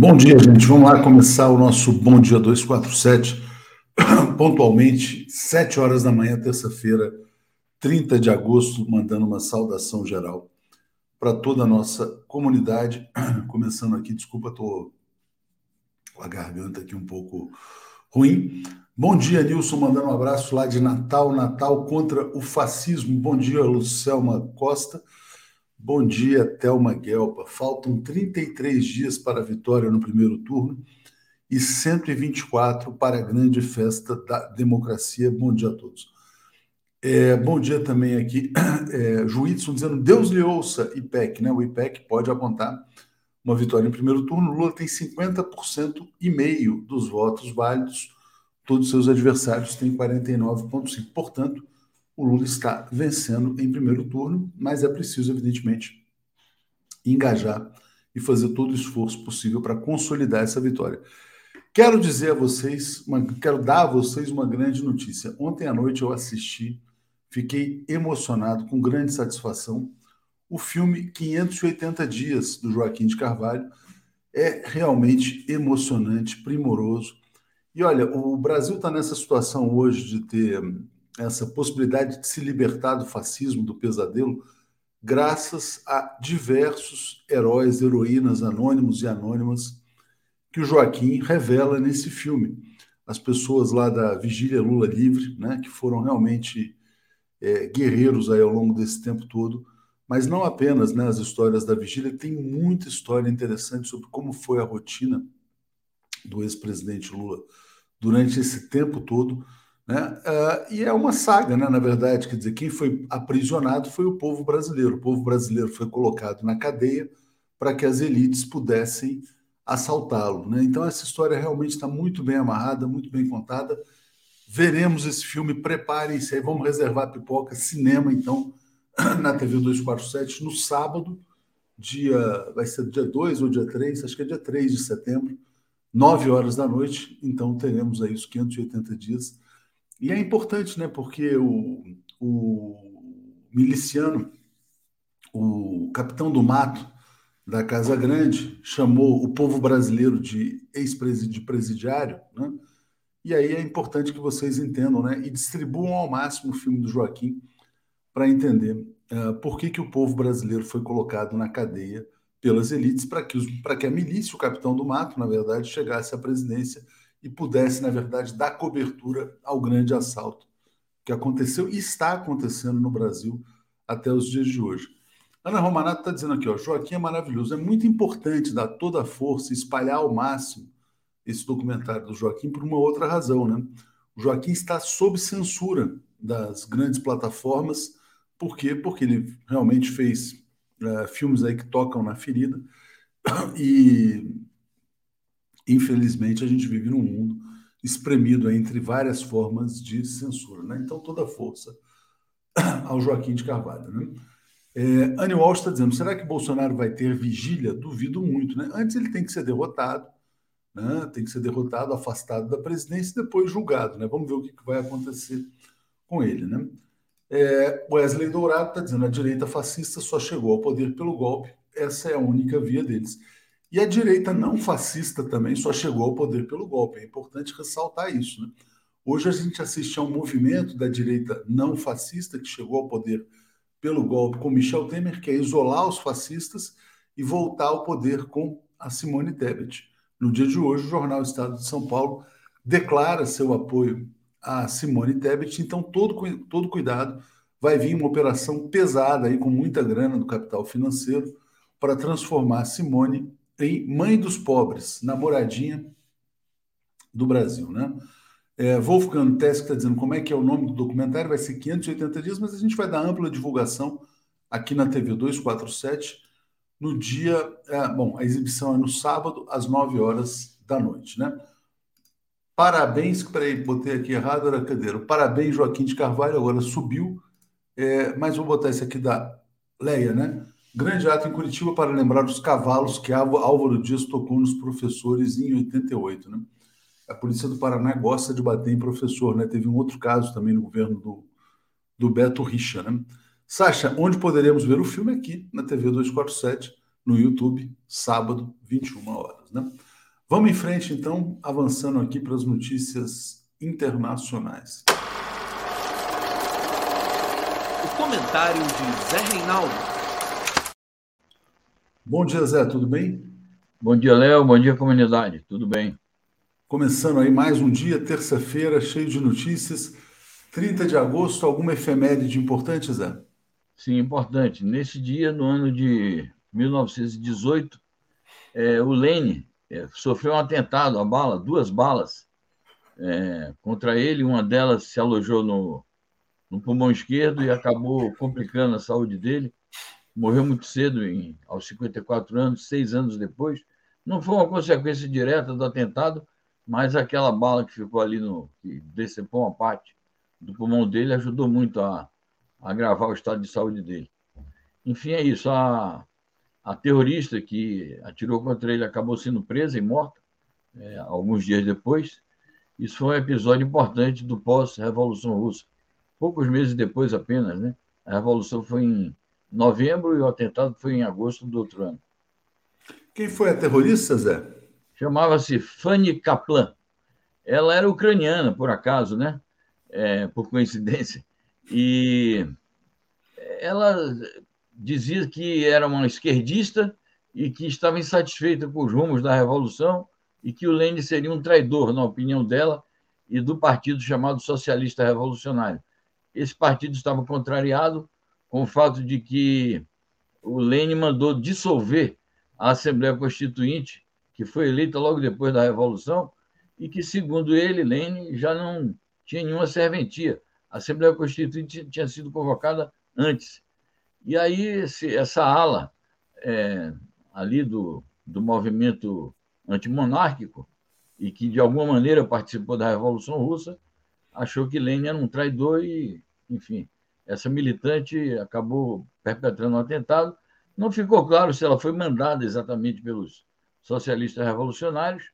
Bom dia, gente. Vamos lá começar o nosso Bom Dia 247, pontualmente, 7 horas da manhã, terça-feira, 30 de agosto, mandando uma saudação geral para toda a nossa comunidade. Começando aqui, desculpa, estou com a garganta aqui um pouco ruim. Bom dia, Nilson, mandando um abraço lá de Natal, Natal contra o fascismo. Bom dia, Lucelma Costa. Bom dia, Thelma Guelpa. Faltam 33 dias para a vitória no primeiro turno e 124 para a grande festa da democracia. Bom dia a todos. É, bom dia também aqui, é, Juízo dizendo Deus lhe ouça, IPEC, né? O IPEC pode apontar uma vitória em primeiro turno. Lula tem 50% e meio dos votos válidos, todos seus adversários têm 49,5%. Portanto, o Lula está vencendo em primeiro turno, mas é preciso, evidentemente, engajar e fazer todo o esforço possível para consolidar essa vitória. Quero dizer a vocês, uma, quero dar a vocês uma grande notícia. Ontem à noite eu assisti, fiquei emocionado, com grande satisfação, o filme 580 Dias, do Joaquim de Carvalho. É realmente emocionante, primoroso. E olha, o Brasil está nessa situação hoje de ter essa possibilidade de se libertar do fascismo, do pesadelo, graças a diversos heróis, heroínas anônimos e anônimas que o Joaquim revela nesse filme. As pessoas lá da Vigília Lula Livre, né, que foram realmente é, guerreiros aí ao longo desse tempo todo, mas não apenas né, as histórias da Vigília, tem muita história interessante sobre como foi a rotina do ex-presidente Lula durante esse tempo todo né? Uh, e é uma saga, né, na verdade, quer dizer, quem foi aprisionado foi o povo brasileiro. O povo brasileiro foi colocado na cadeia para que as elites pudessem assaltá-lo. Né? Então, essa história realmente está muito bem amarrada, muito bem contada. Veremos esse filme, preparem-se aí, vamos reservar pipoca, cinema, então, na TV 247, no sábado, dia. Vai ser dia 2 ou dia 3, acho que é dia 3 de setembro, 9 horas da noite. Então, teremos aí os 580 dias e é importante, né? Porque o, o miliciano, o capitão do mato da Casa Grande, chamou o povo brasileiro de ex-presidiário, né? E aí é importante que vocês entendam, né? E distribuam ao máximo o filme do Joaquim para entender uh, por que, que o povo brasileiro foi colocado na cadeia pelas elites para que, que a milícia, o capitão do mato, na verdade, chegasse à presidência e pudesse, na verdade, dar cobertura ao grande assalto que aconteceu e está acontecendo no Brasil até os dias de hoje. Ana Romanato está dizendo aqui, ó, Joaquim é maravilhoso. É muito importante dar toda a força, espalhar ao máximo esse documentário do Joaquim por uma outra razão, né? O Joaquim está sob censura das grandes plataformas. Por quê? Porque ele realmente fez é, filmes aí que tocam na ferida e infelizmente, a gente vive num mundo espremido entre várias formas de censura. Né? Então, toda força ao Joaquim de Carvalho. Né? É, Anne Walsh está dizendo: será que Bolsonaro vai ter vigília? Duvido muito. Né? Antes ele tem que ser derrotado, né? tem que ser derrotado, afastado da presidência e depois julgado. Né? Vamos ver o que, que vai acontecer com ele. Né? É, Wesley Dourado está dizendo: a direita fascista só chegou ao poder pelo golpe, essa é a única via deles. E a direita não fascista também só chegou ao poder pelo golpe. É importante ressaltar isso. Né? Hoje a gente assiste a um movimento da direita não fascista que chegou ao poder pelo golpe com Michel Temer, que é isolar os fascistas e voltar ao poder com a Simone Tebet. No dia de hoje, o jornal Estado de São Paulo declara seu apoio a Simone Tebet, então todo, todo cuidado vai vir uma operação pesada aí com muita grana do capital financeiro para transformar Simone tem Mãe dos Pobres, namoradinha do Brasil, né? É, Wolfgang Tess está dizendo como é que é o nome do documentário, vai ser 580 dias, mas a gente vai dar ampla divulgação aqui na TV 247 no dia. É, bom, a exibição é no sábado, às 9 horas da noite, né? Parabéns, peraí, botei aqui errado, era cadeira. Parabéns, Joaquim de Carvalho, agora subiu, é, mas vou botar esse aqui da Leia, né? Grande ato em Curitiba para lembrar os cavalos que Álvaro Dias tocou nos professores em 88, né? A polícia do Paraná gosta de bater em professor, né? Teve um outro caso também no governo do, do Beto Richa, né? Sacha, onde poderemos ver o filme aqui na TV 247, no YouTube, sábado, 21 horas. horas. Né? Vamos em frente, então, avançando aqui para as notícias internacionais. O comentário de Zé Reinaldo. Bom dia, Zé, tudo bem? Bom dia, Léo. Bom dia, comunidade. Tudo bem? Começando aí mais um dia, terça-feira, cheio de notícias. 30 de agosto, alguma efeméride importante, Zé? Sim, importante. Nesse dia, no ano de 1918, é, o Lênin é, sofreu um atentado, a bala, duas balas é, contra ele. Uma delas se alojou no, no pulmão esquerdo e acabou complicando a saúde dele. Morreu muito cedo, em, aos 54 anos, seis anos depois. Não foi uma consequência direta do atentado, mas aquela bala que ficou ali no que decepou uma parte do pulmão dele ajudou muito a, a agravar o estado de saúde dele. Enfim, é isso. A, a terrorista que atirou contra ele acabou sendo presa e morta é, alguns dias depois. Isso foi um episódio importante do pós-revolução russa. Poucos meses depois apenas, né? A revolução foi em novembro e o atentado foi em agosto do outro ano. Quem foi a terrorista, Zé? Chamava-se Fanny Kaplan. Ela era ucraniana, por acaso, né? é, por coincidência, e ela dizia que era uma esquerdista e que estava insatisfeita com os rumos da revolução e que o Lenin seria um traidor, na opinião dela, e do partido chamado Socialista Revolucionário. Esse partido estava contrariado com o fato de que o Lenin mandou dissolver a Assembleia Constituinte, que foi eleita logo depois da Revolução, e que, segundo ele, Lenin já não tinha nenhuma serventia. A Assembleia Constituinte tinha sido convocada antes. E aí, esse, essa ala é, ali do, do movimento antimonárquico, e que de alguma maneira participou da Revolução Russa, achou que Lenin era um traidor e, enfim, essa militante acabou perpetrando um atentado. Não ficou claro se ela foi mandada exatamente pelos socialistas revolucionários,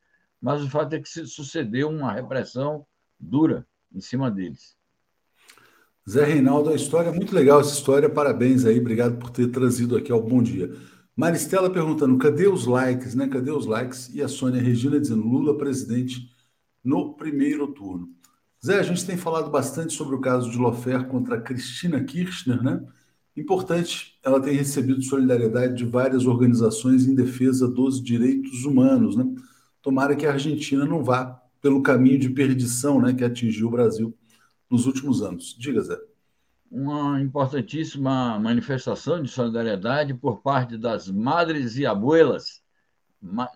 mas o fato é que se sucedeu uma repressão dura em cima deles. Zé Reinaldo, a história é muito legal essa história, parabéns aí, obrigado por ter trazido aqui ao Bom Dia. Maristela perguntando, cadê os likes, né? Cadê os likes? E a Sônia Regina dizendo, Lula presidente no primeiro turno. Zé, a gente tem falado bastante sobre o caso de Lofer contra Cristina Kirchner, né? Importante, ela tem recebido solidariedade de várias organizações em defesa dos direitos humanos, né? Tomara que a Argentina não vá pelo caminho de perdição né, que atingiu o Brasil nos últimos anos. Diga, Zé. Uma importantíssima manifestação de solidariedade por parte das madres e abuelas,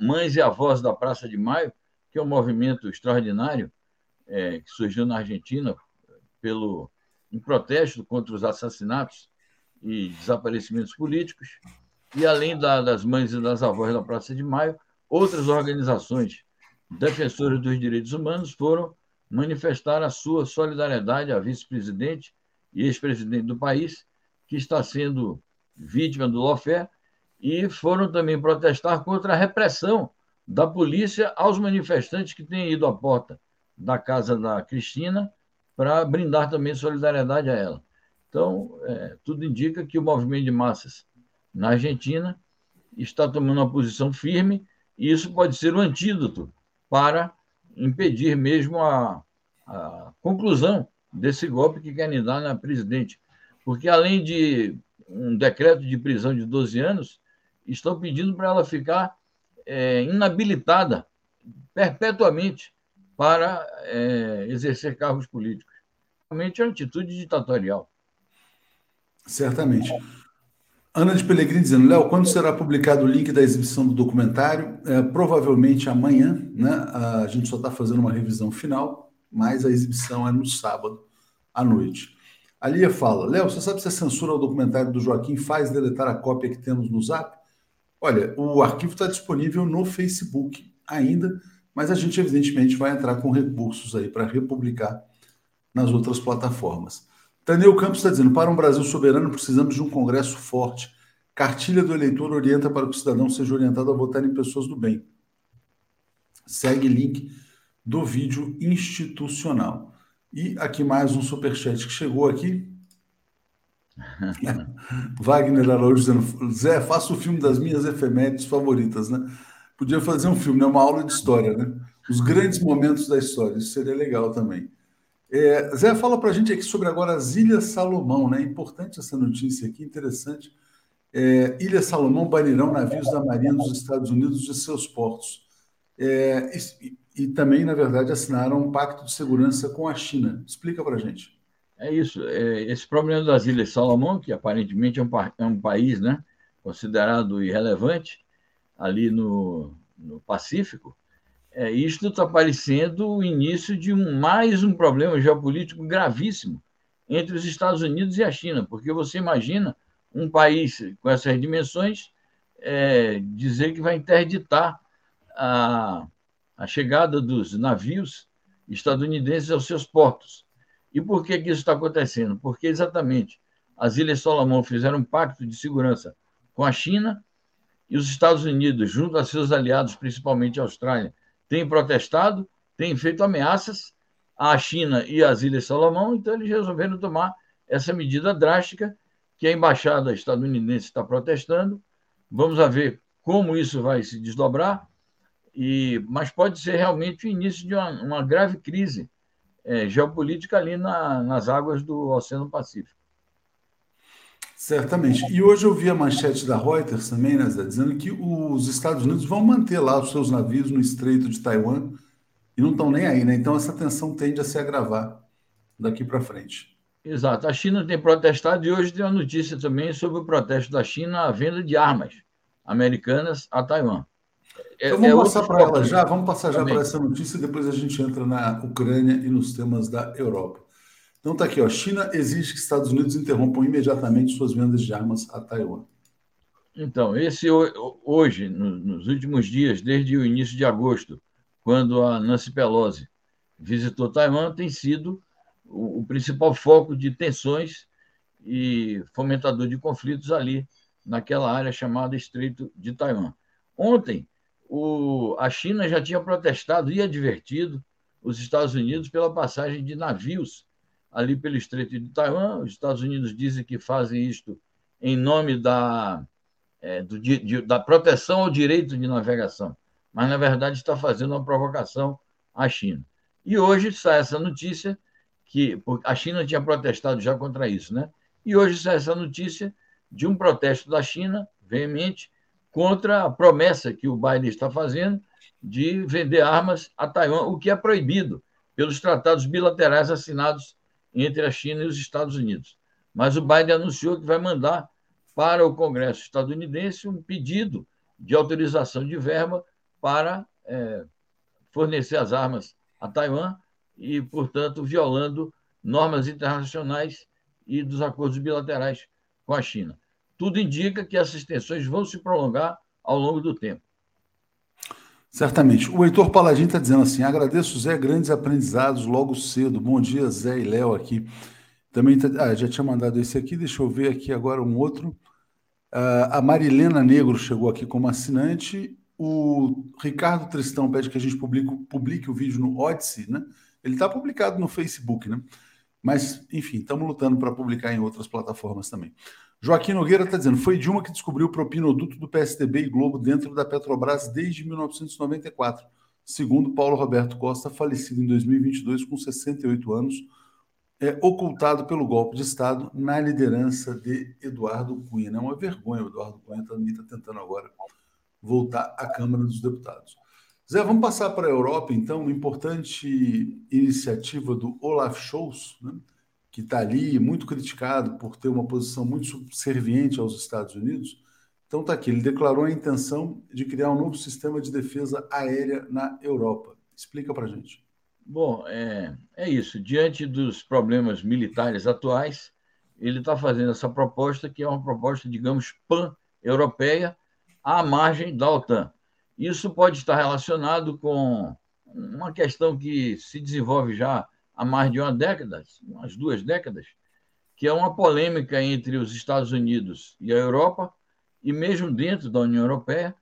mães e avós da Praça de Maio, que é um movimento extraordinário é, que surgiu na Argentina pelo em protesto contra os assassinatos e desaparecimentos políticos. E além da, das mães e das avós da Praça de Maio, outras organizações defensores dos direitos humanos foram manifestar a sua solidariedade à vice-presidente e ex-presidente do país, que está sendo vítima do lawfare, e foram também protestar contra a repressão da polícia aos manifestantes que têm ido à porta da casa da Cristina para brindar também solidariedade a ela. Então, é, tudo indica que o movimento de massas na Argentina está tomando uma posição firme, e isso pode ser um antídoto para impedir mesmo a, a conclusão desse golpe que querem dar na presidente. Porque, além de um decreto de prisão de 12 anos, estão pedindo para ela ficar é, inabilitada perpetuamente para é, exercer cargos políticos. Realmente é uma atitude ditatorial. Certamente. Ana de Pelegrini dizendo, Léo, quando será publicado o link da exibição do documentário? É, provavelmente amanhã, né? A gente só está fazendo uma revisão final, mas a exibição é no sábado à noite. A Lia fala, Léo, você sabe se a censura ao documentário do Joaquim faz deletar a cópia que temos no Zap? Olha, o arquivo está disponível no Facebook ainda, mas a gente evidentemente vai entrar com recursos aí para republicar nas outras plataformas. Daniel Campos está dizendo: para um Brasil soberano, precisamos de um Congresso forte. Cartilha do eleitor orienta para que o cidadão seja orientado a votar em pessoas do bem. Segue link do vídeo institucional. E aqui mais um superchat que chegou aqui. Wagner Araújo dizendo: Zé, faça o filme das minhas efemérides favoritas, né? Podia fazer um filme, né? uma aula de história, né? Os grandes momentos da história, isso seria legal também. É, Zé, fala para a gente aqui sobre agora as Ilhas Salomão, né? Importante essa notícia aqui, interessante. É, Ilha Salomão banirão navios da Marinha dos Estados Unidos de seus portos. É, e, e, também, na verdade, assinaram um pacto de segurança com a China. Explica para a gente. É isso. É, esse problema das Ilhas Salomão, que aparentemente é um, é um país né, considerado irrelevante ali no, no Pacífico, é, isto está parecendo o início de um, mais um problema geopolítico gravíssimo entre os Estados Unidos e a China, porque você imagina um país com essas dimensões é, dizer que vai interditar a, a chegada dos navios estadunidenses aos seus portos. E por que, que isso está acontecendo? Porque exatamente as Ilhas Solomão fizeram um pacto de segurança com a China e os Estados Unidos, junto a seus aliados, principalmente a Austrália, têm protestado, têm feito ameaças à China e às Ilhas Salomão, então eles resolveram tomar essa medida drástica que a embaixada estadunidense está protestando. Vamos ver como isso vai se desdobrar, e, mas pode ser realmente o início de uma, uma grave crise é, geopolítica ali na, nas águas do Oceano Pacífico. Certamente. E hoje eu vi a manchete da Reuters também, né, Zé, dizendo que os Estados Unidos vão manter lá os seus navios no Estreito de Taiwan e não estão nem aí, né? Então essa tensão tende a se agravar daqui para frente. Exato. A China tem protestado e hoje tem uma notícia também sobre o protesto da China à venda de armas americanas a Taiwan. É, então vamos é passar para ela já, vamos passar já para essa notícia e depois a gente entra na Ucrânia e nos temas da Europa. Então está aqui, ó. China exige que Estados Unidos interrompam imediatamente suas vendas de armas a Taiwan. Então, esse hoje, nos últimos dias, desde o início de agosto, quando a Nancy Pelosi visitou Taiwan, tem sido o, principal foco de tensões e fomentador de conflitos ali naquela área chamada Estreito de Taiwan. Ontem, o, a China já tinha protestado e advertido os Estados Unidos pela passagem de navios ali pelo Estreito de Taiwan. Os Estados Unidos dizem que fazem isto em nome da, é, do, de, da proteção ao direito de navegação, mas na verdade está fazendo uma provocação à China. E hoje sai essa notícia que a China tinha protestado já contra isso, né? E hoje sai essa notícia de um protesto da China veemente contra a promessa que o Biden está fazendo de vender armas a Taiwan, o que é proibido pelos tratados bilaterais assinados entre a China e os Estados Unidos. Mas o Biden anunciou que vai mandar para o Congresso estadunidense um pedido de autorização de verba para é, fornecer as armas a Taiwan e, portanto, violando normas internacionais e dos acordos bilaterais com a China. Tudo indica que essas tensões vão se prolongar ao longo do tempo. Certamente. O Heitor Paladin está dizendo assim: agradeço, Zé, grandes aprendizados logo cedo. Bom dia, Zé e Léo aqui. Também tá, ah, já tinha mandado esse aqui, deixa eu ver aqui agora um outro. Uh, a Marilena Negro chegou aqui como assinante. O Ricardo Tristão pede que a gente publique, publique o vídeo no Odyssey, né? Ele está publicado no Facebook, né? Mas, enfim, estamos lutando para publicar em outras plataformas também. Joaquim Nogueira está dizendo: foi Dilma que descobriu o propinoduto do PSDB e Globo dentro da Petrobras desde 1994, segundo Paulo Roberto Costa, falecido em 2022 com 68 anos, é, ocultado pelo golpe de Estado na liderança de Eduardo Cunha. É uma vergonha, o Eduardo Cunha também está tentando agora voltar à Câmara dos Deputados. Zé, vamos passar para a Europa, então, uma importante iniciativa do Olaf Scholz, né, que está ali muito criticado por ter uma posição muito subserviente aos Estados Unidos. Então está aqui, ele declarou a intenção de criar um novo sistema de defesa aérea na Europa. Explica para a gente. Bom, é, é isso. Diante dos problemas militares atuais, ele está fazendo essa proposta, que é uma proposta, digamos, pan-europeia, à margem da OTAN. Isso pode estar relacionado com uma questão que se desenvolve já há mais de uma década, umas duas décadas, que é uma polêmica entre os Estados Unidos e a Europa, e mesmo dentro da União Europeia,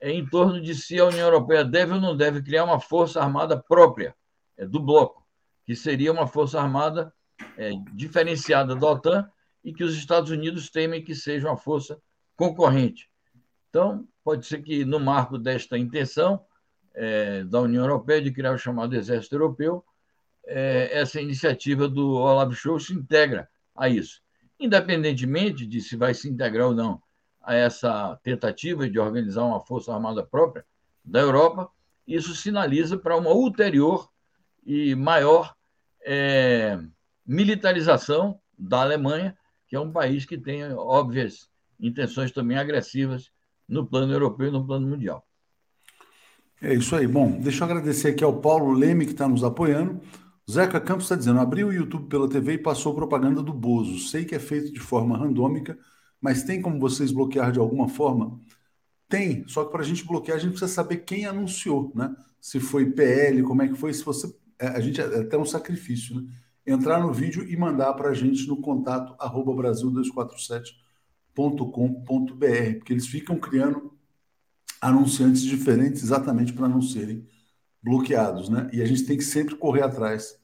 é em torno de se a União Europeia deve ou não deve criar uma força armada própria é, do bloco, que seria uma força armada é, diferenciada da OTAN e que os Estados Unidos temem que seja uma força concorrente. Então, pode ser que, no marco desta intenção é, da União Europeia de criar o chamado Exército Europeu, é, essa iniciativa do Olaf Scholz se integra a isso. Independentemente de se vai se integrar ou não a essa tentativa de organizar uma força armada própria da Europa, isso sinaliza para uma ulterior e maior é, militarização da Alemanha, que é um país que tem óbvias intenções também agressivas no plano europeu e no plano mundial. É isso aí. Bom, deixa eu agradecer aqui ao Paulo Leme, que está nos apoiando. Zeca Campos está dizendo: abriu o YouTube pela TV e passou propaganda do Bozo. Sei que é feito de forma randômica, mas tem como vocês bloquear de alguma forma? Tem, só que para a gente bloquear, a gente precisa saber quem anunciou, né? Se foi PL, como é que foi, se você. É, a gente é até um sacrifício, né? Entrar no vídeo e mandar para a gente no contato arroba brasil247.com.br, porque eles ficam criando anunciantes diferentes exatamente para não serem bloqueados, né? E a gente tem que sempre correr atrás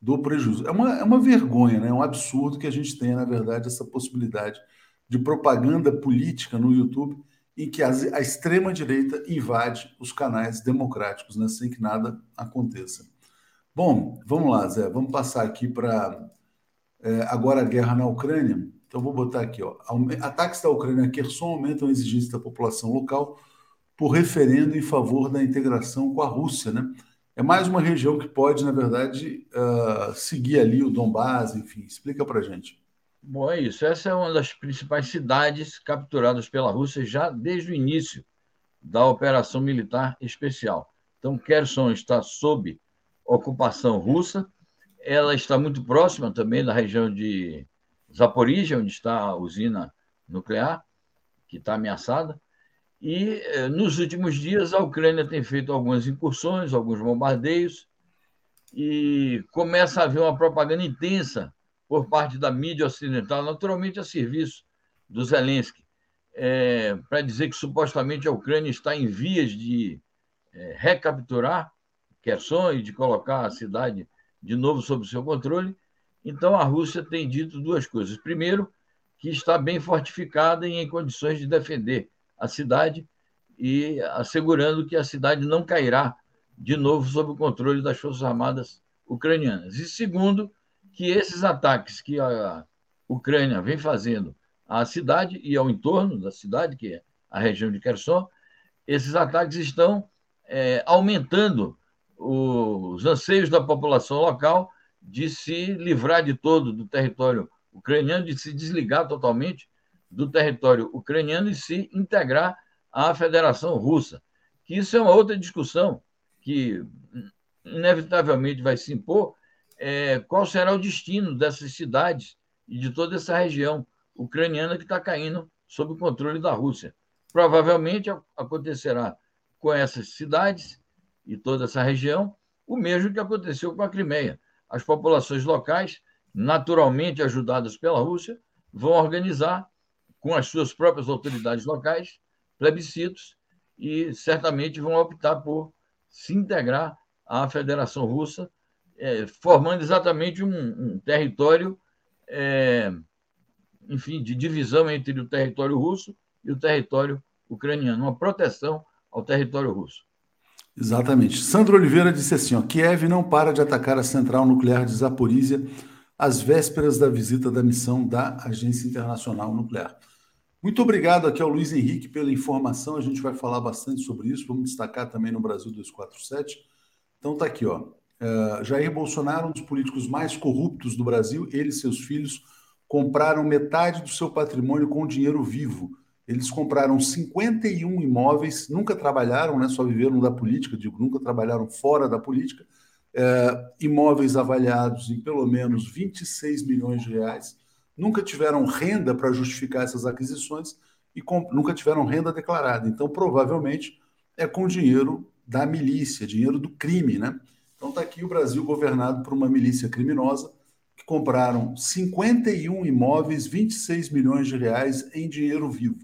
do prejuízo. É uma, é uma vergonha, né? É um absurdo que a gente tenha, na verdade, essa possibilidade de propaganda política no YouTube em que a, a extrema-direita invade os canais democráticos, né? Sem que nada aconteça. Bom, vamos lá, Zé. Vamos passar aqui para é, agora a guerra na Ucrânia. Então, vou botar aqui, ó. Ataques da Ucrânia a Kherson aumentam a exigência da população local por referendo em favor da integração com a Rússia, né? É mais uma região que pode, na verdade, uh, seguir ali o Donbass, enfim. Explica para gente. Bom, é isso. Essa é uma das principais cidades capturadas pela Rússia já desde o início da operação militar especial. Então, Kherson está sob ocupação russa. Ela está muito próxima também da região de Zaporizhia, onde está a usina nuclear, que está ameaçada. E eh, nos últimos dias a Ucrânia tem feito algumas incursões, alguns bombardeios, e começa a haver uma propaganda intensa por parte da mídia ocidental, naturalmente a serviço do Zelensky, é, para dizer que supostamente a Ucrânia está em vias de é, recapturar Kherson e de colocar a cidade de novo sob seu controle. Então a Rússia tem dito duas coisas. Primeiro, que está bem fortificada e em condições de defender a cidade e assegurando que a cidade não cairá de novo sob o controle das Forças Armadas ucranianas. E segundo, que esses ataques que a Ucrânia vem fazendo à cidade e ao entorno da cidade, que é a região de Kherson, esses ataques estão é, aumentando os anseios da população local de se livrar de todo do território ucraniano, de se desligar totalmente do território ucraniano e se integrar à Federação Russa. Que isso é uma outra discussão que inevitavelmente vai se impor, é, qual será o destino dessas cidades e de toda essa região ucraniana que está caindo sob o controle da Rússia. Provavelmente acontecerá com essas cidades e toda essa região o mesmo que aconteceu com a Crimeia. As populações locais, naturalmente ajudadas pela Rússia, vão organizar com as suas próprias autoridades locais, plebiscitos, e certamente vão optar por se integrar à Federação Russa, é, formando exatamente um, um território, é, enfim, de divisão entre o território russo e o território ucraniano, uma proteção ao território russo. Exatamente. Sandro Oliveira disse assim: ó, Kiev não para de atacar a central nuclear de Zaporizhia às vésperas da visita da missão da Agência Internacional Nuclear. Muito obrigado aqui ao Luiz Henrique pela informação. A gente vai falar bastante sobre isso. Vamos destacar também no Brasil 247. Então tá aqui, ó. Uh, Jair Bolsonaro, um dos políticos mais corruptos do Brasil, ele e seus filhos compraram metade do seu patrimônio com dinheiro vivo. Eles compraram 51 imóveis, nunca trabalharam, né, só viveram da política, digo, nunca trabalharam fora da política. Uh, imóveis avaliados em pelo menos 26 milhões de reais nunca tiveram renda para justificar essas aquisições e nunca tiveram renda declarada. Então, provavelmente, é com dinheiro da milícia, dinheiro do crime, né? Então está aqui o Brasil governado por uma milícia criminosa que compraram 51 imóveis, 26 milhões de reais em dinheiro vivo.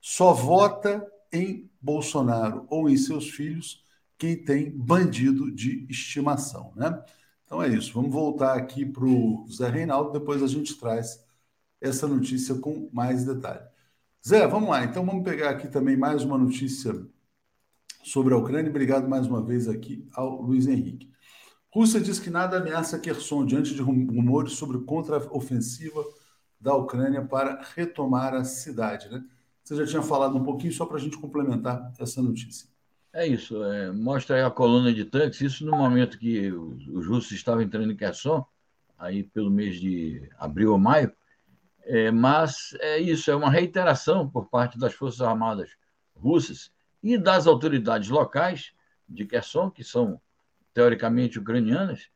Só vota em Bolsonaro ou em seus filhos quem tem bandido de estimação, né? Então é isso. Vamos voltar aqui para o Zé Reinaldo, depois a gente traz essa notícia com mais detalhe. Zé, vamos lá. Então vamos pegar aqui também mais uma notícia sobre a Ucrânia. Obrigado mais uma vez aqui ao Luiz Henrique. Rússia diz que nada ameaça Kherson diante de rumores sobre contra-ofensiva da Ucrânia para retomar a cidade. Né? Você já tinha falado um pouquinho, só para a gente complementar essa notícia. É isso, é, mostra aí a coluna de tanques, isso no momento que os, os russos estavam entrando em Kherson, aí pelo mês de abril ou maio, é, mas é isso, é uma reiteração por parte das Forças Armadas russas e das autoridades locais de Kherson, que são teoricamente ucranianas,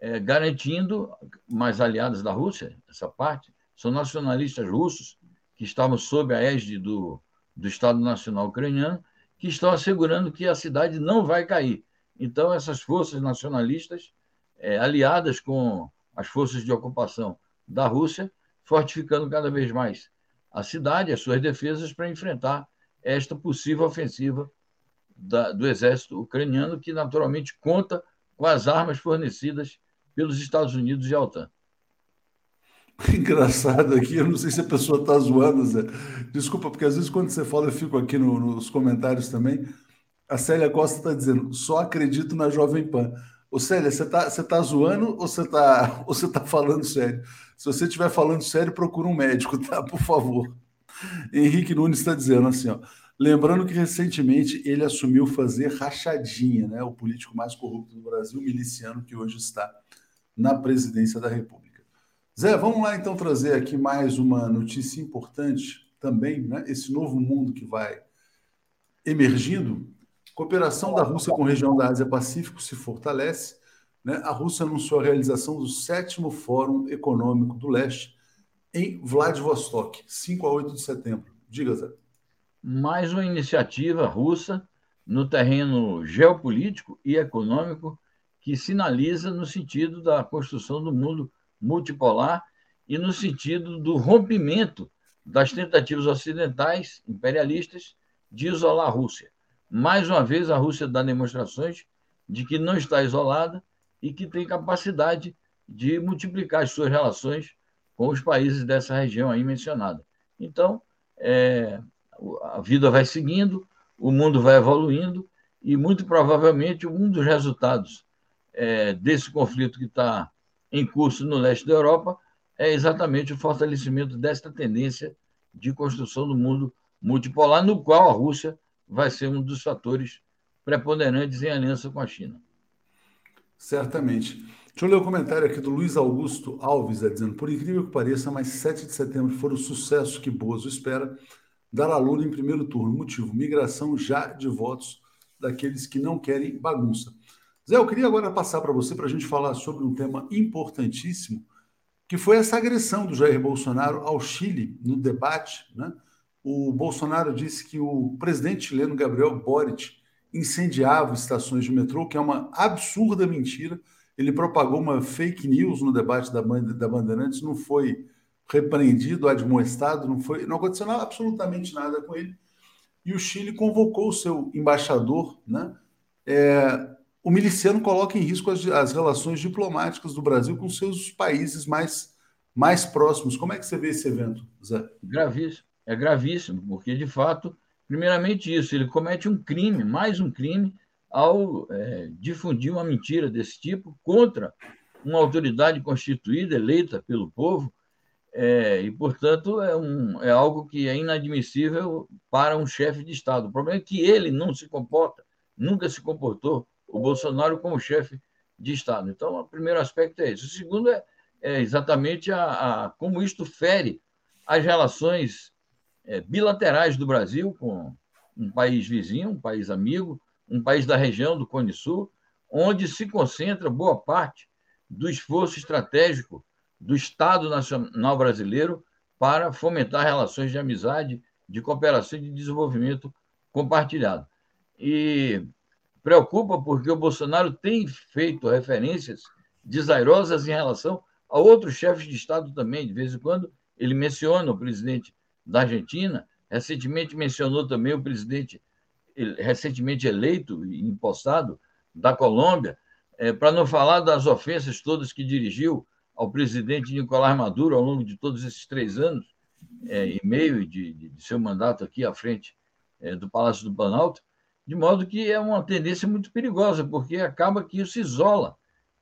é, garantindo, mais aliadas da Rússia, essa parte, são nacionalistas russos que estavam sob a égide do, do Estado Nacional Ucraniano, que estão assegurando que a cidade não vai cair. Então, essas forças nacionalistas, é, aliadas com as forças de ocupação da Rússia, fortificando cada vez mais a cidade, as suas defesas, para enfrentar esta possível ofensiva da, do exército ucraniano, que naturalmente conta com as armas fornecidas pelos Estados Unidos e a OTAN. Engraçado aqui, eu não sei se a pessoa está zoando, Zé. Desculpa, porque às vezes quando você fala, eu fico aqui no, nos comentários também. A Célia Costa está dizendo, só acredito na Jovem Pan. Ô Célia, você está você tá zoando ou você está ou você tá falando sério? Se você estiver falando sério, procura um médico, tá? Por favor. Henrique Nunes está dizendo assim, ó. Lembrando que recentemente ele assumiu fazer rachadinha, né? O político mais corrupto do Brasil, miliciano, que hoje está na presidência da República. Zé, vamos lá então trazer aqui mais uma notícia importante também, né? Esse novo mundo que vai emergindo Cooperação da Rússia com a região da Ásia-Pacífico se fortalece. Né? A Rússia anunciou a realização do sétimo Fórum Econômico do Leste em Vladivostok, 5 a 8 de setembro. Diga, Zé. Mais uma iniciativa russa no terreno geopolítico e econômico que sinaliza no sentido da construção do mundo multipolar e no sentido do rompimento das tentativas ocidentais imperialistas de isolar a Rússia. Mais uma vez, a Rússia dá demonstrações de que não está isolada e que tem capacidade de multiplicar as suas relações com os países dessa região aí mencionada. Então, é, a vida vai seguindo, o mundo vai evoluindo e, muito provavelmente, um dos resultados é, desse conflito que está em curso no leste da Europa é exatamente o fortalecimento desta tendência de construção do mundo multipolar, no qual a Rússia vai ser um dos fatores preponderantes em aliança com a China. Certamente. Deixa eu ler o comentário aqui do Luiz Augusto Alves, é, dizendo: por incrível que pareça, mas 7 de setembro foi o sucesso que Bozo espera dar a Lula em primeiro turno. Motivo: migração já de votos daqueles que não querem bagunça. Zé, eu queria agora passar para você para a gente falar sobre um tema importantíssimo, que foi essa agressão do Jair Bolsonaro ao Chile no debate, né? O Bolsonaro disse que o presidente chileno Gabriel Boric incendiava estações de metrô, que é uma absurda mentira. Ele propagou uma fake news no debate da, da Bandeirantes, não foi repreendido, admoestado, não foi, não aconteceu absolutamente nada com ele. E o Chile convocou o seu embaixador, né? É, o miliciano coloca em risco as, as relações diplomáticas do Brasil com seus países mais, mais próximos. Como é que você vê esse evento, Zé? Gravíssimo é gravíssimo, porque, de fato, primeiramente isso, ele comete um crime, mais um crime, ao é, difundir uma mentira desse tipo contra uma autoridade constituída, eleita pelo povo, é, e, portanto, é, um, é algo que é inadmissível para um chefe de Estado. O problema é que ele não se comporta, nunca se comportou, o Bolsonaro, como chefe de Estado. Então, o primeiro aspecto é esse. O segundo é, é exatamente a, a, como isto fere as relações é, bilaterais do Brasil com um país vizinho, um país amigo, um país da região do Cone Sul, onde se concentra boa parte do esforço estratégico do Estado Nacional Brasileiro para fomentar relações de amizade, de cooperação e de desenvolvimento compartilhado. E preocupa porque o Bolsonaro tem feito referências desairosas em relação a outros chefes de Estado também. De vez em quando, ele menciona o presidente da Argentina, recentemente mencionou também o presidente recentemente eleito e impostado da Colômbia, é, para não falar das ofensas todas que dirigiu ao presidente Nicolás Maduro ao longo de todos esses três anos. é, e meio de, de, seu mandato aqui à frente é, do Palácio do Planalto, de modo que é uma tendência muito perigosa, porque acaba que isso isola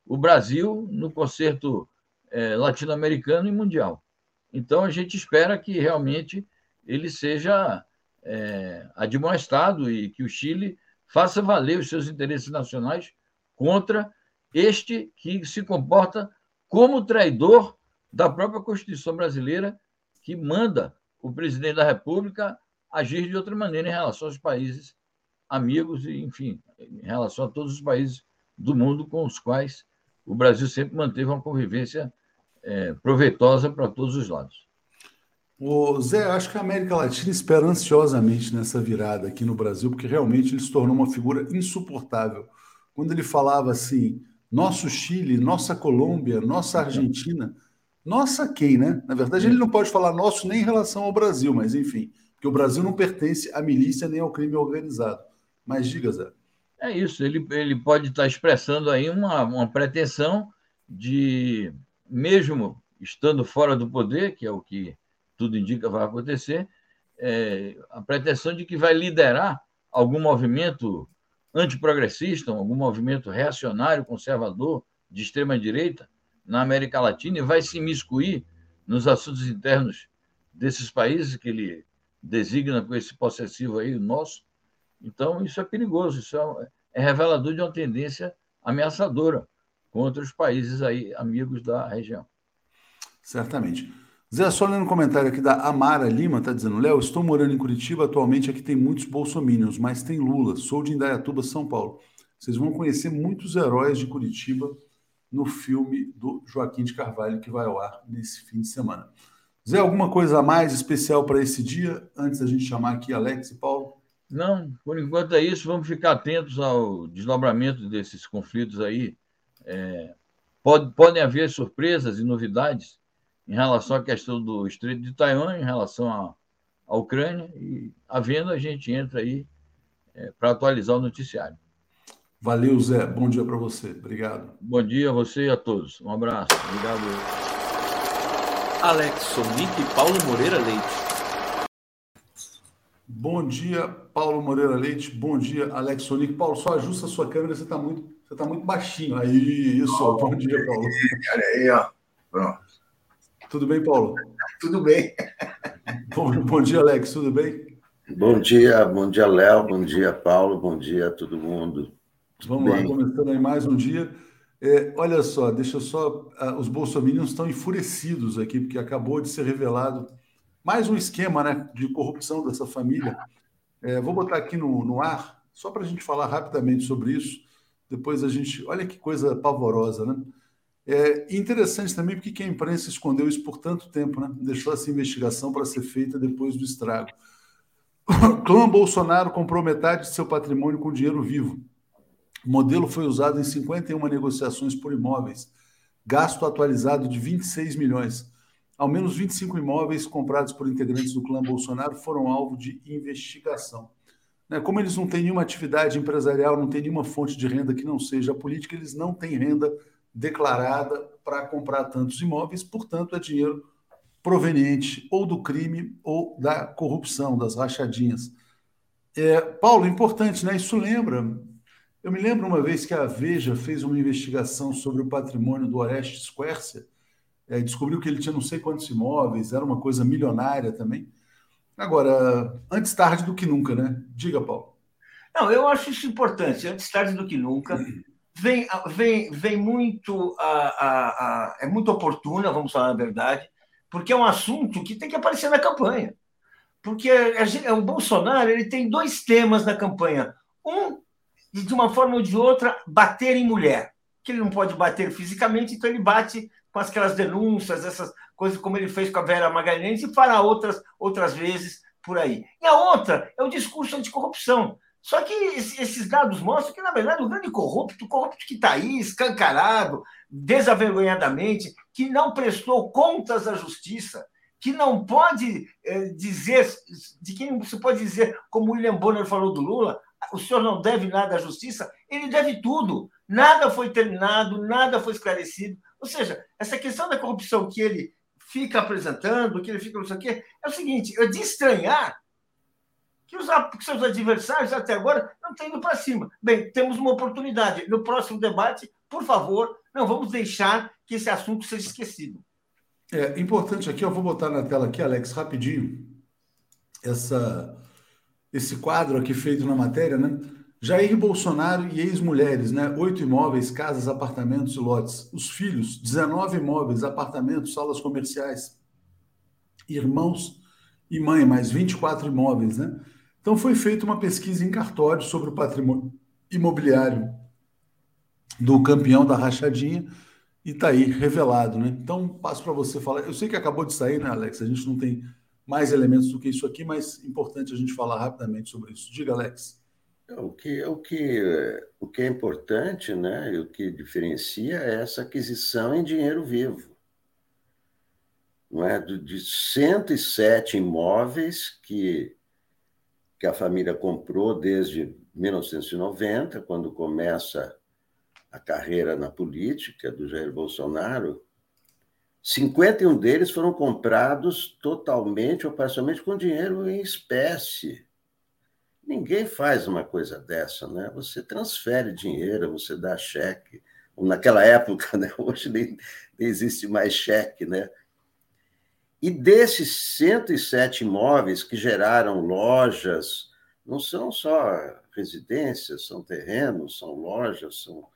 o Brasil no concerto é, latino-americano e mundial. Então, a gente espera que realmente ele seja é, admoestado e que o Chile faça valer os seus interesses nacionais contra este que se comporta como traidor da própria Constituição brasileira, que manda o presidente da República agir de outra maneira em relação aos países amigos e, enfim, em relação a todos os países do mundo com os quais o Brasil sempre manteve uma convivência é, proveitosa para todos os lados. O Zé, acho que a América Latina espera ansiosamente nessa virada aqui no Brasil, porque realmente ele se tornou uma figura insuportável. Quando ele falava assim, nosso Chile, nossa Colômbia, nossa Argentina, nossa quem, né? Na verdade, ele não pode falar nosso nem em relação ao Brasil, mas enfim, porque o Brasil não pertence à milícia nem ao crime organizado. Mas diga, Zé. É isso, ele, ele pode estar expressando aí uma, uma pretensão de, mesmo estando fora do poder, que é o que tudo indica vai acontecer, é, a pretensão de que vai liderar algum movimento antiprogressista, algum movimento reacionário, conservador, de extrema-direita na América Latina e vai se imiscuir nos assuntos internos desses países que ele designa com esse possessivo aí, o nosso. Então, isso é perigoso, isso é, é revelador de uma tendência ameaçadora contra os países aí amigos da região. Certamente. Zé, só lendo um comentário aqui da Amara Lima, está dizendo: Léo, estou morando em Curitiba, atualmente aqui tem muitos bolsominions, mas tem Lula. Sou de Indaiatuba, São Paulo. Vocês vão conhecer muitos heróis de Curitiba no filme do Joaquim de Carvalho, que vai ao ar nesse fim de semana. Zé, alguma coisa a mais especial para esse dia, antes da gente chamar aqui Alex e Paulo? Não, por enquanto é isso. Vamos ficar atentos ao desdobramento desses conflitos aí. É, pode, podem haver surpresas e novidades em relação à questão do Estreito de Taiwan, em relação à, à Ucrânia, e havendo, a gente entra aí é, para atualizar o noticiário. Valeu, Zé. Bom dia para você. Obrigado. Bom dia a você e a todos. Um abraço. Obrigado. Alex Sonic e Paulo Moreira Leite. Bom dia, Paulo Moreira Leite. Bom dia, Alex Sonic. Paulo, só ajusta a sua câmera, você está muito, você tá muito baixinho. Aí, isso. Oh, bom dia, Paulo. Olha aí, ó. Pronto. Tudo bem, Paulo? Tudo bem. Bom, bom dia, Alex. Tudo bem? Bom dia, bom dia, Léo. Bom dia, Paulo. Bom dia a todo mundo. Tudo Vamos bem? lá, começando aí mais um dia. É, olha só, deixa eu só. Uh, os bolsominions estão enfurecidos aqui, porque acabou de ser revelado mais um esquema né, de corrupção dessa família. É, vou botar aqui no, no ar, só para a gente falar rapidamente sobre isso. Depois a gente. Olha que coisa pavorosa, né? É interessante também porque a imprensa escondeu isso por tanto tempo, né? Deixou essa investigação para ser feita depois do estrago. O clã Bolsonaro comprou metade de seu patrimônio com dinheiro vivo. O modelo foi usado em 51 negociações por imóveis, gasto atualizado de 26 milhões. Ao menos 25 imóveis comprados por integrantes do clã Bolsonaro foram alvo de investigação. Né, como eles não têm nenhuma atividade empresarial, não têm nenhuma fonte de renda que não seja a política, eles não têm renda declarada para comprar tantos imóveis, portanto, é dinheiro proveniente ou do crime ou da corrupção, das rachadinhas. É, Paulo, importante, né? Isso lembra. Eu me lembro uma vez que a Veja fez uma investigação sobre o patrimônio do Orestes Quercia, é, descobriu que ele tinha não sei quantos imóveis, era uma coisa milionária também. Agora, antes tarde do que nunca, né? Diga, Paulo. Não, eu acho isso importante, antes tarde do que nunca vem, vem, vem muito. A, a, a, é muito oportuna, vamos falar a verdade, porque é um assunto que tem que aparecer na campanha. Porque o Bolsonaro ele tem dois temas na campanha. Um, de uma forma ou de outra, bater em mulher. Que ele não pode bater fisicamente, então ele bate com aquelas denúncias, essas coisas como ele fez com a Vera Magalhães e fará outras, outras vezes por aí. E a outra é o discurso anticorrupção. Só que esses dados mostram que, na verdade, o grande corrupto, o corrupto que está aí, escancarado, desavergonhadamente, que não prestou contas à justiça, que não pode é, dizer, de quem não se pode dizer, como William Bonner falou do Lula, o senhor não deve nada à justiça, ele deve tudo. Nada foi terminado, nada foi esclarecido. Ou seja, essa questão da corrupção que ele fica apresentando, que ele fica não sei o quê. É o seguinte, é de estranhar que os que seus adversários até agora não têm ido para cima. Bem, temos uma oportunidade. No próximo debate, por favor, não vamos deixar que esse assunto seja esquecido. É importante aqui, eu vou botar na tela aqui, Alex, rapidinho, essa, esse quadro aqui feito na matéria, né? Jair Bolsonaro e ex-mulheres, né? Oito imóveis, casas, apartamentos e lotes. Os filhos, 19 imóveis, apartamentos, salas comerciais. Irmãos e mãe, mais 24 imóveis, né? Então foi feita uma pesquisa em cartório sobre o patrimônio imobiliário do campeão da rachadinha e está aí revelado, né? Então passo para você falar. Eu sei que acabou de sair, né, Alex? A gente não tem mais elementos do que isso aqui, mas importante a gente falar rapidamente sobre isso. Diga, Alex. O que, o que, o que é importante, né, e o que diferencia é essa aquisição em dinheiro vivo. Não é? De 107 imóveis que, que a família comprou desde 1990, quando começa a carreira na política do Jair Bolsonaro, 51 deles foram comprados totalmente ou parcialmente com dinheiro em espécie. Ninguém faz uma coisa dessa, né? Você transfere dinheiro, você dá cheque. Naquela época, né? hoje nem, nem existe mais cheque, né? E desses 107 imóveis que geraram lojas, não são só residências, são terrenos, são lojas, são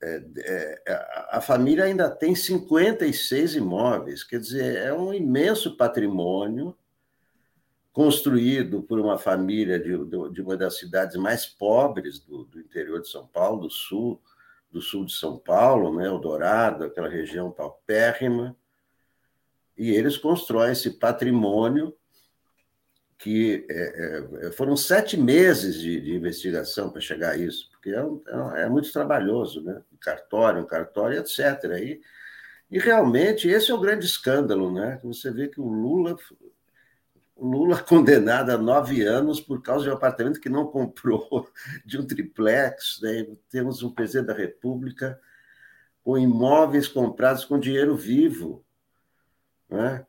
é, é, a família ainda tem 56 imóveis, quer dizer, é um imenso patrimônio construído por uma família de, de uma das cidades mais pobres do, do, interior de São Paulo, do sul, do sul de São Paulo, né, Eldorado, aquela região paupérrima, e eles constroem esse patrimônio que é, é, foram sete meses de, de investigação para chegar a isso, porque é, é, é muito trabalhoso, né? Um cartório, um cartório, etc. E, e realmente esse é o grande escândalo, né? Você vê que o Lula, Lula condenado a nove anos por causa de um apartamento que não comprou, de um triplex, né? temos um presidente da República com imóveis comprados com dinheiro vivo, né?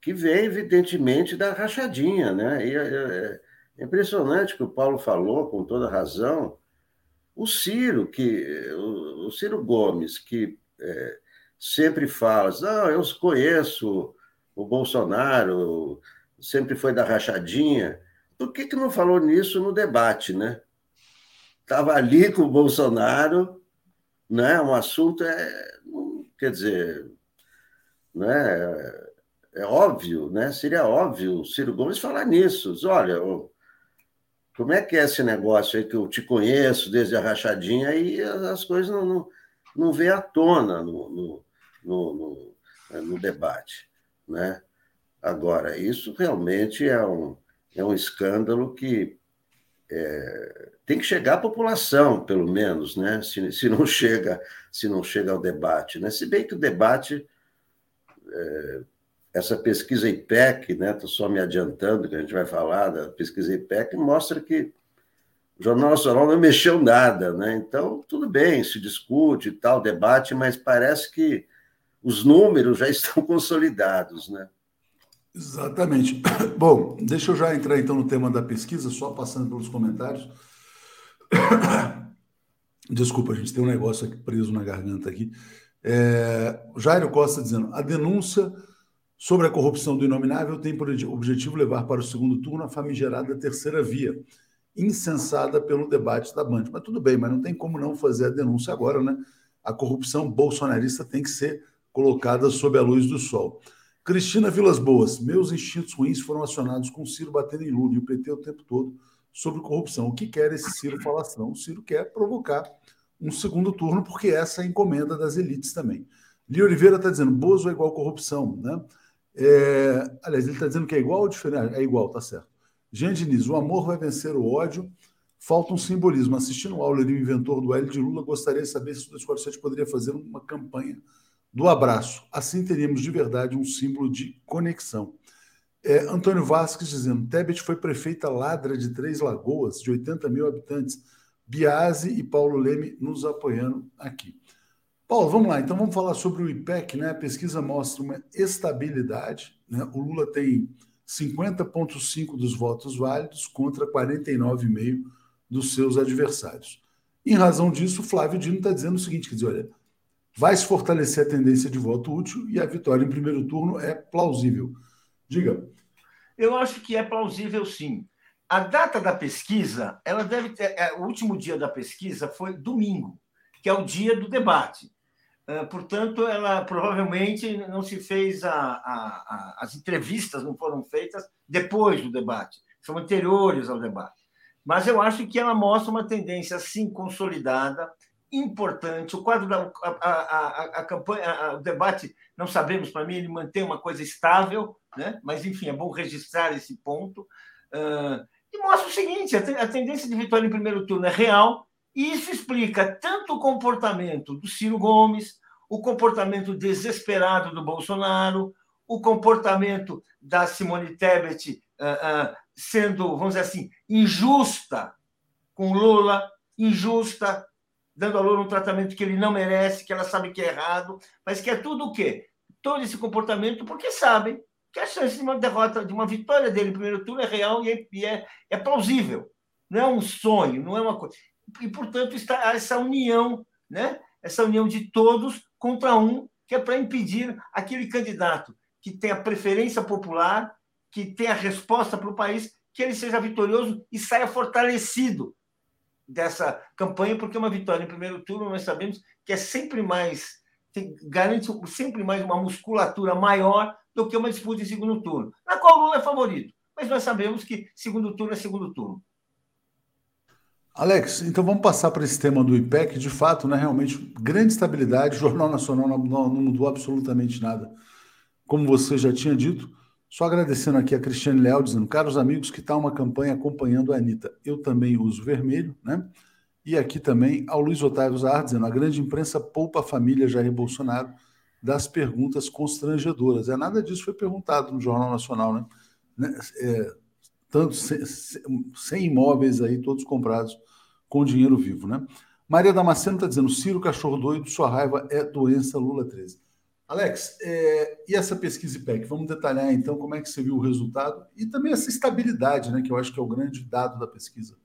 que vem, evidentemente, da rachadinha. Né? E é, é, é impressionante que o Paulo falou, com toda razão, o Ciro, que, o, Ciro Gomes, que é, sempre fala, não, eu conheço o Bolsonaro, sempre foi da rachadinha, por que, que não falou nisso no debate, né? Estava ali com o Bolsonaro, né? Um assunto é, quer dizer, né? é óbvio, né? Seria óbvio o Ciro Gomes falar nisso. Olha, como é que é esse negócio aí que eu te conheço desde a rachadinha e as coisas não, não, não vêm à tona no, no, no, no, no debate, né? Agora, isso realmente é um, é um escândalo que é, tem que chegar à população, pelo menos, né? Se, se, não chega, se não chega ao debate, né? Se bem que o debate é, essa pesquisa IPEC, né, estou só me adiantando, que a gente vai falar da pesquisa IPEC, mostra que o Jornal Nacional não mexeu nada, né? Então, tudo bem, se discute e tal, debate, mas parece que os números já estão consolidados, né? Exatamente. Bom, deixa eu já entrar então no tema da pesquisa, só passando pelos comentários. Desculpa, a gente tem um negócio aqui preso na garganta aqui. É, Jairo Costa dizendo: a denúncia sobre a corrupção do inominável tem por objetivo levar para o segundo turno a famigerada terceira via, incensada pelo debate da Band. Mas tudo bem, mas não tem como não fazer a denúncia agora, né? A corrupção bolsonarista tem que ser colocada sob a luz do sol. Cristina Vilas Boas, meus instintos ruins foram acionados com o Ciro batendo em Lula e o PT o tempo todo sobre corrupção. O que quer esse Ciro falação? O Ciro quer provocar um segundo turno, porque essa é a encomenda das elites também. Li Oliveira está dizendo, Bozo é igual corrupção, né? É, aliás, ele está dizendo que é igual ou diferente? É igual, tá certo. Jean Diniz, o amor vai vencer o ódio. Falta um simbolismo. Assistindo o Auler e o inventor do L de Lula, gostaria de saber se o 247 poderia fazer uma campanha do abraço. Assim teríamos de verdade um símbolo de conexão. É, Antônio Vasques dizendo: Tebet foi prefeita ladra de Três Lagoas, de 80 mil habitantes. Biase e Paulo Leme nos apoiando aqui. Paulo, vamos lá. Então vamos falar sobre o IPEC, né? A pesquisa mostra uma estabilidade. Né? O Lula tem 50,5% dos votos válidos contra 49,5% dos seus adversários. Em razão disso, Flávio Dino está dizendo o seguinte: quer dizer, olha, vai se fortalecer a tendência de voto útil e a vitória em primeiro turno é plausível. Diga. Eu acho que é plausível, sim. A data da pesquisa, ela deve ter. É, o último dia da pesquisa foi domingo, que é o dia do debate. Ah, portanto, ela provavelmente não se fez a, a, a, as entrevistas não foram feitas depois do debate, são anteriores ao debate. Mas eu acho que ela mostra uma tendência assim consolidada, importante. O quadro da a, a, campanha, o debate, não sabemos para mim, ele mantém uma coisa estável, né? Mas enfim, é bom registrar esse ponto. Uh, e mostra o seguinte: a tendência de vitória em primeiro turno é real, e isso explica tanto o comportamento do Ciro Gomes, o comportamento desesperado do Bolsonaro, o comportamento da Simone Tebet uh, uh, sendo, vamos dizer assim, injusta com Lula, injusta, dando a Lula um tratamento que ele não merece, que ela sabe que é errado, mas que é tudo o quê? Todo esse comportamento porque sabem que a chance de uma derrota, de uma vitória dele no primeiro turno é real e é, e é, é plausível. Não é um sonho, não é uma coisa. E, portanto, está essa união, né? essa união de todos contra um, que é para impedir aquele candidato que tem a preferência popular, que tem a resposta para o país, que ele seja vitorioso e saia fortalecido dessa campanha, porque uma vitória em primeiro turno, nós sabemos que é sempre mais, garante sempre mais uma musculatura maior do que uma disputa em segundo turno, na qual o Lula é favorito. Mas nós sabemos que segundo turno é segundo turno. Alex, então vamos passar para esse tema do IPEC. De fato, né, realmente, grande estabilidade. O Jornal Nacional não, não, mudou absolutamente nada. Como você já tinha dito, só agradecendo aqui a Cristiane Leal, dizendo, caros amigos, que está uma campanha acompanhando a Anitta. Eu também uso vermelho, né? E aqui também ao Luiz Otávio Zahar, dizendo, a grande imprensa poupa a família Jair Bolsonaro das perguntas constrangedoras. É nada disso foi perguntado no Jornal Nacional, né? né é, tanto sem imóveis aí, todos comprados com dinheiro vivo, né? Maria Damasceno está dizendo: Ciro Cachorro Doido, sua raiva é doença Lula 13. Alex, é, e essa pesquisa IPEC? Vamos detalhar então como é que você viu o resultado e também essa estabilidade, né? Que eu acho que é o grande dado da pesquisa.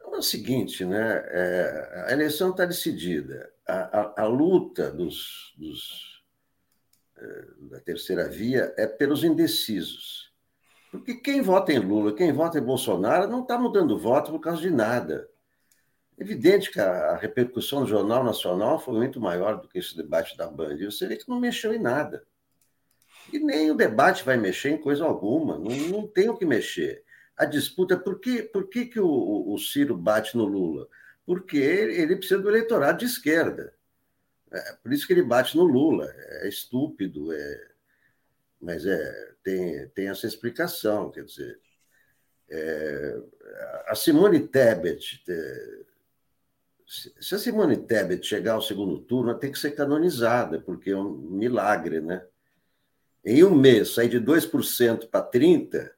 É o seguinte, né? É, a eleição está decidida. A, a, a luta dos, dos, é, da terceira via é pelos indecisos. Porque quem vota em Lula, quem vota em Bolsonaro, não está mudando voto por causa de nada. Evidente que a, repercussão do Jornal Nacional foi muito maior do que esse debate da Band. Você vê que não mexeu em nada. E nem o debate vai mexer em coisa alguma, não, não tem o que mexer. A disputa, por que, por que, que o, o Ciro bate no Lula? Porque ele, ele precisa do eleitorado de esquerda. É, por isso que ele bate no Lula. É estúpido, é, mas é, tem, tem essa explicação, quer dizer, é, a Simone Tebet, é, se a Simone Tebet chegar ao segundo turno, ela tem que ser canonizada, porque é um milagre, né? Em um mês, sair de 2% para 30%,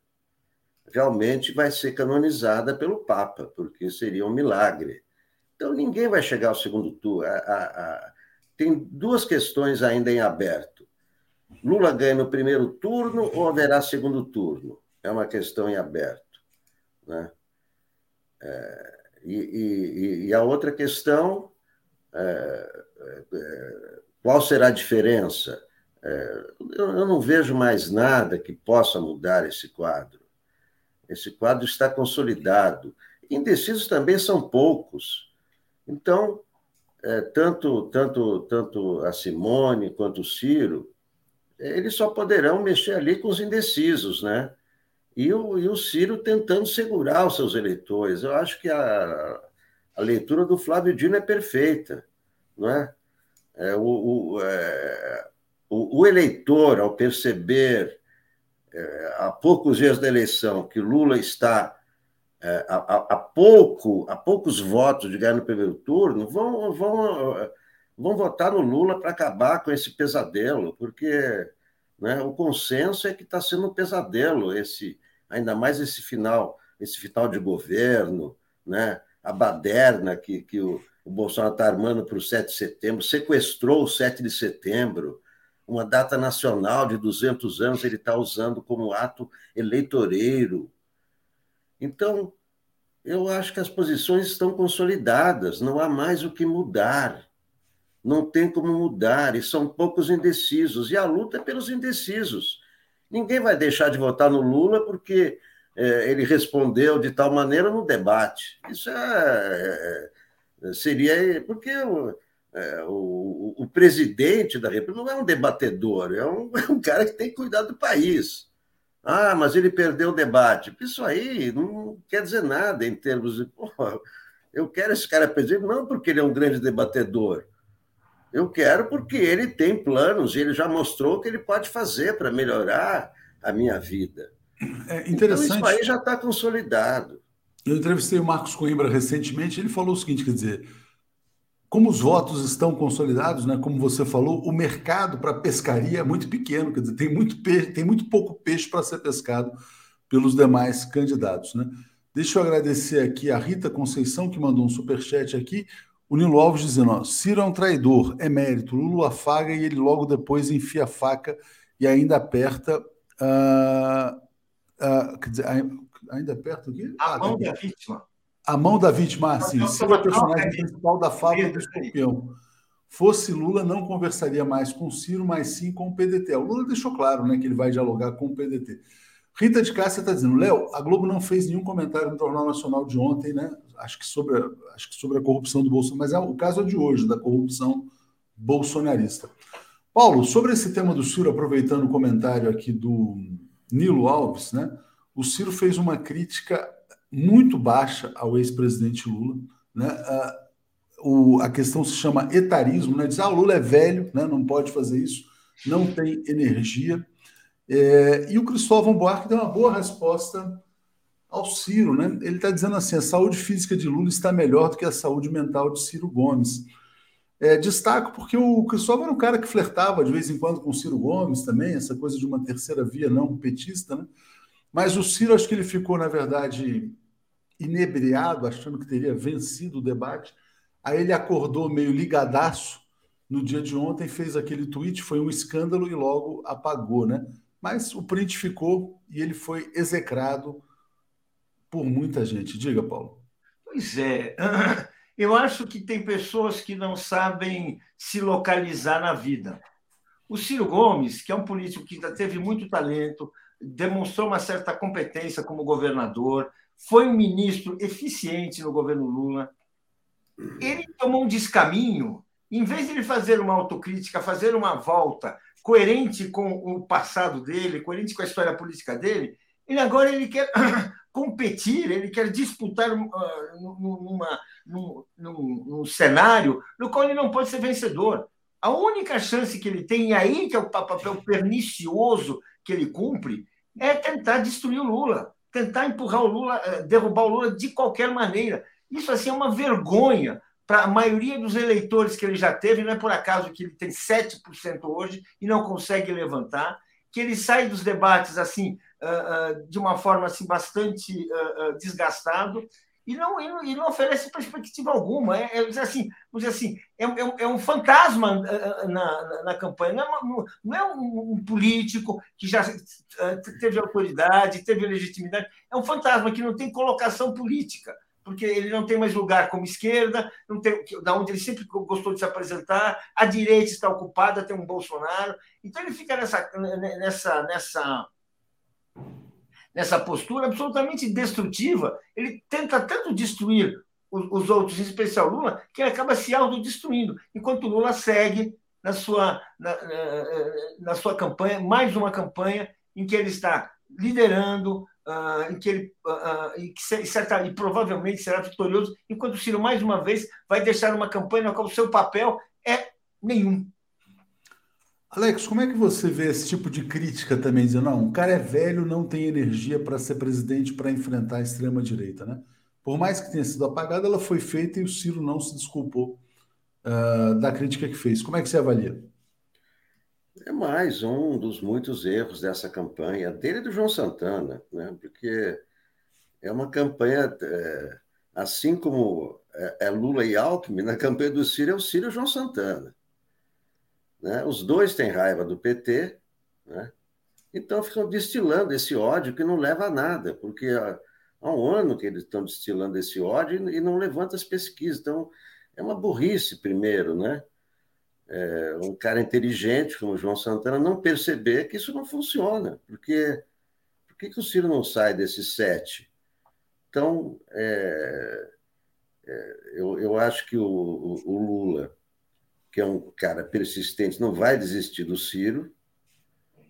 realmente vai ser canonizada pelo Papa, porque seria um milagre. Então, ninguém vai chegar ao segundo turno. A, a, a... Tem duas questões ainda em aberto. Lula ganha no primeiro turno ou haverá segundo turno? É uma questão em aberto. Né? É, e, e, e, a outra questão, é, é, qual será a diferença? É, eu, eu não vejo mais nada que possa mudar esse quadro. Esse quadro está consolidado. Indecisos também são poucos. Então, é, tanto, tanto, tanto a Simone quanto o Ciro eles só poderão mexer ali com os indecisos, né? E o, e o Ciro tentando segurar os seus eleitores. Eu acho que a, a leitura do Flávio Dino é perfeita, não é? é, o, o, é o, o, eleitor, ao perceber, é, há poucos dias da eleição, que Lula está é, a, a, a, pouco, a poucos votos de ganhar no primeiro turno, vão, vão vão votar no Lula para acabar com esse pesadelo, porque né, o consenso é que está sendo um pesadelo esse, ainda mais esse final, esse final de governo, né, a baderna que, que, o, o Bolsonaro está armando para o 7 de setembro, sequestrou o 7 de setembro, uma data nacional de 200 anos, ele está usando como ato eleitoreiro. Então, eu acho que as posições estão consolidadas, não há mais o que mudar. Não tem como mudar, e são poucos indecisos, e a luta é pelos indecisos. Ninguém vai deixar de votar no Lula porque é, ele respondeu de tal maneira no debate. Isso é, é, seria. Porque o, é, o, o, presidente da República não é um debatedor, é um, é um cara que tem que cuidar do país. Ah, mas ele perdeu o debate. Isso aí não quer dizer nada em termos de. Eu quero esse cara presidente, não porque ele é um grande debatedor. Eu quero porque ele tem planos e ele já mostrou o que ele pode fazer para melhorar a minha vida. É interessante. Então, isso aí já está consolidado. Eu entrevistei o Marcos Coimbra recentemente, ele falou o seguinte, quer dizer, como os votos estão consolidados, né, como você falou, o mercado para pescaria é muito pequeno, quer dizer, tem muito, peixe, tem muito pouco peixe para ser pescado pelos demais candidatos. Né? Deixa eu agradecer aqui a Rita Conceição, que mandou um superchat aqui, o Nilo Alves dizendo, ó, Ciro é um traidor, é mérito, Lula afaga e ele logo depois enfia a faca e ainda aperta uh, Uh, quer dizer, ainda perto aqui? A ah, mão da vítima. A mão da vítima, ah, sim. Se o personagem principal da fábula do escorpião fosse Lula, não conversaria mais com Ciro, mas sim com o PDT. O Lula deixou claro né, que ele vai dialogar com o PDT. Rita de Cássia está dizendo, Léo, a Globo não fez nenhum comentário no Jornal Nacional de ontem, né? Acho que sobre acho que sobre a corrupção do Bolsonaro, mas é o caso de hoje, da corrupção bolsonarista. Paulo, sobre esse tema do Ciro, aproveitando o comentário aqui do, Nilo Alves, né? O Ciro fez uma crítica muito baixa ao ex-presidente Lula, né? A, o, a questão se chama etarismo, né? Diz, ah, o Lula é velho, né? Não pode fazer isso, não tem energia. É, e o Cristóvão Buarque deu uma boa resposta ao Ciro, né? Ele está dizendo assim: a saúde física de Lula está melhor do que a saúde mental de Ciro Gomes. É, destaco porque o Cristóvão era um cara que flertava de vez em quando com o Ciro Gomes também, essa coisa de uma terceira via não petista, né? Mas o Ciro, acho que ele ficou, na verdade, inebriado, achando que teria vencido o debate. Aí ele acordou meio ligadaço no dia de ontem, fez aquele tweet, foi um escândalo e logo apagou, né? Mas o print ficou e ele foi execrado por muita gente. Diga, Paulo. Pois é. Eu acho que tem pessoas que não sabem se localizar na vida. O Ciro Gomes, que é um político que teve muito talento, demonstrou uma certa competência como governador, foi um ministro eficiente no governo Lula. Ele tomou um descaminho, em vez de ele fazer uma autocrítica, fazer uma volta coerente com o passado dele, coerente com a história política dele, ele agora ele quer competir, ele quer disputar uh, numa, num, num, num, cenário no qual ele não pode ser vencedor. A única chance que ele tem, e aí que é o papel pernicioso que ele cumpre, é tentar destruir o Lula, tentar empurrar o Lula, eh, derrubar o Lula de qualquer maneira. Isso assim é uma vergonha para a maioria dos eleitores que ele já teve, não é por acaso que ele tem 7% hoje e não consegue levantar, que ele sai dos debates assim de uma forma assim bastante desgastado e não, e não, oferece perspectiva alguma. É, é assim, vamos assim, é, é, é um fantasma na, na, na campanha, não é, uma, não é um, um, político que já teve autoridade, teve legitimidade, é um fantasma que não tem colocação política, porque ele não tem mais lugar como esquerda, não tem, da onde ele sempre gostou de se apresentar, a direita está ocupada, tem um Bolsonaro, então ele fica nessa, nessa, nessa nessa postura absolutamente destrutiva. Ele tenta tanto destruir os, outros, em especial Lula, que ele acaba se autodestruindo, enquanto Lula segue na sua, na, na, na sua campanha, mais uma campanha em que ele está liderando, uh, em que ele uh, e, que certa, e provavelmente será vitorioso, enquanto o Ciro, mais uma vez, vai deixar uma campanha na qual o seu papel é nenhum. Alex, como é que você vê esse tipo de crítica também, dizendo, não, o cara é velho, não tem energia para ser presidente para enfrentar a extrema-direita, né? Por mais que tenha sido apagada, ela foi feita e o Ciro não se desculpou uh, da crítica que fez. Como é que você avalia? É mais um dos muitos erros dessa campanha, dele e do João Santana, né? porque é uma campanha, é, assim como é, é Lula e Alckmin, na campanha do Ciro é o Ciro e o João Santana. Né? Os dois têm raiva do PT, né? então ficam destilando esse ódio que não leva a nada, porque há, um ano que eles estão destilando esse ódio e, não levanta as pesquisas. Então, é uma burrice, primeiro, né? É, um cara inteligente como João Santana não perceber que isso não funciona, porque por que, que o Ciro não sai desses sete? Então, é, é, eu, eu acho que o, o, o, Lula, que é um cara persistente, não vai desistir do Ciro,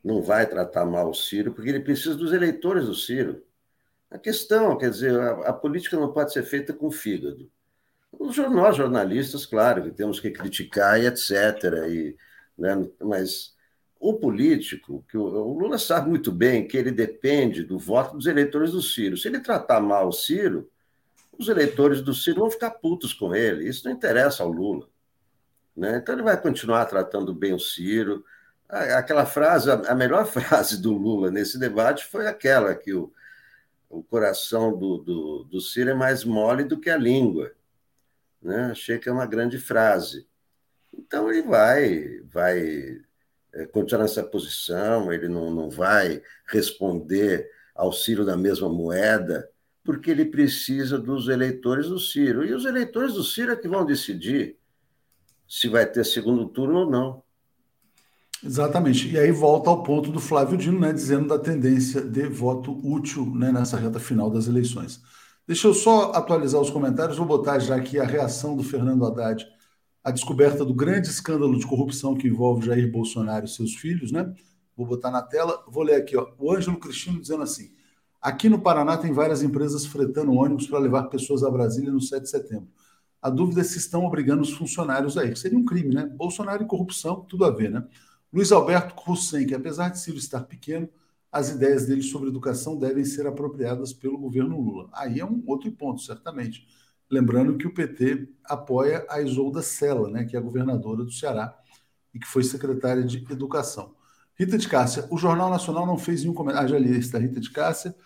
não vai tratar mal o Ciro, porque ele precisa dos eleitores do Ciro. A questão, quer dizer, a, a política não pode ser feita com fígado. Nós, jornalistas, claro, que temos que criticar e etc. E, né, mas o político, que o, o, Lula sabe muito bem que ele depende do voto dos eleitores do Ciro. Se ele tratar mal o Ciro, os eleitores do Ciro vão ficar putos com ele. Isso não interessa ao Lula. Né? Então ele vai continuar tratando bem o Ciro. Aquela frase, a melhor frase do Lula nesse debate foi aquela que o, o coração do, do, do Ciro é mais mole do que a língua. Né? Achei que é uma grande frase. Então ele vai, vai é, continuar nessa posição, ele não, não vai responder ao Ciro da mesma moeda, porque ele precisa dos eleitores do Ciro. E os eleitores do Ciro é que vão decidir se vai ter segundo turno ou não. Exatamente. E aí volta ao ponto do Flávio Dino, né, dizendo da tendência de voto útil né, nessa reta final das eleições. Deixa eu só atualizar os comentários, vou botar já aqui a reação do Fernando Haddad à descoberta do grande escândalo de corrupção que envolve Jair Bolsonaro e seus filhos, né? Vou botar na tela, vou ler aqui, ó. O Ângelo Cristino dizendo assim: aqui no Paraná tem várias empresas fretando ônibus para levar pessoas a Brasília no 7 de setembro. A dúvida é se estão obrigando os funcionários a ir. Seria um crime, né? Bolsonaro e corrupção, tudo a ver, né? Luiz Alberto Hussein, que apesar de Ciro estar pequeno, as ideias dele sobre educação devem ser apropriadas pelo governo Lula. Aí é um outro ponto, certamente. Lembrando que o PT apoia a Isolda Sela, né, que é a governadora do Ceará e que foi secretária de Educação. Rita de Cássia, o Jornal Nacional não fez nenhum comentário. Ah, já li esta Rita de Cássia.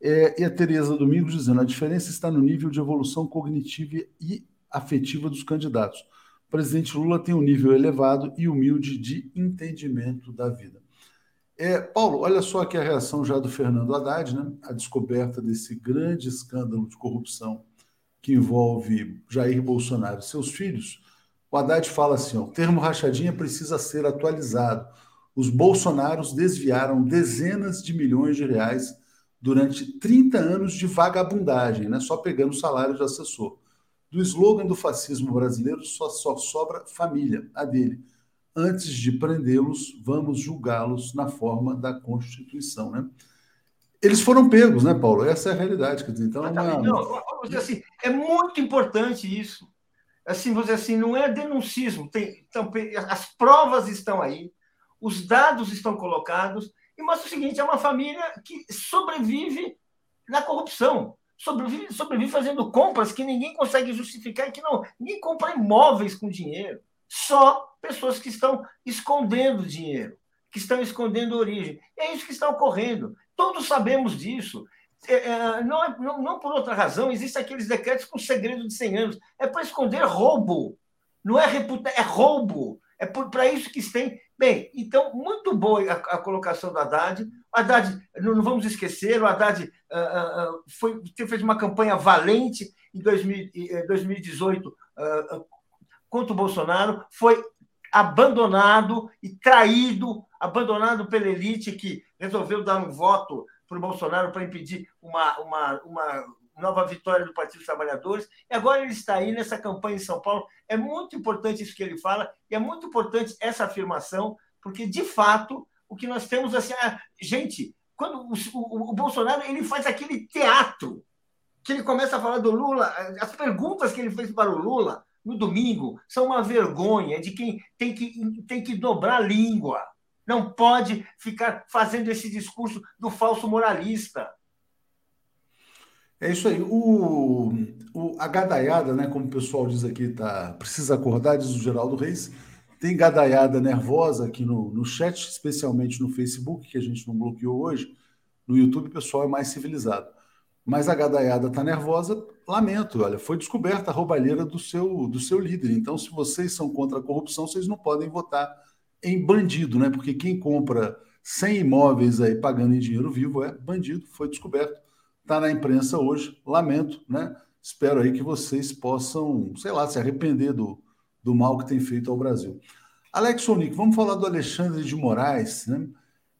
É, e a Tereza Domingos dizendo: a diferença está no nível de evolução cognitiva e afetiva dos candidatos. O presidente Lula tem um nível elevado e humilde de entendimento da vida. É, Paulo, olha só aqui a reação já do Fernando Haddad, né? A descoberta desse grande escândalo de corrupção que envolve Jair Bolsonaro e seus filhos. O Haddad fala assim: ó, o termo rachadinha precisa ser atualizado. Os bolsonaros desviaram dezenas de milhões de reais durante 30 anos de vagabundagem, né? só pegando salário de assessor. Do slogan do fascismo brasileiro só, só sobra família, a dele antes de prendê-los, vamos julgá-los na forma da Constituição, né? Eles foram pegos, né, Paulo? Essa é a realidade. Quer dizer, então, é uma... não, assim, é muito importante isso. Assim, você assim, não é denuncismo. Tem, então, as provas estão aí, os dados estão colocados, e mostra o seguinte: é uma família que sobrevive na corrupção, sobrevive, sobrevive fazendo compras que ninguém consegue justificar e que não. Ninguém compra imóveis com dinheiro só pessoas que estão escondendo dinheiro, que estão escondendo origem. É isso que está ocorrendo. Todos sabemos disso. É, é, não, é, não, não, por outra razão, existem aqueles decretos com segredo de 100 anos. É para esconder roubo. Não é reputa, é roubo. É para isso que tem. Bem, então, muito boa a, a colocação do Haddad. O Haddad, não, vamos esquecer, o Haddad uh, uh, foi, fez uma campanha valente em 2000, 2018 uh, contra o Bolsonaro, foi abandonado e traído, abandonado pela elite que resolveu dar um voto para o Bolsonaro para impedir uma, uma, uma nova vitória do Partido dos Trabalhadores. E agora ele está aí nessa campanha em São Paulo. É muito importante isso que ele fala, e é muito importante essa afirmação, porque, de fato, o que nós temos assim, ah, gente, quando o, o, o Bolsonaro ele faz aquele teatro, que ele começa a falar do Lula, as perguntas que ele fez para o Lula, no domingo são uma vergonha de quem tem que, tem que dobrar a língua. Não pode ficar fazendo esse discurso do falso moralista. É isso aí. O, o, a gadaiada, né, como o pessoal diz aqui, tá, precisa acordar, diz o Geraldo Reis. Tem gadaiada nervosa aqui no, no chat, especialmente no Facebook, que a gente não bloqueou hoje. No YouTube, o pessoal é mais civilizado. mas a gadaiada está nervosa, lamento, olha, foi descoberta a roubalheira do seu, do seu líder. Então, se vocês são contra a corrupção, vocês não podem votar em bandido, né? Porque quem compra 100 imóveis aí pagando em dinheiro vivo é bandido, foi descoberto. Está na imprensa hoje, lamento, né? Espero aí que vocês possam, sei lá, se arrepender do, do mal que tem feito ao Brasil. Alex Sonic, vamos falar do Alexandre de Moraes, né?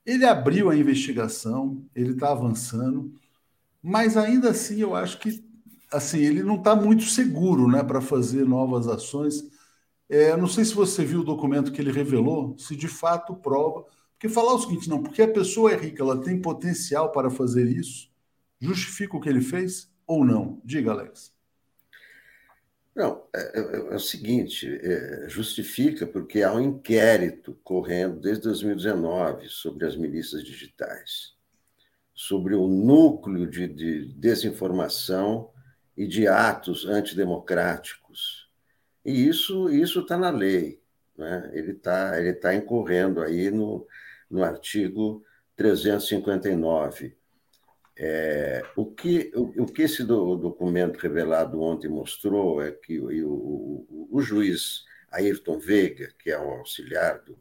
Ele abriu a investigação, ele está avançando, mas ainda assim eu acho que assim ele não está muito seguro, né, para fazer novas ações. É, não sei se você viu o documento que ele revelou, se de fato prova porque falar o seguinte, não, porque a pessoa é rica, ela tem potencial para fazer isso, justifica o que ele fez ou não? Diga, Alex. Não, é, é, é o seguinte, é, justifica porque há um inquérito correndo desde 2019 sobre as milícias digitais, sobre o núcleo de, de desinformação e de atos antidemocráticos. E isso isso está na lei, né? ele está ele tá incorrendo aí no, no artigo 359. É, o, que, o, o, que esse do, documento revelado ontem mostrou é que o, o, o, juiz Ayrton Veiga, que é o auxiliar do,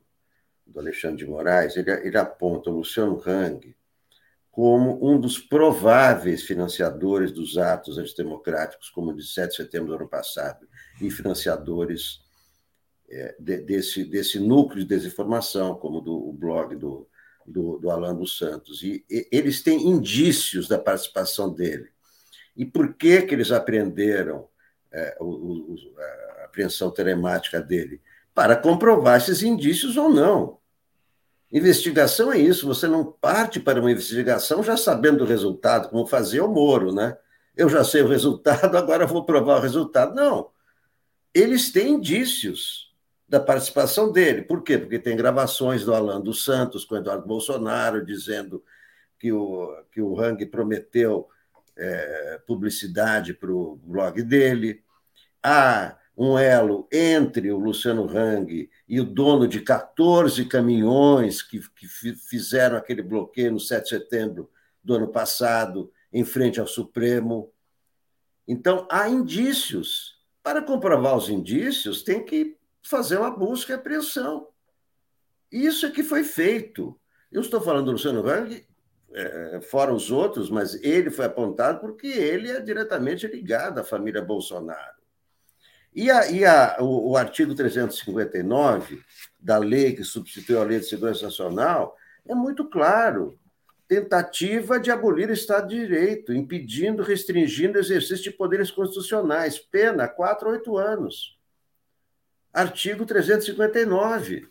do Alexandre de Moraes, ele, ele aponta o Luciano Hang como um dos prováveis financiadores dos atos antidemocráticos, como de 7 de setembro do ano passado, e financiadores é, de, desse, desse núcleo de desinformação, como do blog do, do, do Alan dos Santos. E, e, eles têm indícios da participação dele. E por que, que eles apreenderam é, a apreensão telemática dele? Para comprovar esses indícios ou não. Investigação é isso, você não parte para uma investigação já sabendo o resultado, como fazia o Moro, né? Eu já sei o resultado, agora vou provar o resultado. Não. Eles têm indícios da participação dele. Por quê? Porque tem gravações do Alan dos Santos com Eduardo Bolsonaro dizendo que o, que o Hang prometeu é, publicidade para o blog dele. Há um elo entre o Luciano Hang e o dono de 14 caminhões que, que fizeram aquele bloqueio no 7 de setembro do ano passado, em frente ao Supremo. Então, há indícios. Para comprovar os indícios, tem que fazer uma busca e apreensão. Isso é que foi feito. Eu estou falando do Luciano Hang, é, fora os outros, mas ele foi apontado porque ele é diretamente ligado à família Bolsonaro. E, a, e a, o, o, artigo 359 da lei que substituiu a Lei de Segurança Nacional é muito claro. Tentativa de abolir o Estado de Direito, impedindo, restringindo o exercício de poderes constitucionais. Pena, quatro a oito anos artigo 359.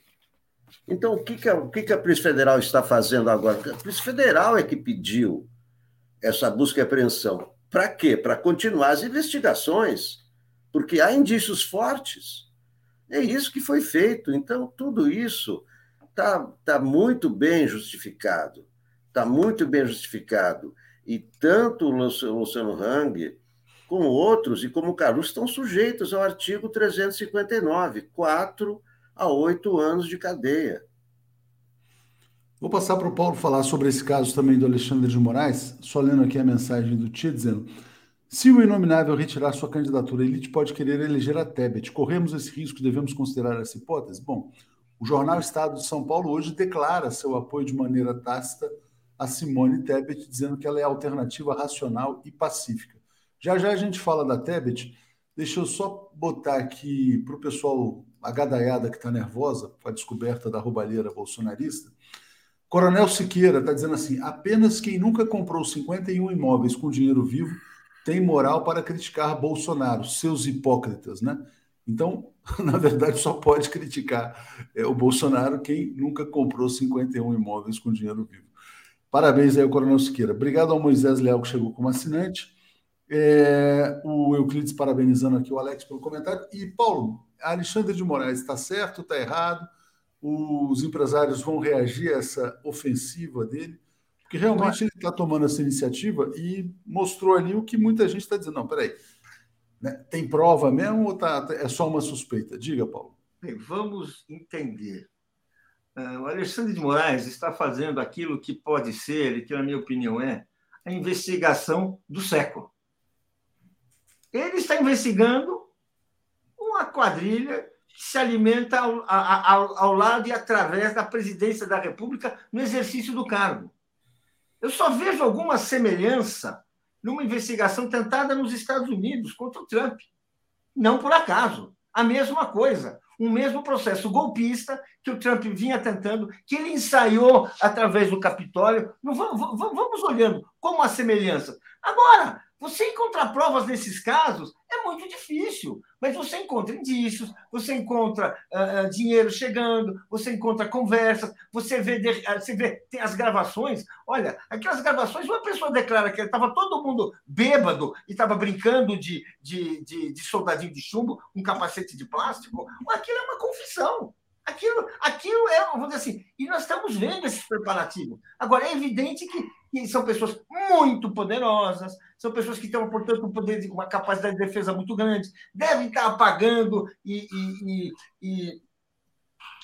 Então, o que, que, a, o que, que a Polícia Federal está fazendo agora? A Polícia Federal é que pediu essa busca e apreensão. Para quê? Para continuar as investigações, porque há indícios fortes. É isso que foi feito. Então, tudo isso está tá muito bem justificado. Está muito bem justificado. E tanto o Luciano Hang como outros e como Carlos estão sujeitos ao artigo 359, 4 a 8 anos de cadeia. Vou passar para o Paulo falar sobre esse caso também do Alexandre de Moraes, só lendo aqui a mensagem do Tia dizendo: se o inominável retirar sua candidatura, a elite pode querer eleger a Tebet. Corremos esse risco, devemos considerar essa hipótese? Bom, o jornal Estado de São Paulo hoje declara seu apoio de maneira tácita a Simone Tebet, dizendo que ela é alternativa racional e pacífica. Já já a gente fala da Tebet. Deixa eu só botar aqui para o pessoal, a gadaiada que está nervosa com a descoberta da roubalheira bolsonarista. Coronel Siqueira está dizendo assim: apenas quem nunca comprou 51 imóveis com dinheiro vivo tem moral para criticar Bolsonaro, seus hipócritas, né? Então, na verdade, só pode criticar é, o Bolsonaro quem nunca comprou 51 imóveis com dinheiro vivo. Parabéns aí ao Coronel Siqueira. Obrigado ao Moisés Leal que chegou como assinante. É, o Euclides parabenizando aqui o Alex pelo comentário. E, Paulo, Alexandre de Moraes está certo, está errado? Os empresários vão reagir a essa ofensiva dele? Porque realmente ele está tomando essa iniciativa e mostrou ali o que muita gente está dizendo. Não, peraí. Né? Tem prova mesmo ou tá, é só uma suspeita? Diga, Paulo. Bem, vamos entender. Uh, o Alexandre de Moraes está fazendo aquilo que pode ser, e que, na minha opinião, é a investigação do século. Ele está investigando uma quadrilha que se alimenta ao, ao, ao lado e através da presidência da República no exercício do cargo. Eu só vejo alguma semelhança numa investigação tentada nos Estados Unidos contra o Trump. Não por acaso. A mesma coisa. Um mesmo processo golpista que o Trump vinha tentando, que ele ensaiou através do Capitólio. Vamos, vamos olhando como a semelhança. Agora, você encontrar provas nesses casos é muito difícil, mas você encontra indícios, você encontra uh, dinheiro chegando, você encontra conversas, você vê, uh, você vê tem as gravações. Olha, aquelas gravações, uma pessoa declara que estava todo mundo bêbado e estava brincando de, de, de, de soldadinho de chumbo, um capacete de plástico. Aquilo é uma confissão. Aquilo, aquilo é, vamos dizer assim, e nós estamos vendo esses preparativos. Agora, é evidente que, que são pessoas muito poderosas, são pessoas que têm, portanto, um poder de uma capacidade de defesa muito grande, devem estar apagando e, e, e,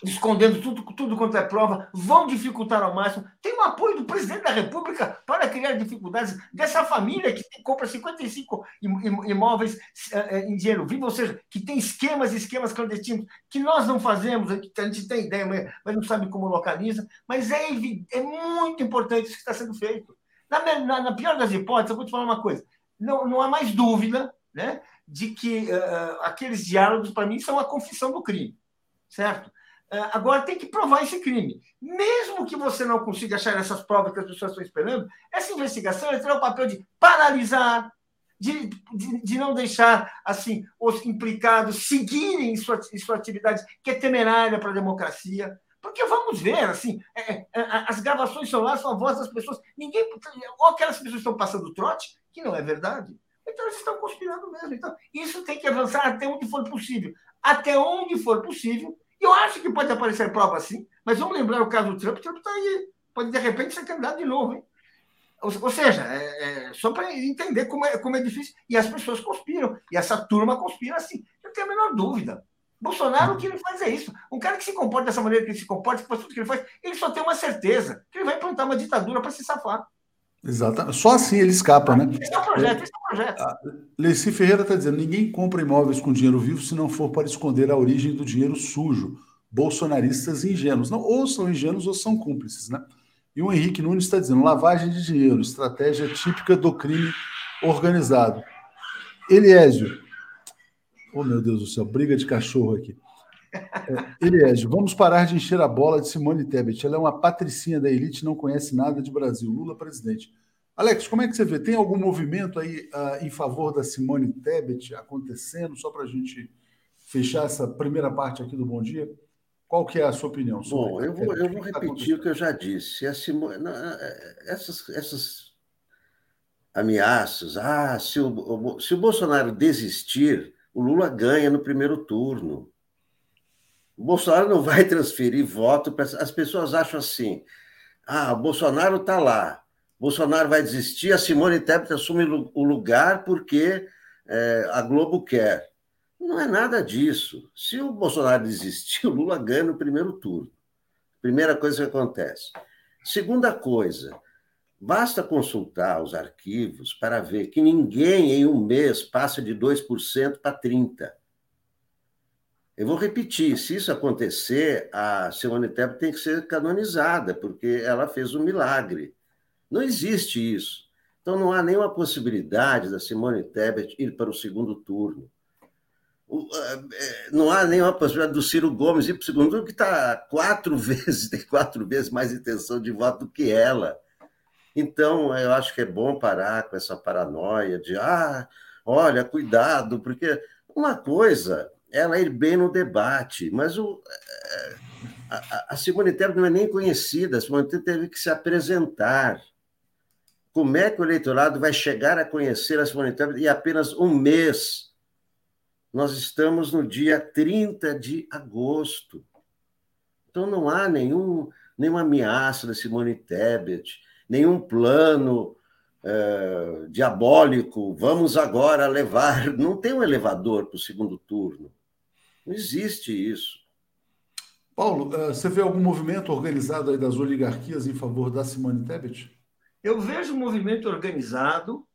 escondendo tudo, tudo quanto é prova, vão dificultar ao máximo. Tem o apoio do presidente da República para criar dificuldades dessa família que compra 55 imóveis eh, eh, em dinheiro vivo, ou seja, que tem esquemas e esquemas clandestinos que nós não fazemos, que a gente tem ideia, mas não sabe como localiza. Mas é, é muito importante isso que está sendo feito. Na, na, na, pior das hipóteses, eu vou te falar uma coisa: não, não há mais dúvida né, de que uh, aqueles diálogos, para mim, são a confissão do crime, certo? É, agora tem que provar esse crime. Mesmo que você não consiga achar essas provas que as pessoas estão esperando, essa investigação terá o papel de paralisar, de, de, de, não deixar assim os implicados seguirem sua, sua atividade, que é temerária para a democracia. Porque vamos ver, assim, é, é, as gravações são lá, são a voz das pessoas. Ninguém. Ou aquelas pessoas estão passando trote, que não é verdade. Então eles estão conspirando mesmo. Então, isso tem que avançar até onde for possível. Até onde for possível, eu acho que pode aparecer prova assim, mas vamos lembrar o caso do Trump, o Trump está aí. Pode, de repente, ser candidato de novo, hein? Ou, ou seja, é, é, só para entender como é, como é difícil. E as pessoas conspiram. E essa turma conspira assim. Eu tenho a menor dúvida. Bolsonaro, o que ele faz é isso. Um cara que se comporta dessa maneira que ele se comporta, que faz tudo que ele faz, ele só tem uma certeza, que ele vai implantar uma ditadura para se safar. Exatamente. Só assim ele escapa, né? Esse é o projeto, esse é o projeto. Ah, Leci Ferreira está dizendo: ninguém compra imóveis com dinheiro vivo se não for para esconder a origem do dinheiro sujo. Bolsonaristas ingênuos. Não, ou são ingênuos ou são cúmplices, né? E o Henrique Nunes está dizendo: lavagem de dinheiro, estratégia típica do crime organizado. Eliésio. Oh, meu Deus do céu, briga de cachorro aqui. É, vamos parar de encher a bola de Simone Tebet. Ela é uma patricinha da elite, não conhece nada de Brasil. Lula presidente. Alex, como é que você vê? Tem algum movimento aí uh, em favor da Simone Tebet acontecendo? Só para a gente fechar essa primeira parte aqui do Bom Dia. Qual que é a sua opinião? Bom, eu vou, eu vou tá repetir o que eu já disse. A Simone, essas, essas ameaças, ah, se o, se o Bolsonaro desistir, o Lula ganha no primeiro turno. O Bolsonaro não vai transferir voto. Pra... As pessoas acham assim: ah, o Bolsonaro está lá, Bolsonaro vai desistir, a Simone Tebet assume o lugar porque é, a Globo quer. Não é nada disso. Se o Bolsonaro desistir, o Lula ganha no primeiro turno. Primeira coisa que acontece. Segunda coisa, basta consultar os arquivos para ver que ninguém em um mês passa de 2% para 30%. Eu vou repetir, se isso acontecer, a Simone Tebet tem que ser canonizada, porque ela fez um milagre. Não existe isso. Então não há nenhuma possibilidade da Simone Tebet ir para o segundo turno. É, não há nenhuma possibilidade do Ciro Gomes ir para o segundo turno, que está quatro vezes, tem quatro vezes mais intenção de voto do que ela. Então, eu acho que é bom parar com essa paranoia de, ah, olha, cuidado, porque uma coisa ela ir bem no debate, mas o, é, a, a Simone Tebet não é nem conhecida, a Simone Tebet teve que se apresentar. Como é que o eleitorado vai chegar a conhecer a Simone Tebet em apenas um mês? Nós estamos no dia 30 de agosto. Então não há nenhum, nenhuma ameaça da Simone Tebet, nenhum plano é, diabólico, vamos agora levar. Não tem um elevador para o segundo turno. Não existe isso. Paulo, eh, você vê algum movimento organizado aí das oligarquias em favor da Simone Tebet? Eu vejo o movimento organizado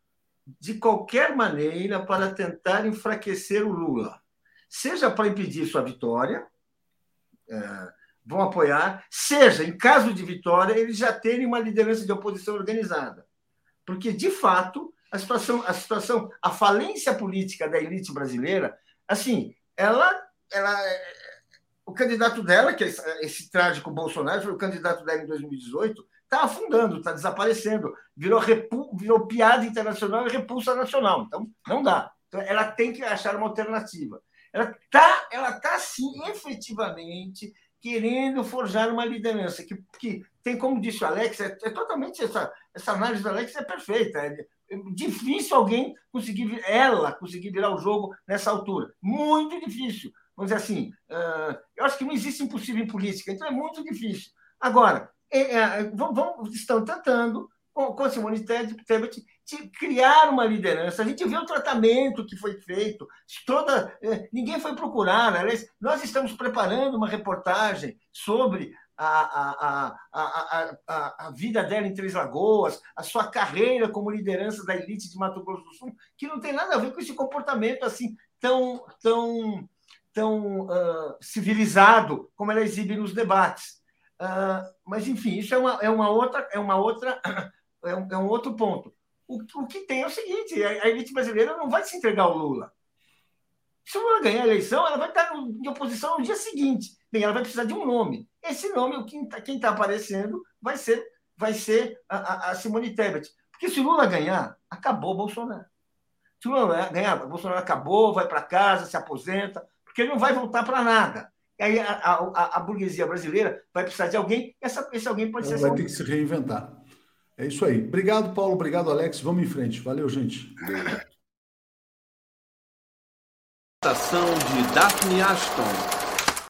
de qualquer maneira para tentar enfraquecer o Lula, seja para impedir sua vitória, é, vão apoiar, seja, em caso de vitória, eles já terem uma liderança de oposição organizada. Porque, de fato, a situação, a situação, a falência política da elite brasileira, assim, ela, ela o candidato dela, que é esse trágico Bolsonaro, foi o candidato dela em 2018, está afundando, está desaparecendo, virou, repu, virou piada internacional e repulsa nacional. Então, não dá. Então, ela tem que achar uma alternativa. Ela está, ela tá, sim, efetivamente querendo forjar uma liderança que, que tem, como disse o Alex, é, é totalmente essa, essa análise do Alex é perfeita. É, é difícil alguém conseguir, ela conseguir virar o jogo nessa altura. Muito difícil. Vamos dizer assim, eu acho que não existe impossível em política, então é muito difícil. Agora, é, é, estão tentando, com, com Simone Tebet, de criar uma liderança. A gente vê o tratamento que foi feito, toda, é, ninguém foi procurar. Aliás, nós estamos preparando uma reportagem sobre a, a, a, a, a, vida dela em Três Lagoas, a sua carreira como liderança da elite de Mato Grosso do Sul, que não tem nada a ver com esse comportamento assim tão, tão, tão uh, civilizado como ela exibe nos debates. Uh, mas, enfim, isso é uma, é uma outra, é uma outra, é um, é um outro ponto. O, o, que tem é o seguinte: a, elite brasileira não vai se entregar ao Lula. Se o Lula ganhar a eleição, ela vai estar em oposição no dia seguinte. Bem, ela vai precisar de um nome. Esse nome, quem está tá aparecendo, vai ser, vai ser a, a, Simone Tebet. Porque se o Lula ganhar, acabou o Bolsonaro. Se o Lula ganhar, o Bolsonaro acabou, vai para casa, se aposenta, porque ele não vai voltar para nada. E aí a, a, a, burguesia brasileira vai precisar de alguém, essa, esse alguém pode ser. Vai ter que se reinventar. É isso aí. Obrigado, Paulo. Obrigado, Alex. Vamos em frente. Valeu, gente. Estação de Daphne Ashton.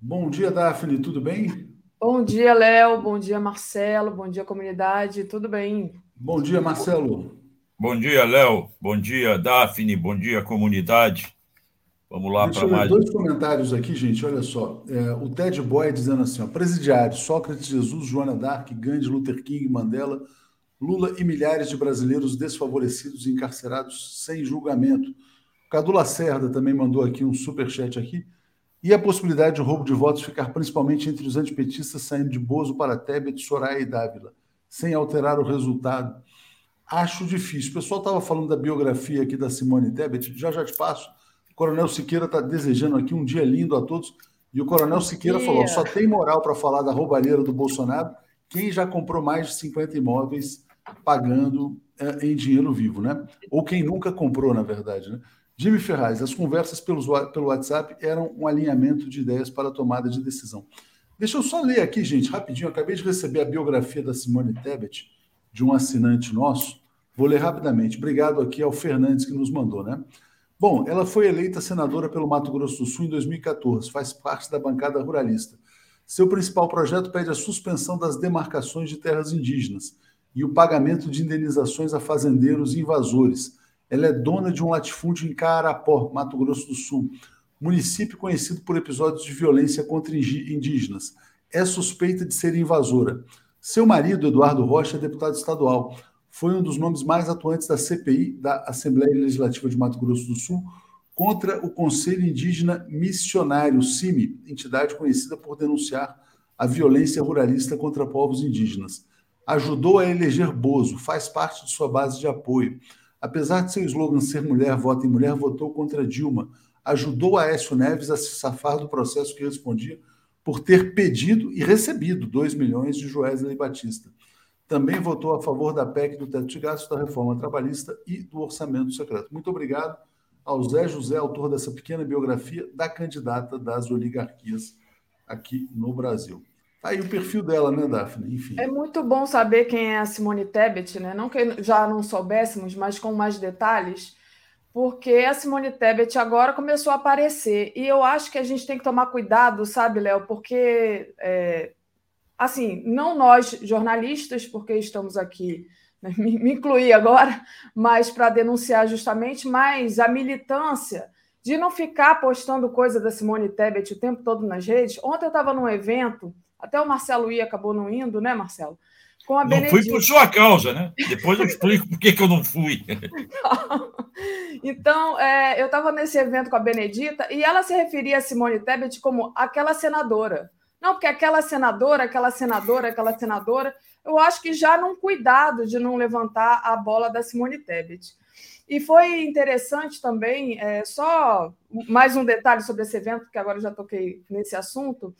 Bom dia, Daphne. Tudo bem? Bom dia, Léo. Bom dia, Marcelo. Bom dia, comunidade. Tudo bem? Bom dia, Marcelo. Bom dia, Léo. Bom dia, Daphne. Bom dia, comunidade. Vamos lá para mais. dois comentários aqui, gente. Olha só. É, o Ted Boy dizendo assim: ó, presidiário, Sócrates, Jesus, Joana Dark, Gandhi, Luther King, Mandela, Lula e milhares de brasileiros desfavorecidos e encarcerados sem julgamento. Cadu Lacerda também mandou aqui um super chat aqui. E a possibilidade de roubo de votos ficar principalmente entre os antipetistas saindo de Bozo para Tebet, Soraya e Dávila, sem alterar o resultado. Acho difícil. O pessoal estava falando da biografia aqui da Simone Tebet, já já te passo o Coronel Siqueira está desejando aqui um dia lindo a todos. E o Coronel Siqueira falou: só tem moral para falar da roubalheira do Bolsonaro quem já comprou mais de 50 imóveis pagando é, em dinheiro vivo, né? Ou quem nunca comprou, na verdade, né? Jimmy Ferraz, as conversas pelos, pelo WhatsApp eram um alinhamento de ideias para a tomada de decisão. Deixa eu só ler aqui, gente, rapidinho. Eu acabei de receber a biografia da Simone Tebet, de um assinante nosso. Vou ler rapidamente. Obrigado aqui ao Fernandes que nos mandou, né? Bom, ela foi eleita senadora pelo Mato Grosso do Sul em 2014, faz parte da bancada ruralista. Seu principal projeto pede a suspensão das demarcações de terras indígenas e o pagamento de indenizações a fazendeiros e invasores. Ela é dona de um latifúndio em Carapó, Mato Grosso do Sul, município conhecido por episódios de violência contra indígenas. É suspeita de ser invasora. Seu marido, Eduardo Rocha, é deputado estadual foi um dos nomes mais atuantes da CPI, da Assembleia Legislativa de Mato Grosso do Sul, contra o Conselho Indígena Missionário, CIMI, entidade conhecida por denunciar a violência ruralista contra povos indígenas. Ajudou a eleger Bozo, faz parte de sua base de apoio. Apesar de seu slogan ser mulher, vota em mulher, votou contra Dilma. Ajudou a Aécio Neves a se safar do processo que respondia por ter pedido e recebido 2 milhões de Joesley Batista também votou a favor da PEC do teto de gastos, da reforma trabalhista e do orçamento secreto. Muito obrigado ao Zé José, autor dessa pequena biografia da candidata das oligarquias aqui no Brasil. Tá aí o perfil dela, né, Daphne? Enfim. É muito bom saber quem é a Simone Tebet, né? Não que já não soubéssemos, mas com mais detalhes, porque a Simone Tebet agora começou a aparecer. E eu acho que a gente tem que tomar cuidado, sabe, Léo? Porque é, assim, não nós jornalistas, porque estamos aqui, né, me, incluí agora, mas para denunciar justamente, mas a militância de não ficar postando coisa da Simone Tebet o tempo todo nas redes. Ontem eu estava num evento, até o Marcelo ia, acabou não indo, né, Marcelo? com a Benedita. Não fui por sua causa, né? Depois eu explico por que, que eu não fui. então, é, eu estava nesse evento com a Benedita e ela se referia a Simone Tebet como aquela senadora. Não, porque aquela senadora, aquela senadora, aquela senadora, eu acho que já num cuidado de não levantar a bola da Simone Tebet. E foi interessante também, é, só mais um detalhe sobre esse evento, que agora já toquei nesse assunto.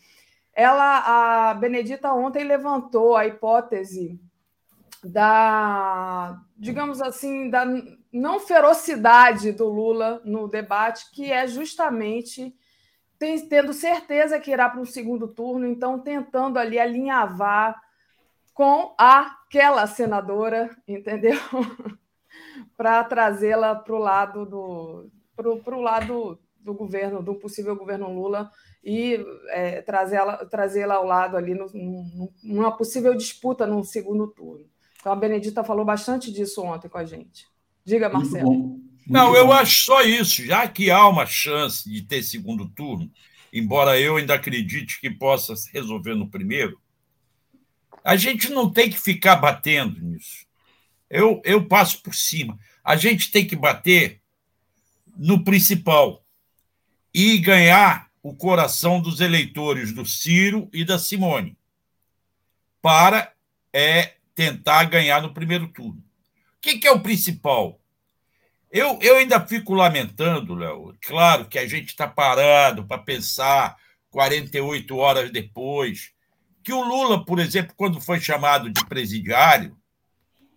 Ela, a Benedita ontem levantou a hipótese da, digamos assim, da não ferocidade do Lula no debate, que é justamente tendo certeza que irá para um segundo turno, então tentando ali alinhavar com aquela senadora, entendeu? para trazê-la para o lado do para o lado do governo, do possível governo Lula e é, trazê-la trazê ao lado ali no, numa possível disputa no segundo turno. Então a Benedita falou bastante disso ontem com a gente. Diga, Marcelo. Não, eu acho só isso, já que há uma chance de ter segundo turno, embora eu ainda acredite que possa se resolver no primeiro, a gente não tem que ficar batendo nisso. Eu, eu passo por cima. A gente tem que bater no principal e ganhar o coração dos eleitores do Ciro e da Simone para é, tentar ganhar no primeiro turno. O que, que é o principal? Eu, eu ainda fico lamentando, Léo. Claro que a gente está parado para pensar 48 horas depois. Que o Lula, por exemplo, quando foi chamado de presidiário,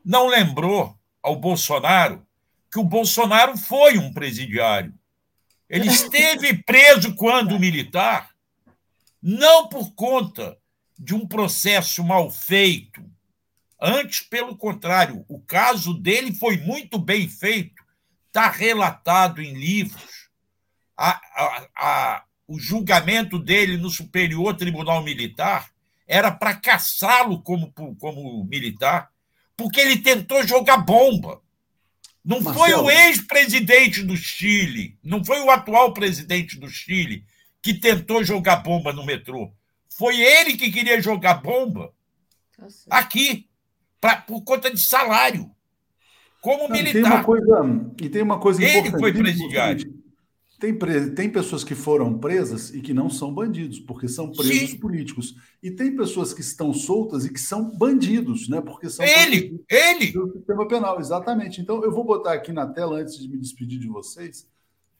não lembrou ao Bolsonaro que o Bolsonaro foi um presidiário. Ele esteve preso quando militar, não por conta de um processo mal feito. Antes, pelo contrário, o caso dele foi muito bem feito, está relatado em livros. A, a, a, o julgamento dele no Superior Tribunal Militar era para caçá-lo como, como militar, porque ele tentou jogar bomba. Não Marcelo. foi o ex-presidente do Chile, não foi o atual presidente do Chile que tentou jogar bomba no metrô. Foi ele que queria jogar bomba tá aqui, pra, por conta de salário, como militar. Tem uma coisa, e tem uma coisa. Ele foi presidiário. Tem, tem pessoas que foram presas e que não são bandidos, porque são presos Sim. políticos. E tem pessoas que estão soltas e que são bandidos, né? Porque são ele, ele do sistema penal, exatamente. Então eu vou botar aqui na tela antes de me despedir de vocês,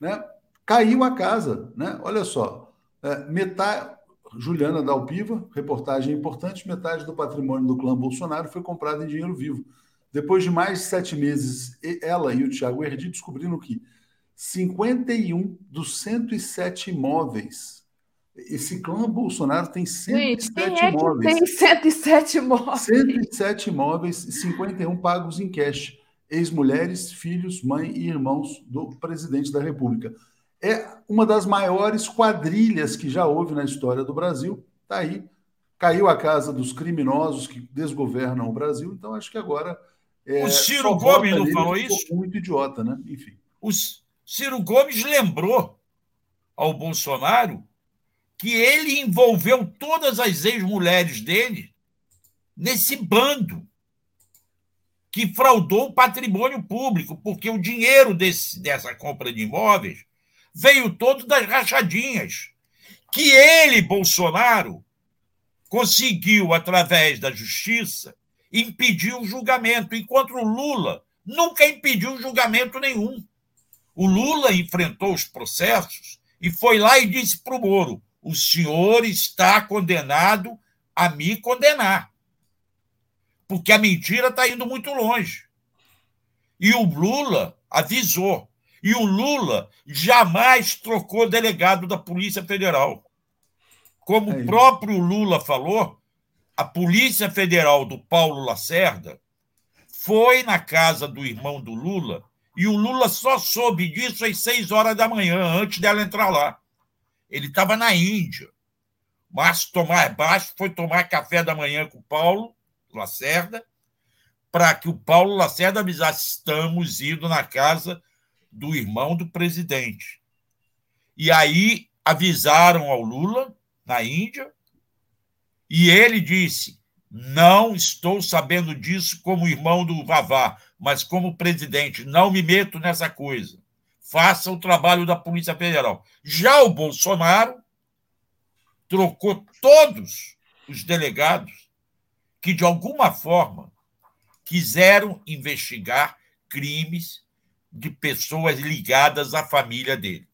né? Caiu a casa, né? Olha só, é, metade Juliana Dalpiva, reportagem importante, metade do patrimônio do clã Bolsonaro foi comprado em dinheiro vivo. Depois de mais de sete meses, ela e o Tiago Erdi descobriram que 51 dos 107 imóveis. Esse clã Bolsonaro tem 107 Gente, quem é imóveis. tem 107 imóveis. 107 imóveis e 51 pagos em cash. Ex-mulheres, filhos, mãe e irmãos do presidente da República. É uma das maiores quadrilhas que já houve na história do Brasil. Está aí. Caiu a casa dos criminosos que desgovernam o Brasil. Então, acho que agora. É, o Ciro Gomes não falou isso? Muito idiota, né? Enfim. Os, Ciro Gomes lembrou ao Bolsonaro que ele envolveu todas as ex-mulheres dele nesse bando que fraudou o patrimônio público, porque o dinheiro desse, dessa compra de imóveis veio todo das rachadinhas, que ele, Bolsonaro, conseguiu, através da justiça, impedir o julgamento, enquanto o Lula nunca impediu julgamento nenhum. O Lula enfrentou os processos e foi lá e disse para o Moro: o senhor está condenado a me condenar. Porque a mentira está indo muito longe. E o Lula avisou. E o Lula jamais trocou delegado da Polícia Federal. Como é o próprio Lula falou, a Polícia Federal do Paulo Lacerda foi na casa do irmão do Lula e o Lula só soube disso às seis horas da manhã, antes dela entrar lá. Ele estava na Índia. Márcio Tomás Baixo foi tomar café da manhã com o Paulo Lacerda, para que o Paulo Lacerda avisasse: estamos indo na casa do irmão do presidente. E aí avisaram ao Lula, na Índia, e ele disse: Não estou sabendo disso como irmão do Vavá, mas como presidente. Não me meto nessa coisa. Faça o trabalho da Polícia Federal. Já o Bolsonaro trocou todos os delegados que, de alguma forma, quiseram investigar crimes de pessoas ligadas à família dele.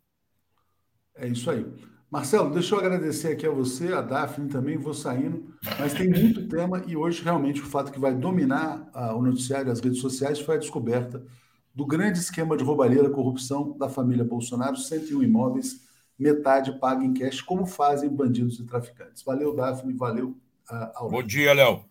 É isso aí. Marcelo, deixa eu agradecer aqui a você, a Daphne também, vou saindo, mas tem muito tema e hoje realmente o fato que vai dominar ah, o noticiário e as redes sociais foi a descoberta do grande esquema de roubalheira, corrupção da família Bolsonaro, 101 imóveis, metade paga em cash, como fazem bandidos e traficantes. Valeu, Daphne, valeu. Uh, Bom dia, Léo.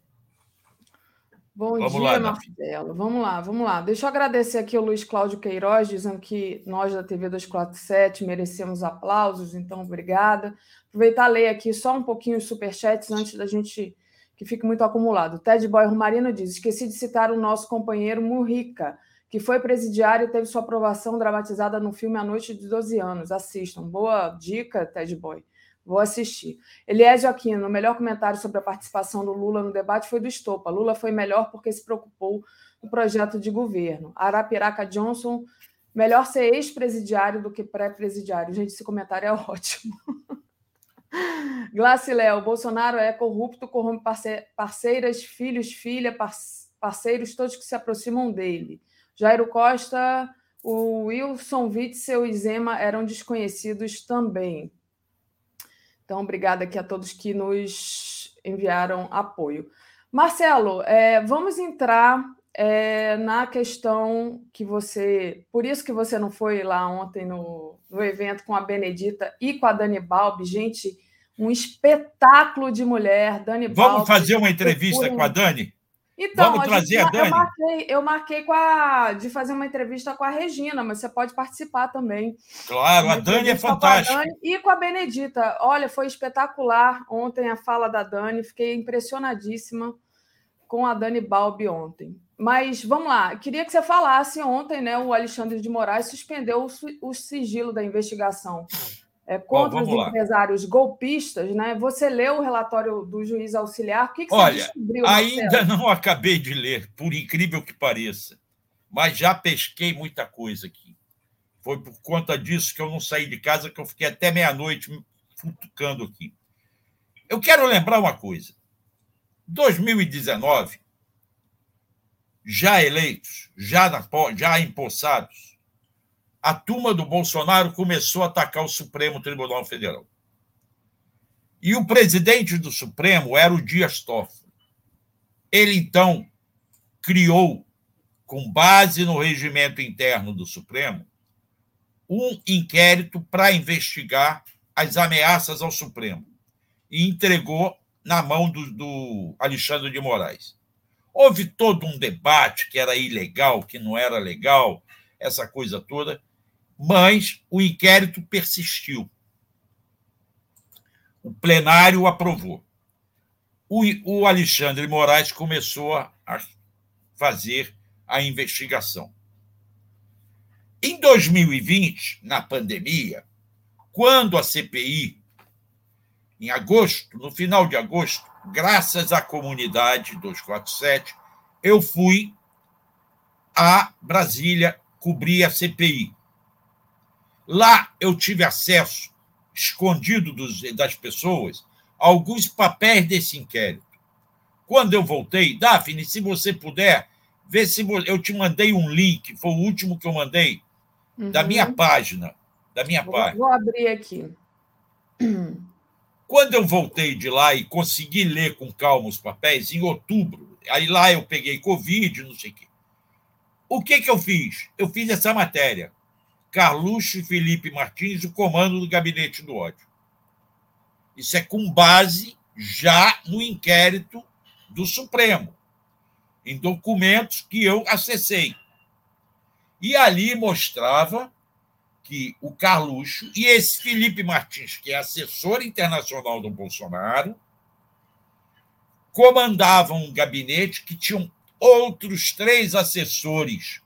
Bom vamos dia, lá, Marcelo. Vamos lá, vamos lá. Deixa eu agradecer aqui o Luiz Cláudio Queiroz, dizendo que nós da TV 247 merecemos aplausos, então obrigada. Aproveitar ler aqui só um pouquinho os superchats antes da gente que fique muito acumulado. Ted Boy Romarino diz: esqueci de citar o nosso companheiro Murrica, que foi presidiário e teve sua aprovação dramatizada no filme A Noite de 12 Anos. Assistam. Boa dica, Ted Boy. Vou assistir. Eliésio Aquino, o melhor comentário sobre a participação do Lula no debate foi do Estopa. Lula foi melhor porque se preocupou com o projeto de governo. Arapiraca Johnson, melhor ser ex-presidiário do que pré-presidiário. Gente, esse comentário é ótimo. Glace Léo, Bolsonaro é corrupto, corrompe parceiras, filhos, filha, parceiros, todos que se aproximam dele. Jairo Costa, o Wilson Witzel e Zema eram desconhecidos também. Então, obrigada aqui a todos que nos enviaram apoio. Marcelo, é, vamos entrar é, na questão que você. Por isso que você não foi lá ontem no, no evento com a Benedita e com a Dani Balbi. Gente, um espetáculo de mulher. Dani Vamos Balbi, fazer uma entrevista com a Dani? Então, Vamos trazer gente, a Dani? Eu marquei, eu marquei com a, de fazer uma entrevista com a Regina, mas você pode participar também. Claro, a Dani é fantástica. Dani e com a Benedita. Olha, foi espetacular ontem a fala da Dani, fiquei impressionadíssima com a Dani Balbi ontem. Mas vamos lá, queria que você falasse ontem, né? O Alexandre de Moraes suspendeu o, o sigilo da investigação é, contra Bom, os empresários lá. golpistas, né? Você leu o relatório do juiz auxiliar? O que, que Olha, você descobriu? Ainda não acabei de ler, por incrível que pareça, mas já pesquei muita coisa aqui. Foi por conta disso que eu não saí de casa, que eu fiquei até meia-noite futucando aqui. Eu quero lembrar uma coisa. 2019, já eleitos, já, na, já empossados, a turma do Bolsonaro começou a atacar o Supremo Tribunal Federal. E o presidente do Supremo era o Dias Toffoli. Ele, então, criou, com base no regimento interno do Supremo, um inquérito para investigar as ameaças ao Supremo e entregou na mão do, do Alexandre de Moraes. Houve todo um debate que era ilegal, que não era legal, essa coisa toda mas o inquérito persistiu. O plenário aprovou. O, o Alexandre Moraes começou a fazer a investigação. Em 2020, na pandemia, quando a CPI, em agosto, no final de agosto, graças à comunidade 247, eu fui a Brasília cobrir a CPI. Lá eu tive acesso, escondido dos, das pessoas, a alguns papéis desse inquérito. Quando eu voltei, Daphne, se você puder, ver se eu te mandei um link, foi o último que eu mandei, uhum. da minha página. Da minha vou, página. Vou abrir aqui. Quando eu voltei de lá e consegui ler com calma os papéis, em outubro, aí lá eu peguei Covid, não sei o quê. O que, que eu fiz? Eu fiz essa matéria. Carluxo e Felipe Martins o comando do gabinete do ódio. Isso é com base já no inquérito do Supremo, em documentos que eu acessei. E ali mostrava que o Carluxo e esse Felipe Martins, que é assessor internacional do Bolsonaro, comandavam um gabinete que tinham outros três assessores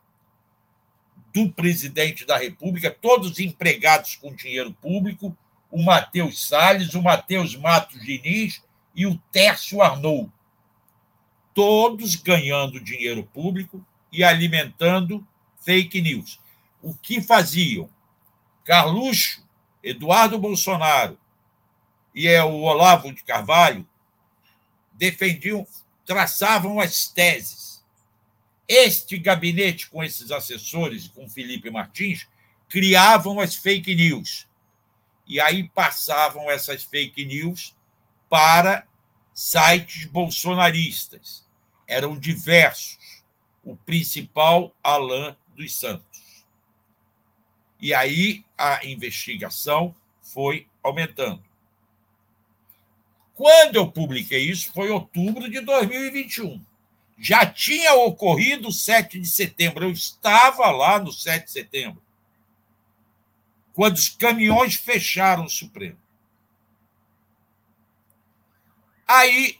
do presidente da República, todos empregados com dinheiro público, o Matheus Salles, o Matheus Matos Diniz e o Tércio Arnoux. todos ganhando dinheiro público e alimentando fake news. O que faziam? Carluxo, Eduardo Bolsonaro e é o Olavo de Carvalho defendiam, traçavam as teses. Este gabinete, com esses assessores, com Felipe Martins, criavam as fake news. E aí passavam essas fake news para sites bolsonaristas. Eram diversos. O principal, Alain dos Santos. E aí a investigação foi aumentando. Quando eu publiquei isso, foi outubro de 2021. Já tinha ocorrido o 7 de setembro. Eu estava lá no 7 de setembro. Quando os caminhões fecharam o Supremo. Aí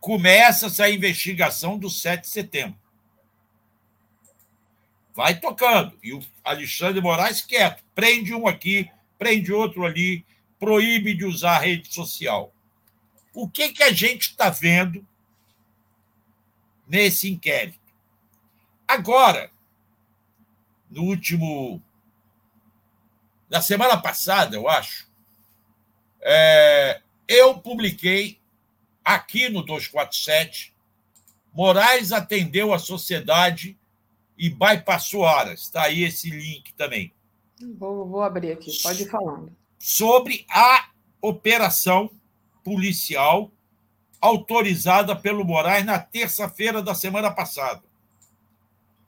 começa essa investigação do 7 de setembro. Vai tocando. E o Alexandre Moraes quieto. Prende um aqui, prende outro ali, proíbe de usar a rede social o que, que a gente está vendo nesse inquérito. Agora, no último. Na semana passada, eu acho, é, eu publiquei aqui no 247. Moraes atendeu a sociedade e bypassou Aras. Está aí esse link também. Vou, vou abrir aqui, pode ir falando. Sobre a operação policial autorizada pelo Moraes na terça-feira da semana passada.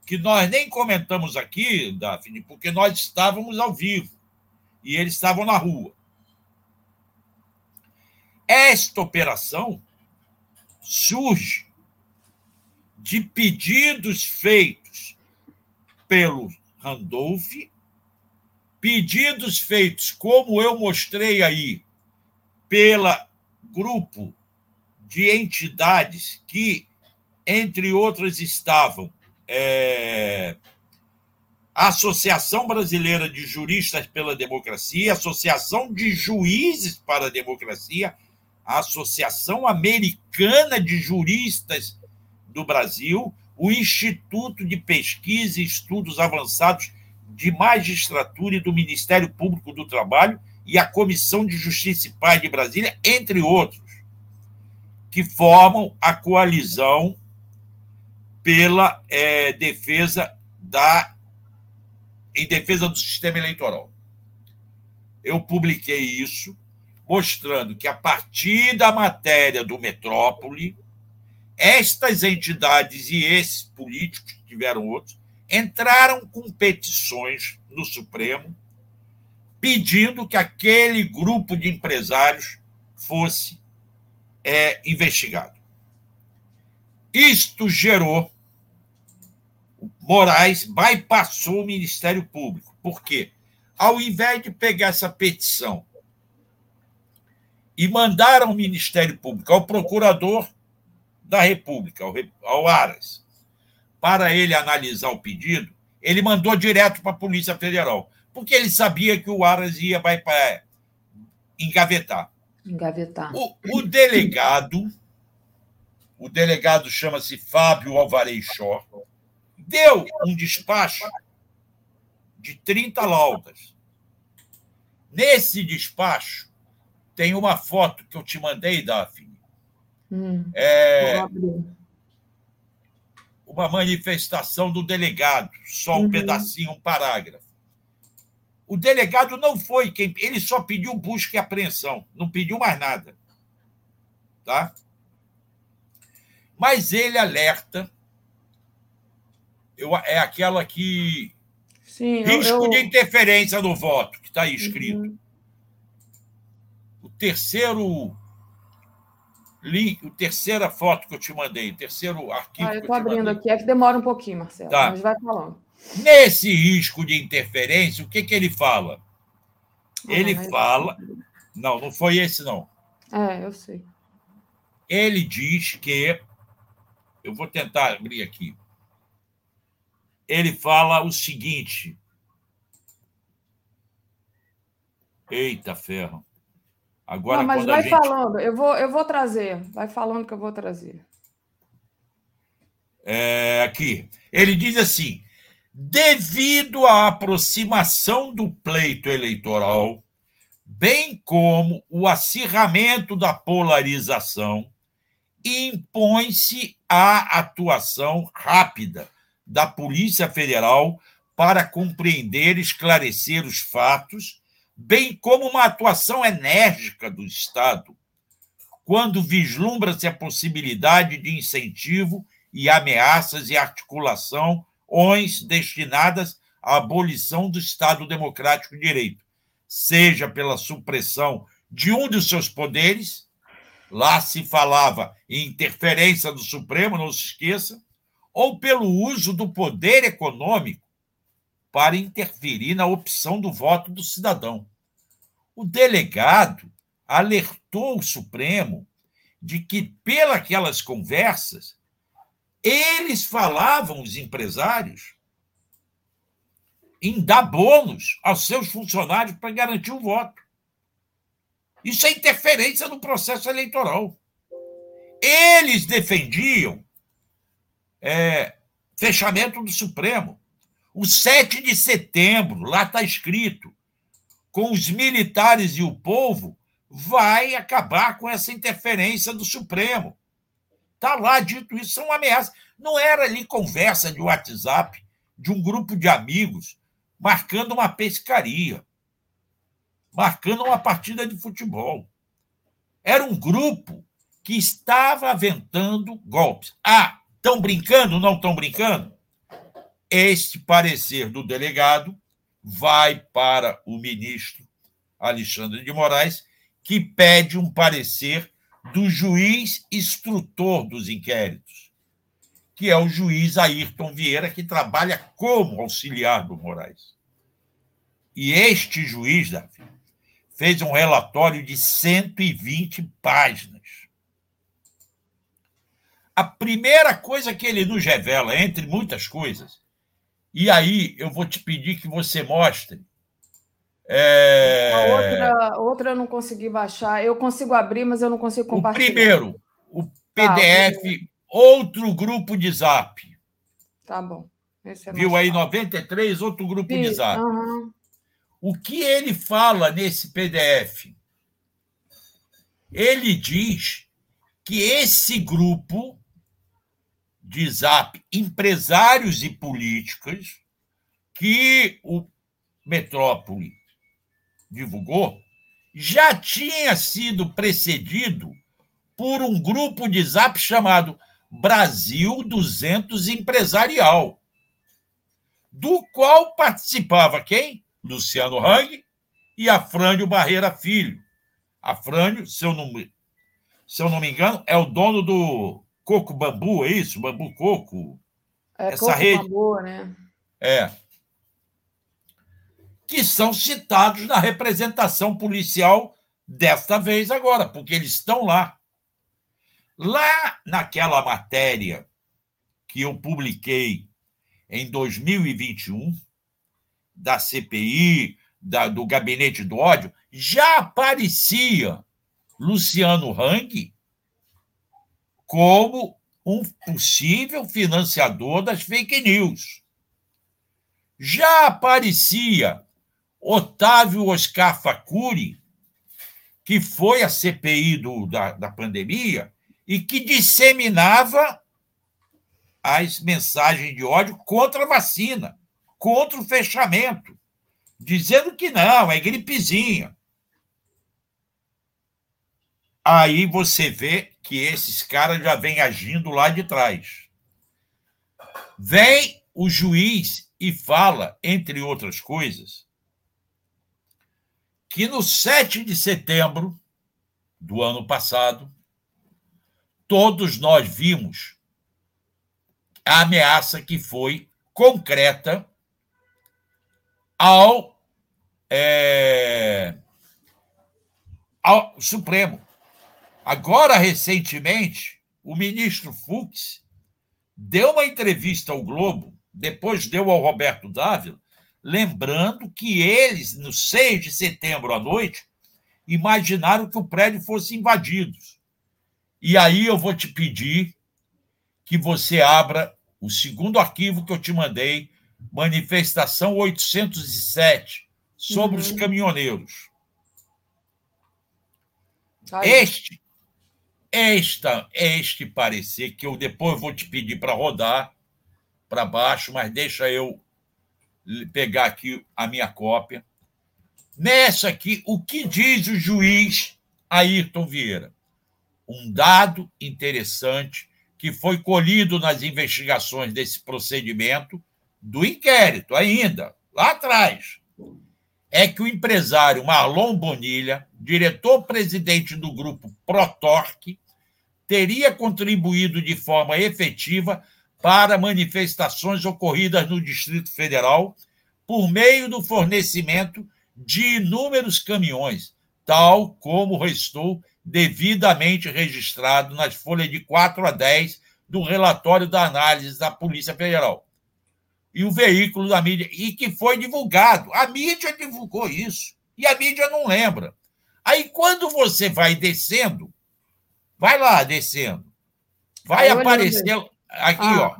Que nós nem comentamos aqui, Daphne, porque nós estávamos ao vivo e eles estavam na rua. Esta operação surge de pedidos feitos pelo Randolph, pedidos feitos, como eu mostrei aí, pela grupo de entidades que, entre outras, estavam é, a Associação Brasileira de Juristas pela Democracia, Associação de Juízes para a Democracia, a Associação Americana de Juristas do Brasil, o Instituto de Pesquisa e Estudos Avançados de Magistratura e do Ministério Público do Trabalho e a Comissão de Justiça e Paz de Brasília, entre outros, que formam a coalizão pela é, defesa da em defesa do sistema eleitoral. Eu publiquei isso mostrando que a partir da matéria do Metrópole, estas entidades e esses políticos, que tiveram outros, entraram com petições no Supremo pedindo que aquele grupo de empresários fosse é, investigado. Isto gerou. Moraes bypassou o Ministério Público. Por quê? Ao invés de pegar essa petição e mandar ao Ministério Público, ao procurador da República, ao, ao Aras, para ele analisar o pedido, ele mandou direto para a Polícia Federal porque ele sabia que o Aras ia vai para engavetar. Engavetar. O, o delegado, o delegado chama-se Fábio Alvarez Shor, deu um despacho de 30 laudas. Nesse despacho tem uma foto que eu te mandei, Daphne. Hum, é, uma manifestação do delegado, só um uhum. pedacinho, um parágrafo. O delegado não foi quem. Ele só pediu busca e apreensão, não pediu mais nada. Tá? Mas ele alerta. Eu, é aquela que. Sim, risco eu... de interferência no voto, que está aí escrito. Uhum. O terceiro link, a terceira foto que eu te mandei, o terceiro arquivo. Ah, eu estou abrindo aqui, é que demora um pouquinho, Marcelo, tá. mas vai falando. Nesse risco de interferência, o que, que ele fala? Ele ah, fala. Não, não foi esse, não. É, eu sei. Ele diz que. Eu vou tentar abrir aqui. Ele fala o seguinte. Eita ferro. Agora, não, mas vai gente... falando, eu vou, eu vou trazer. Vai falando que eu vou trazer. É, aqui. Ele diz assim: devido à aproximação do pleito eleitoral, bem como o acirramento da polarização, impõe-se a atuação rápida da Polícia Federal para compreender e esclarecer os fatos, bem como uma atuação enérgica do Estado, quando vislumbra-se a possibilidade de incentivo e ameaças e articulações destinadas à abolição do Estado Democrático de Direito, seja pela supressão de um dos seus poderes, lá se falava em interferência do Supremo, não se esqueça, ou pelo uso do poder econômico para interferir na opção do voto do cidadão. O delegado alertou o Supremo de que, pelas conversas, eles falavam, os empresários, em dar bônus aos seus funcionários para garantir o voto. Isso é interferência no processo eleitoral. Eles defendiam é, fechamento do Supremo. O 7 de setembro, lá está escrito, com os militares e o povo, vai acabar com essa interferência do Supremo. Está lá dito isso, são ameaças. Não era ali conversa de WhatsApp de um grupo de amigos marcando uma pescaria, marcando uma partida de futebol. Era um grupo que estava aventando golpes. Ah, estão brincando? Não estão brincando? Este parecer do delegado vai para o ministro Alexandre de Moraes, que pede um parecer do juiz instrutor dos inquéritos, que é o juiz Ayrton Vieira, que trabalha como auxiliar do Moraes. E este juiz, Davi, fez um relatório de 120 páginas. A primeira coisa que ele nos revela, entre muitas coisas, e aí eu vou te pedir que você mostre. É... A outra, outra eu não consegui baixar. Eu consigo abrir, mas eu não consigo compartilhar. O primeiro, o PDF, tá, outro grupo de zap. Tá bom. É Viu aí 93, outro grupo Vi. de zap. Uhum. O que ele fala nesse PDF? Ele diz que esse grupo de Zap, empresários e políticos, que o Metrópole divulgou, já tinha sido precedido por um grupo de Zap chamado Brasil 200 Empresarial, do qual participava quem? Luciano Hang e Afrânio Barreira Filho. Afrânio, se eu não, se eu não me engano, é o dono do Coco Bambu, é isso? Bambu Coco? É, Essa coco rede. Bambu, né? É. Que são citados na representação policial desta vez agora, porque eles estão lá. Lá naquela matéria que eu publiquei em 2021, da CPI, da, do Gabinete do Ódio, já aparecia Luciano Hang como um possível financiador das fake news. Já aparecia Otávio Oscar Facuri, que foi a CPI do, da, da pandemia e que disseminava as mensagens de ódio contra a vacina, contra o fechamento, dizendo que não, é gripezinha. Aí você vê que esses caras já vêm agindo lá de trás. Vem o juiz e fala, entre outras coisas, que no 7 de setembro do ano passado, todos nós vimos a ameaça que foi concreta ao, é, ao Supremo. Agora, recentemente, o ministro Fux deu uma entrevista ao Globo, depois deu ao Roberto Dávila, lembrando que eles, no 6 de setembro à noite, imaginaram que o prédio fosse invadido. E aí eu vou te pedir que você abra o segundo arquivo que eu te mandei, manifestação 807, sobre uhum. os caminhoneiros. Ai. Este, esta, este parecer que eu depois vou te pedir para rodar para baixo, mas deixa eu pegar aqui a minha cópia. Nessa aqui, o que diz o juiz Ayrton Vieira? Um dado interessante que foi colhido nas investigações desse procedimento do inquérito ainda, lá atrás, é que o empresário Marlon Bonilha, diretor-presidente do grupo Protorque, teria contribuído de forma efetiva para manifestações ocorridas no Distrito Federal por meio do fornecimento de inúmeros caminhões, tal como restou devidamente registrado nas folhas de 4 a 10 do relatório da análise da Polícia Federal. E o veículo da mídia, e que foi divulgado. A mídia divulgou isso. E a mídia não lembra. Aí, quando você vai descendo, vai lá descendo, vai aparecer aqui, ah. ó.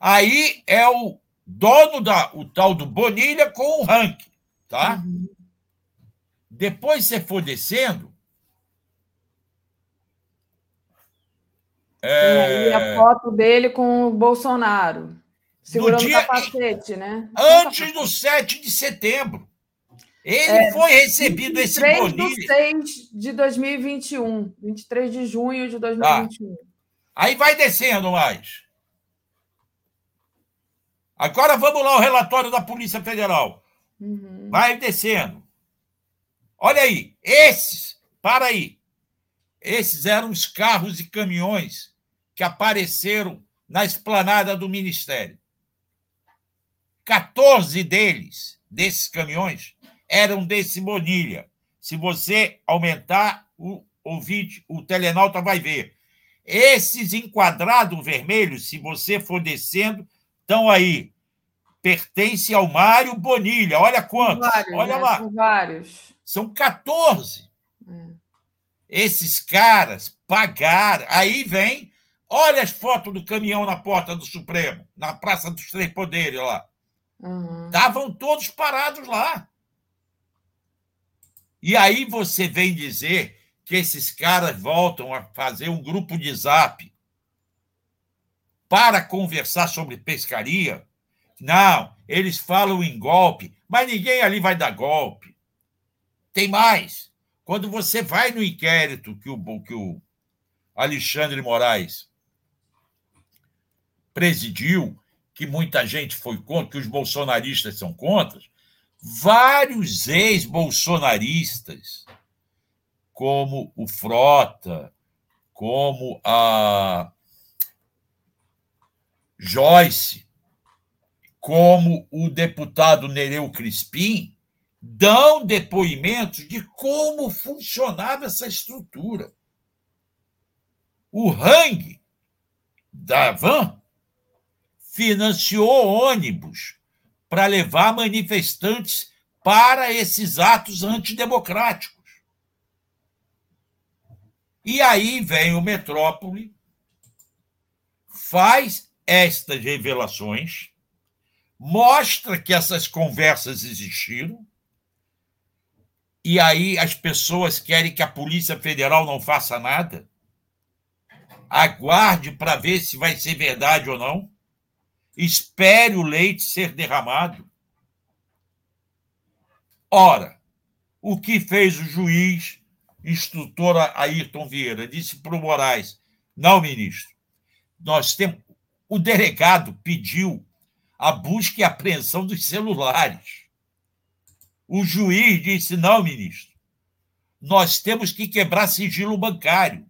Aí é o dono da o tal do Bonilha com o ranking, tá? Uhum. Depois você for descendo, É... E a foto dele com o Bolsonaro, segurando dia... o capacete, né? Antes do 7 de setembro. Ele é, foi recebido esse bonilha. 23 de 6 de 2021. 23 de junho de 2021. Tá. Aí vai descendo mais. Agora vamos lá o relatório da Polícia Federal. Uhum. Vai descendo. Olha aí, esses, para aí. Esses eram os carros e caminhões que apareceram na esplanada do Ministério. 14 deles, desses caminhões, eram desse Bonilha. Se você aumentar o ouvinte, o telenauta vai ver. Esses enquadrados vermelhos, se você for descendo, estão aí. Pertence ao Mário Bonilha. Olha quantos. Vários, Olha né? lá. São vários. São 14. Hum. Esses caras pagaram. Aí vem Olha as fotos do caminhão na porta do Supremo, na Praça dos Três Poderes lá. Estavam uhum. todos parados lá. E aí você vem dizer que esses caras voltam a fazer um grupo de zap para conversar sobre pescaria. Não, eles falam em golpe, mas ninguém ali vai dar golpe. Tem mais. Quando você vai no inquérito que o, que o Alexandre Moraes presidiu, que muita gente foi contra, que os bolsonaristas são contra, vários ex-bolsonaristas, como o Frota, como a Joyce, como o deputado Nereu Crispim, dão depoimentos de como funcionava essa estrutura. O Hang da van financiou ônibus para levar manifestantes para esses atos antidemocráticos. E aí vem o Metrópole, faz estas revelações, mostra que essas conversas existiram, e aí as pessoas querem que a Polícia Federal não faça nada. Aguarde para ver se vai ser verdade ou não espere o leite ser derramado. Ora, o que fez o juiz, instrutor Ayrton Vieira, disse para o Moraes: não, ministro, nós temos. O delegado pediu a busca e apreensão dos celulares. O juiz disse: não, ministro, nós temos que quebrar sigilo bancário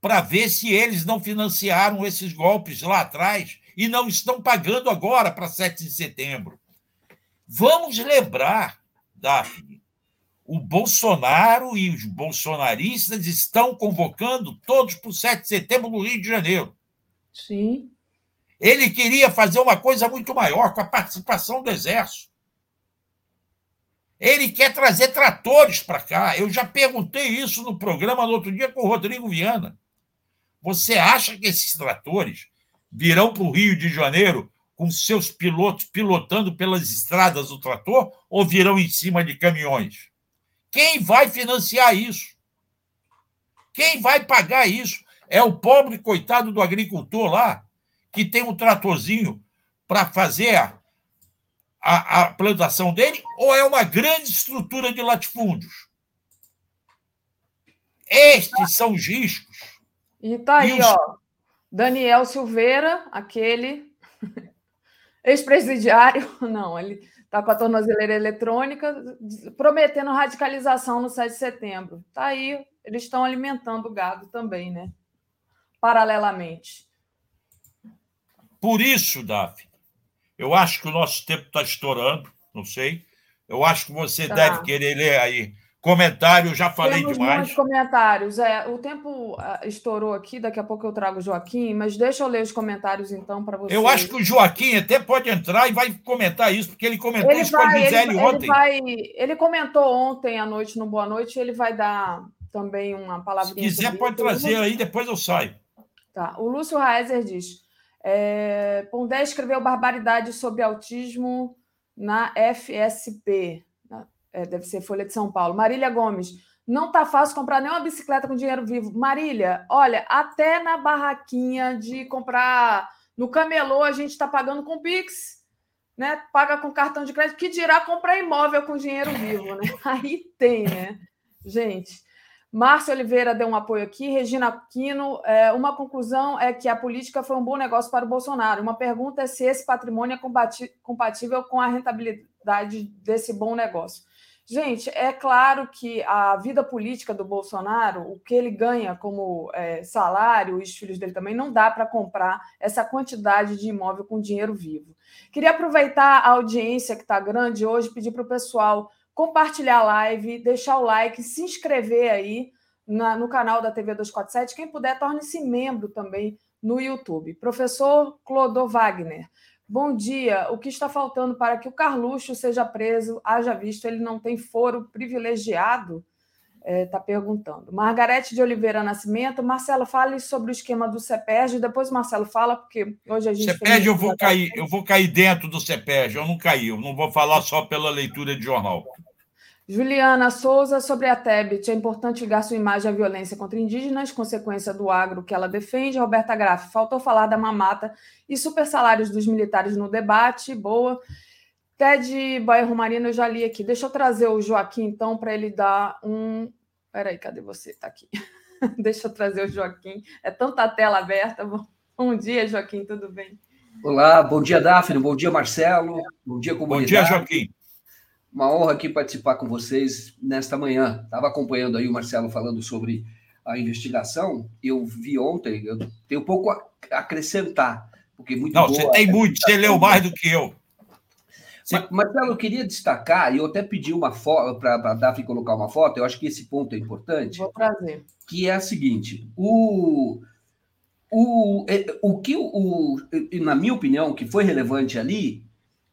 para ver se eles não financiaram esses golpes lá atrás e não estão pagando agora para 7 de setembro. Vamos lembrar, Daphne, o Bolsonaro e os bolsonaristas estão convocando todos para o 7 de setembro no Rio de Janeiro. Sim. Ele queria fazer uma coisa muito maior, com a participação do Exército. Ele quer trazer tratores para cá. Eu já perguntei isso no programa no outro dia com o Rodrigo Viana. Você acha que esses tratores virão para o Rio de Janeiro com seus pilotos pilotando pelas estradas do trator ou virão em cima de caminhões? Quem vai financiar isso? Quem vai pagar isso? É o pobre coitado do agricultor lá, que tem um tratorzinho para fazer a, a, a, plantação dele, ou é uma grande estrutura de latifúndios? Estes são os riscos. E tá aí, e os... ó. Daniel Silveira, aquele ex-presidiário, não, ele está com a tornozeleira eletrônica, prometendo radicalização no 7 de setembro. Tá aí, eles estão alimentando o gado também, né? Paralelamente. Por isso, Davi, eu acho que o nosso tempo está estourando, não sei. Eu acho que você tá. deve querer ler aí Comentário, já falei Temos demais. Muitos comentários. É, o tempo ah, estourou aqui, daqui a pouco eu trago o Joaquim, mas deixa eu ler os comentários então para você. Eu acho que o Joaquim até pode entrar e vai comentar isso, porque ele comentou ele isso vai, com a Gisele ele, ontem. Ele, vai, ele comentou ontem à noite no Boa Noite, ele vai dar também uma palavra. Se quiser, pode trazer aí, depois eu saio. Tá. O Lúcio Reiser diz: é, Pondé escreveu barbaridade sobre autismo na FSP é, deve ser Folha de São Paulo. Marília Gomes, não tá fácil comprar nenhuma bicicleta com dinheiro vivo. Marília, olha, até na barraquinha de comprar no camelô a gente está pagando com Pix, né? Paga com cartão de crédito, que dirá comprar imóvel com dinheiro vivo, né? Aí tem, né? Gente, Márcio Oliveira deu um apoio aqui, Regina Aquino, é, uma conclusão é que a política foi um bom negócio para o Bolsonaro. Uma pergunta é se esse patrimônio é compatível com a rentabilidade desse bom negócio. Gente, é claro que a vida política do Bolsonaro, o que ele ganha como é, salário, os filhos dele também, não dá para comprar essa quantidade de imóvel com dinheiro vivo. Queria aproveitar a audiência que está grande hoje, pedir para o pessoal compartilhar a live, deixar o like, se inscrever aí na, no canal da TV 247. Quem puder, torne-se membro também no YouTube. Professor Clodo Wagner. Bom dia. O que está faltando para que o Carluxo seja preso? Haja visto, ele não tem foro privilegiado? Está é, tá perguntando. Margarete de Oliveira Nascimento. Marcelo, fale sobre o esquema do CEPERG. Depois o Marcelo fala, porque hoje a gente. CEPERG, eu vou cair, eu vou cair dentro do CEPERG. Eu não caí, eu não vou falar só pela leitura de jornal. Juliana Souza, sobre a Tebet, é importante ligar sua imagem à violência contra indígenas, consequência do agro que ela defende. Roberta Graff, faltou falar da mamata e super salários dos militares no debate. Boa. Ted Bairro Marino, eu já li aqui. Deixa eu trazer o Joaquim, então, para ele dar um. Peraí, cadê você? Está aqui. Deixa eu trazer o Joaquim. É tanta tela aberta. Bom dia, Joaquim, tudo bem? Olá, bom dia, Daphne, bom dia, Marcelo, bom dia, comunidade. Bom dia, Joaquim. Uma honra aqui participar com vocês nesta manhã. Estava acompanhando aí o Marcelo falando sobre a investigação. Eu vi ontem, eu tenho pouco a acrescentar, porque muito Não, você tem muito, você leu mais do que eu. Marcelo, eu queria destacar, e eu até pedi uma foto para a Daphne colocar uma foto, eu acho que esse ponto é importante. Vou trazer. Que é a seguinte: o, o, é, o que, o, na minha opinião, que foi relevante ali,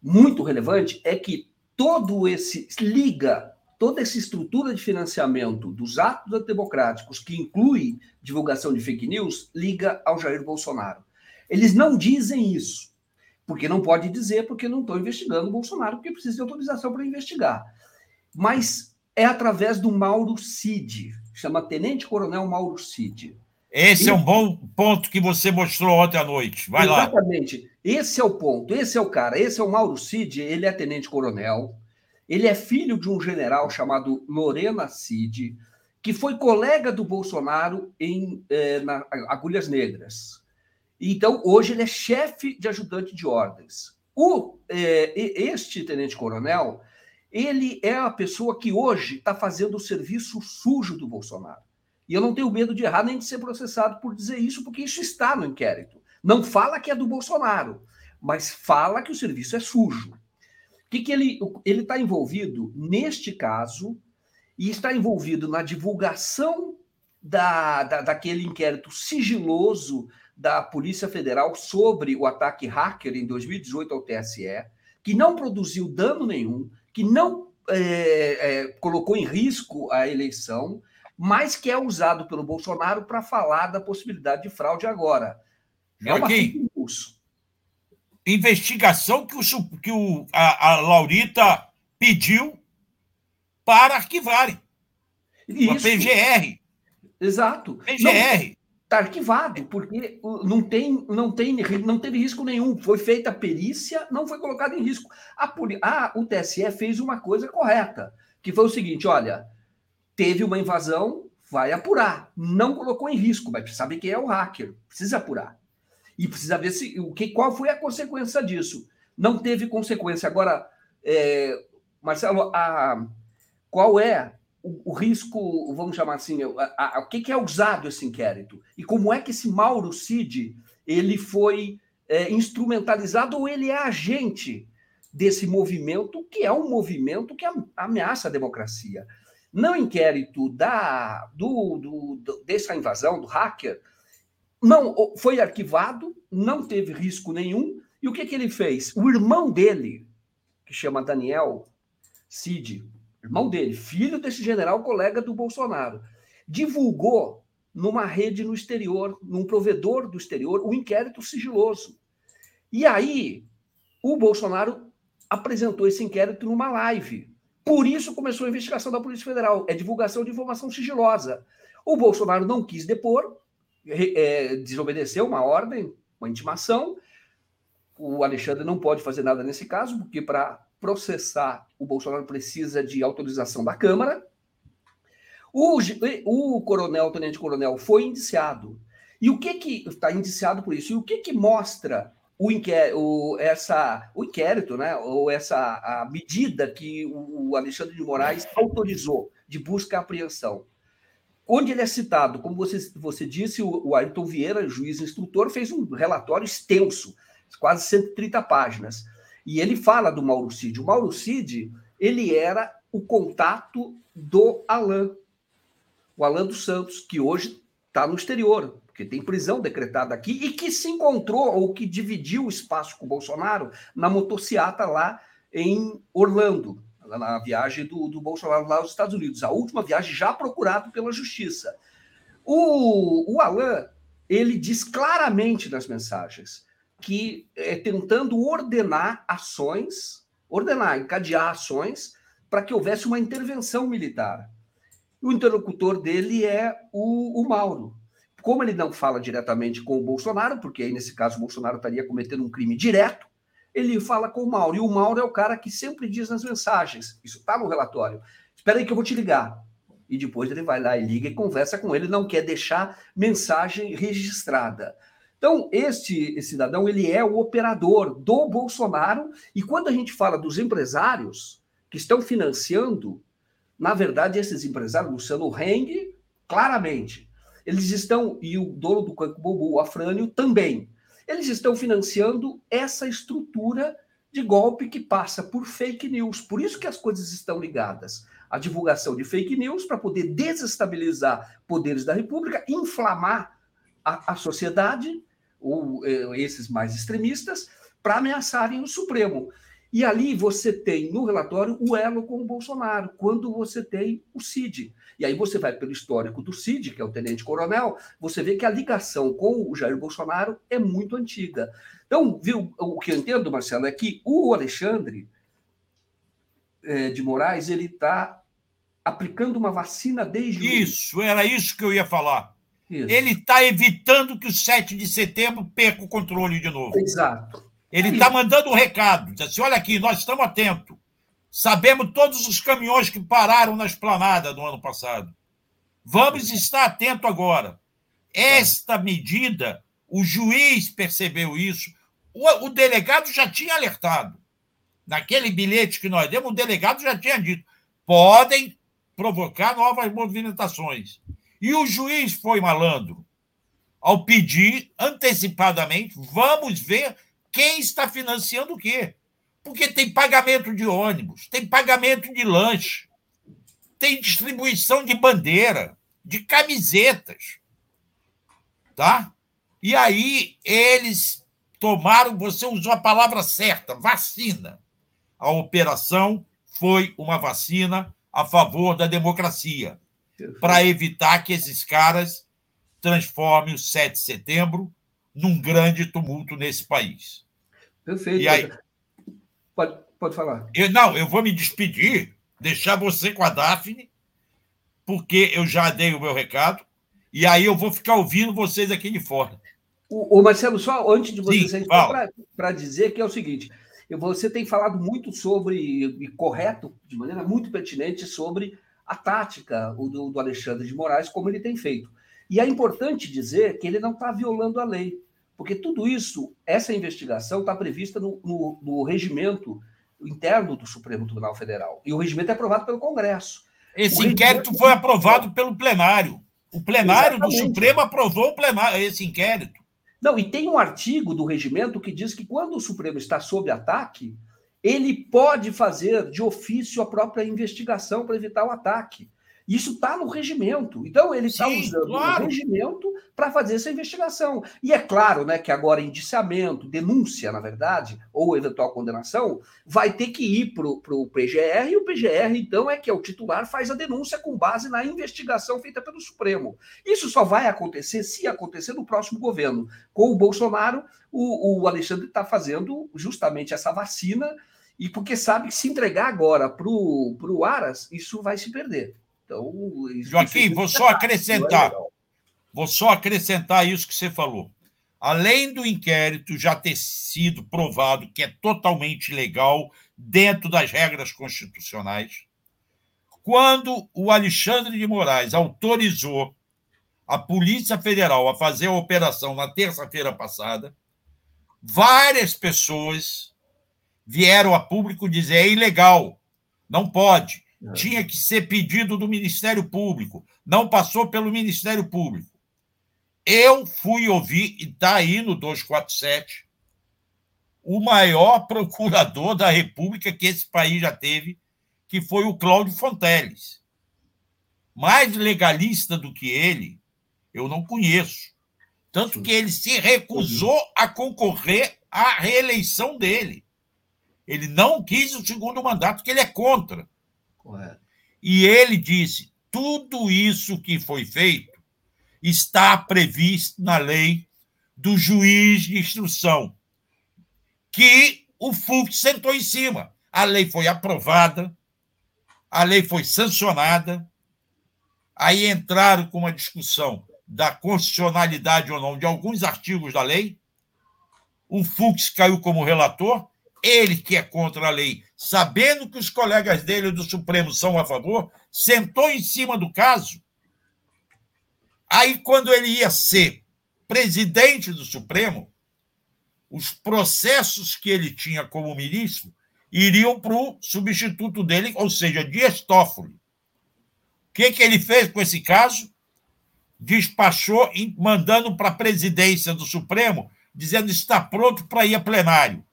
muito relevante, é que todo esse liga toda essa estrutura de financiamento dos atos antidemocráticos, que inclui divulgação de fake news, liga ao Jair Bolsonaro. Eles não dizem isso, porque não pode dizer, porque não estão investigando o Bolsonaro, porque precisa de autorização para investigar. Mas é através do Mauro Cid, chama Tenente Coronel Mauro Cid. Esse é um bom ponto que você mostrou ontem à noite. Vai Exatamente. lá. Exatamente. Esse é o ponto, esse é o cara. Esse é o Mauro Cid, ele é tenente-coronel. Ele é filho de um general chamado Lorena Cid, que foi colega do Bolsonaro em eh, na, Agulhas Negras. Então, hoje ele é chefe de ajudante de ordens. O, eh, este tenente-coronel, ele é a pessoa que hoje está fazendo o serviço sujo do Bolsonaro. E eu não tenho medo de errar nem de ser processado por dizer isso, porque isso está no inquérito. Não fala que é do Bolsonaro, mas fala que o serviço é sujo. O que, que ele está envolvido neste caso e está envolvido na divulgação da, da, daquele inquérito sigiloso da Polícia Federal sobre o ataque hacker em 2018 ao TSE, que não produziu dano nenhum, que não é, é, colocou em risco a eleição, mas que é usado pelo Bolsonaro para falar da possibilidade de fraude agora. É uma. Investigação que, o, que o, a, a Laurita pediu para arquivarem. Isso. A PGR. Exato. PGR. Está arquivado, porque não, tem, não, tem, não teve risco nenhum. Foi feita a perícia, não foi colocado em risco. A, a, o TSE fez uma coisa correta, que foi o seguinte: olha, teve uma invasão, vai apurar. Não colocou em risco, mas sabe quem é o hacker, precisa apurar. E precisa ver se, o que, qual foi a consequência disso. Não teve consequência. Agora, é, Marcelo, a, qual é o, o, risco, vamos chamar assim, a, a, o que, que, é usado esse inquérito? E como é que esse Mauro Cid ele foi é, instrumentalizado ou ele é agente desse movimento, que é um movimento que ameaça a democracia? No inquérito da, do, do, do, dessa invasão, do hacker, não foi arquivado, não teve risco nenhum. E o que, que ele fez? O irmão dele, que chama Daniel Cid, irmão dele, filho desse general colega do Bolsonaro, divulgou numa rede no exterior, num provedor do exterior, um inquérito sigiloso. E aí, o Bolsonaro apresentou esse inquérito numa live. Por isso começou a investigação da Polícia Federal. É divulgação de informação sigilosa. O Bolsonaro não quis depor, é, desobedeceu uma ordem, uma intimação. O Alexandre não pode fazer nada nesse caso, porque para processar, o Bolsonaro precisa de autorização da Câmara. O, o coronel, o tenente-coronel, foi indiciado. E o que que está indiciado por isso? E o que que mostra o, inquérito, o, essa, o inquérito, né? Ou essa a medida que o Alexandre de Moraes autorizou de busca e apreensão? Onde ele é citado, como você, você disse, o, o Ayrton Vieira, juiz instrutor, fez um relatório extenso, quase 130 páginas. E ele fala do Mauro Cid. O Mauro Cid, ele era o contato do Alain, o Alain dos Santos, que hoje está no exterior, porque tem prisão decretada aqui, e que se encontrou, ou que dividiu o espaço com o Bolsonaro na motociata lá em Orlando, na viagem do, do Bolsonaro lá aos Estados Unidos. A última viagem já procurado pela justiça. O, o Alain, ele diz claramente nas mensagens que é, tentando ordenar ações, ordenar, encadear ações para que houvesse uma intervenção militar. O interlocutor dele é o, o Mauro. Como ele não fala diretamente com o Bolsonaro, porque aí nesse caso o Bolsonaro estaria cometendo um crime direto, ele fala com o Mauro. E o Mauro é o cara que sempre diz nas mensagens, isso está no relatório. Espera aí que eu vou te ligar. E depois ele vai lá e liga e conversa com ele, não quer deixar mensagem registrada. Então, este cidadão, ele é o operador do Bolsonaro, e quando a gente fala dos empresários que estão financiando, na verdade, esses empresários, Luciano Heng, claramente, eles estão, e o dono do Canco Bobo, o Afrânio, também, eles estão financiando essa estrutura de golpe que passa por fake news. Por isso que as coisas estão ligadas. A divulgação de fake news para poder desestabilizar poderes da República, inflamar a, a sociedade, ou eh, esses mais extremistas, para ameaçarem o Supremo. E ali você tem no relatório o elo com o Bolsonaro, quando você tem o CID. E aí você vai pelo histórico do CID, que é o tenente-coronel, você vê que a ligação com o Jair Bolsonaro é muito antiga. Então, viu, o que eu entendo, Marcelo, é que o Alexandre é, de Moraes, ele está aplicando uma vacina desde... Isso, era isso que eu ia falar. Isso. Ele está evitando que o 7 de setembro perca o controle de novo. Exato. Ele está mandando um recado. Diz assim: olha aqui, nós estamos atentos. Sabemos todos os caminhões que pararam na esplanada no ano passado. Vamos estar atento agora. Esta medida, o juiz percebeu isso, o, o delegado já tinha alertado. Naquele bilhete que nós demos, o delegado já tinha dito: podem provocar novas movimentações. E o juiz foi malandro ao pedir antecipadamente: vamos ver quem está financiando o quê. Porque tem pagamento de ônibus, tem pagamento de lanche, tem distribuição de bandeira, de camisetas. Tá? E aí eles tomaram, você usou a palavra certa, vacina. A operação foi uma vacina a favor da democracia. para evitar que esses caras transformem o 7 de setembro num grande tumulto nesse país. Perfeito. E aí, pode, pode falar. Eu, não, eu vou me despedir, deixar você com a Daphne, porque eu já dei o meu recado, e aí eu vou ficar ouvindo vocês aqui de fora. O, o Marcelo, só antes de você Sim, para dizer que é o seguinte: você tem falado muito sobre, e correto, de maneira muito pertinente, sobre a tática do, do Alexandre de Moraes, como ele tem feito. E é importante dizer que ele não está violando a lei, porque tudo isso, essa investigação está prevista no, no, no, regimento interno do Supremo Tribunal Federal. E o regimento é aprovado pelo Congresso. Esse o inquérito regimento... foi aprovado pelo plenário. O plenário Exatamente. do Supremo aprovou o plenário, esse inquérito. Não, e tem um artigo do regimento que diz que quando o Supremo está sob ataque, ele pode fazer de ofício a própria investigação para evitar o ataque. Isso está no regimento. Então, ele está usando claro. o regimento para fazer essa investigação. E é claro né, que agora indiciamento, denúncia, na verdade, ou eventual condenação, vai ter que ir para o PGR, e o PGR, então, é que é o titular, faz a denúncia com base na investigação feita pelo Supremo. Isso só vai acontecer se acontecer no próximo governo. Com o Bolsonaro, o, o Alexandre está fazendo justamente essa vacina, e porque sabe que se entregar agora para o Aras, isso vai se perder. Então, Joaquim, vou só acrescentar. Vou só acrescentar isso que você falou. Além do inquérito já ter sido provado que é totalmente legal dentro das regras constitucionais, quando o Alexandre de Moraes autorizou a Polícia Federal a fazer a operação na terça-feira passada, várias pessoas vieram a público dizer é ilegal, não pode. É. Tinha que ser pedido do Ministério Público, não passou pelo Ministério Público. Eu fui ouvir, e está aí no 247, o maior procurador da República que esse país já teve, que foi o Cláudio Fonteles. Mais legalista do que ele, eu não conheço. Tanto que ele se recusou a concorrer à reeleição dele. Ele não quis o segundo mandato, porque ele é contra. E ele disse: tudo isso que foi feito está previsto na lei do juiz de instrução, que o Fux sentou em cima. A lei foi aprovada, a lei foi sancionada, aí entraram com uma discussão da constitucionalidade ou não de alguns artigos da lei. O Fux caiu como relator ele que é contra a lei, sabendo que os colegas dele do Supremo são a favor, sentou em cima do caso. Aí, quando ele ia ser presidente do Supremo, os processos que ele tinha como ministro iriam para o substituto dele, ou seja, Dias Toffoli. O que, que ele fez com esse caso? Despachou, mandando para a presidência do Supremo, dizendo está pronto para ir a plenário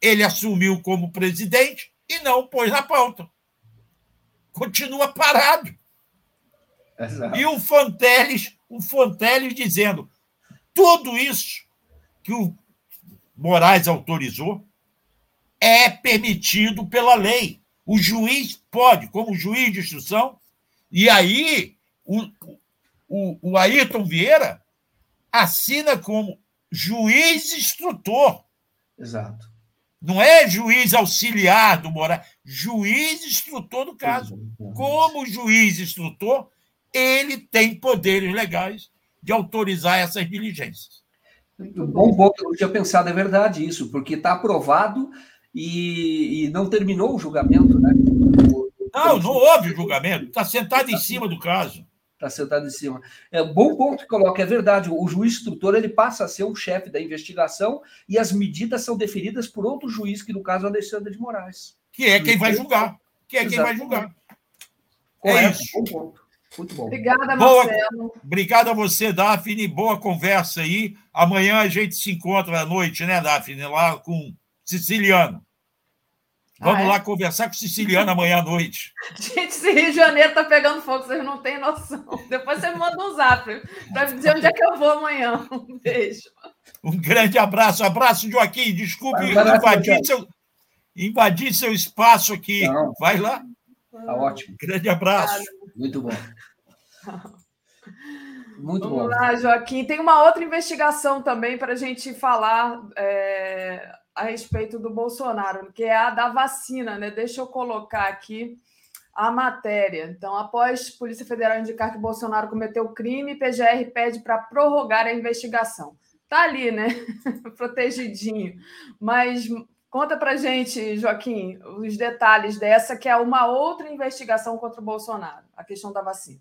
ele assumiu como presidente e não pôs na pauta. Continua parado. Exato. E o Fonteles, o Fonteles dizendo tudo isso que o Moraes autorizou é permitido pela lei. O juiz pode, como juiz de instrução, e aí o, o, o Ayrton Vieira assina como juiz instrutor. Exato. Não é juiz auxiliar do Moraes, juiz instrutor do caso. Como juiz instrutor, ele tem poderes legais de autorizar essas diligências. Muito bom ponto, eu tinha pensado, é verdade isso, porque está aprovado e, e, não terminou o julgamento, né? Não, não houve julgamento, está sentado em cima do caso está sentado em cima. É um bom ponto que coloca, é verdade. O juiz instrutor ele passa a ser o chefe da investigação e as medidas são definidas por outro juiz, que no caso é Alexandre de Moraes. Que é quem vai julgar. Que é quem vai julgar. É isso. Bom ponto. Muito bom. Obrigada, Marcelo. Boa, obrigado a você, Daphne. Boa conversa aí. Amanhã a gente se encontra à noite, né, Daphne? Lá com Siciliano. Vamos ah, é? lá conversar com o Siciliano amanhã à noite. Gente, esse Rio de Janeiro tá pegando fogo, vocês não têm noção. Depois você me manda um zap para dizer onde é que eu vou amanhã. Um beijo. Um grande abraço. Abraço, Joaquim. Desculpe invadir seu, invadir seu espaço aqui. Não. Vai lá. Tá ótimo. Grande abraço. Muito bom. Muito Vamos bom. lá, Joaquim. Tem uma outra investigação também para a gente falar é, a respeito do Bolsonaro, que é a da vacina, né? Deixa eu colocar aqui a matéria. Então, após Polícia Federal indicar que Bolsonaro cometeu crime, PGR pede para prorrogar a investigação. Tá ali, né? Protegidinho. Mas conta para gente, Joaquim, os detalhes dessa, que é uma outra investigação contra o Bolsonaro, a questão da vacina.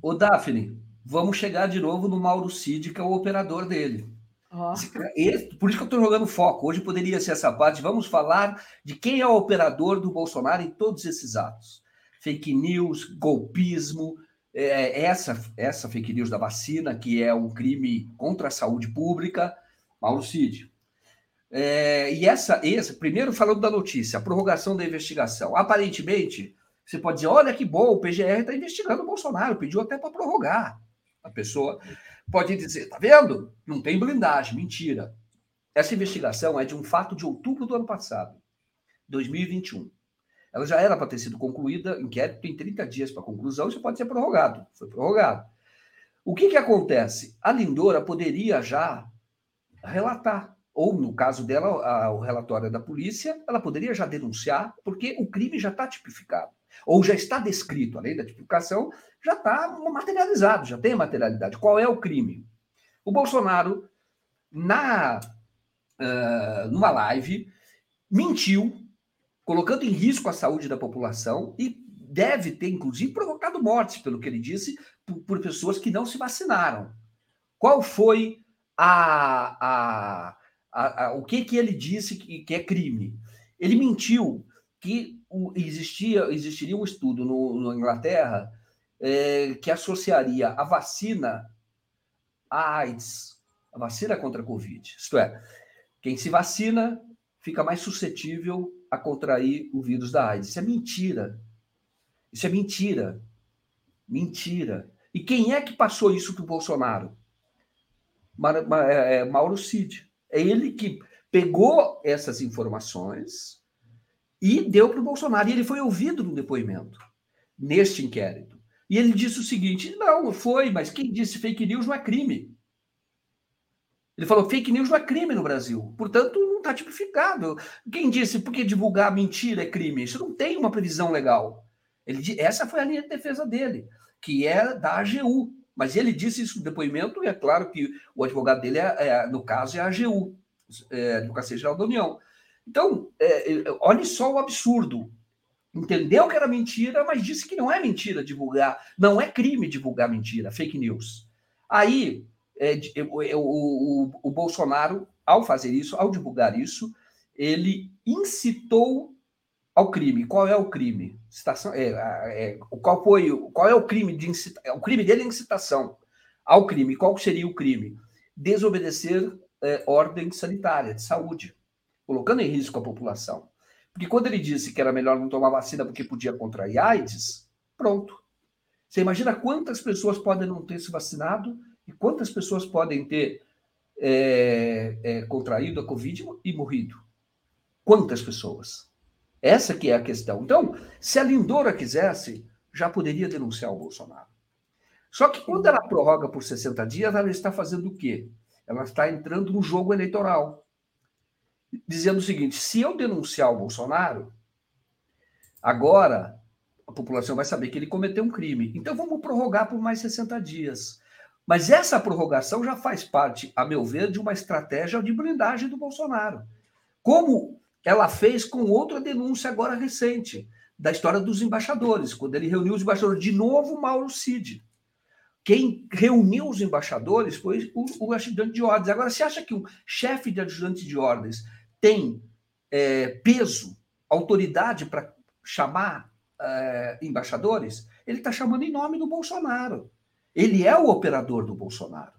O Daphne, vamos chegar de novo no Mauro Cid, que é o operador dele. Oh. Esse, por isso que eu estou jogando foco. Hoje poderia ser essa parte. Vamos falar de quem é o operador do Bolsonaro em todos esses atos. Fake news, golpismo, é, essa, essa fake news da vacina, que é um crime contra a saúde pública, Mauro Cid. É, e essa, esse, primeiro falando da notícia, a prorrogação da investigação. Aparentemente, você pode dizer: olha que bom, o PGR está investigando o Bolsonaro, pediu até para prorrogar. A pessoa pode dizer: tá vendo? Não tem blindagem. Mentira. Essa investigação é de um fato de outubro do ano passado, 2021. Ela já era para ter sido concluída, inquérito tem 30 dias para conclusão, isso pode ser prorrogado. Foi prorrogado. O que, que acontece? A Lindora poderia já relatar, ou no caso dela, a, o relatório da polícia, ela poderia já denunciar, porque o crime já está tipificado ou já está descrito, além da tipificação, já está materializado, já tem materialidade. Qual é o crime? O Bolsonaro, na uh, numa live, mentiu, colocando em risco a saúde da população e deve ter, inclusive, provocado mortes, pelo que ele disse, por, por pessoas que não se vacinaram. Qual foi a, a, a, a o que, que ele disse que, que é crime? Ele mentiu que existia, existiria um estudo no, na Inglaterra é, que associaria a vacina à AIDS, a vacina contra a Covid. Isto é, quem se vacina fica mais suscetível a contrair o vírus da AIDS. Isso é mentira. Isso é mentira. Mentira. E quem é que passou isso para o Bolsonaro? É, é, Mauro Cid. É ele que pegou essas informações e deu para o Bolsonaro. E ele foi ouvido no depoimento, neste inquérito. E ele disse o seguinte: não, foi, mas quem disse fake news não é crime. Ele falou: fake news não é crime no Brasil, portanto, não está tipificado. Quem disse porque divulgar mentira é crime? Isso não tem uma previsão legal. Ele, essa foi a linha de defesa dele, que é da AGU. Mas ele disse isso no depoimento, e é claro que o advogado dele, é, é no caso, é a AGU, é, Advocacia Geral da União. Então, é, é, olhe só o absurdo. Entendeu que era mentira, mas disse que não é mentira divulgar, não é crime divulgar mentira, fake news. Aí, é, o, o, o Bolsonaro, ao fazer isso, ao divulgar isso, ele incitou ao crime. Qual é o crime? Citação, é, é, qual foi? Qual é o crime de incita, O crime dele é incitação ao crime. Qual seria o crime? Desobedecer é, ordem sanitária de saúde colocando em risco a população. Porque quando ele disse que era melhor não tomar vacina porque podia contrair AIDS, pronto. Você imagina quantas pessoas podem não ter se vacinado e quantas pessoas podem ter é, é, contraído a Covid e morrido? Quantas pessoas? Essa que é a questão. Então, se a Lindora quisesse, já poderia denunciar o Bolsonaro. Só que quando ela prorroga por 60 dias, ela está fazendo o quê? Ela está entrando no jogo eleitoral dizendo o seguinte: se eu denunciar o Bolsonaro, agora a população vai saber que ele cometeu um crime. Então vamos prorrogar por mais 60 dias. Mas essa prorrogação já faz parte, a meu ver, de uma estratégia de blindagem do Bolsonaro. Como ela fez com outra denúncia agora recente, da história dos embaixadores, quando ele reuniu os embaixadores, de novo Mauro Cid. Quem reuniu os embaixadores foi o, o ajudante de ordens. Agora, você acha que um chefe de ajudante de ordens tem é, peso, autoridade para chamar é, embaixadores, ele está chamando em nome do Bolsonaro. Ele é o operador do Bolsonaro.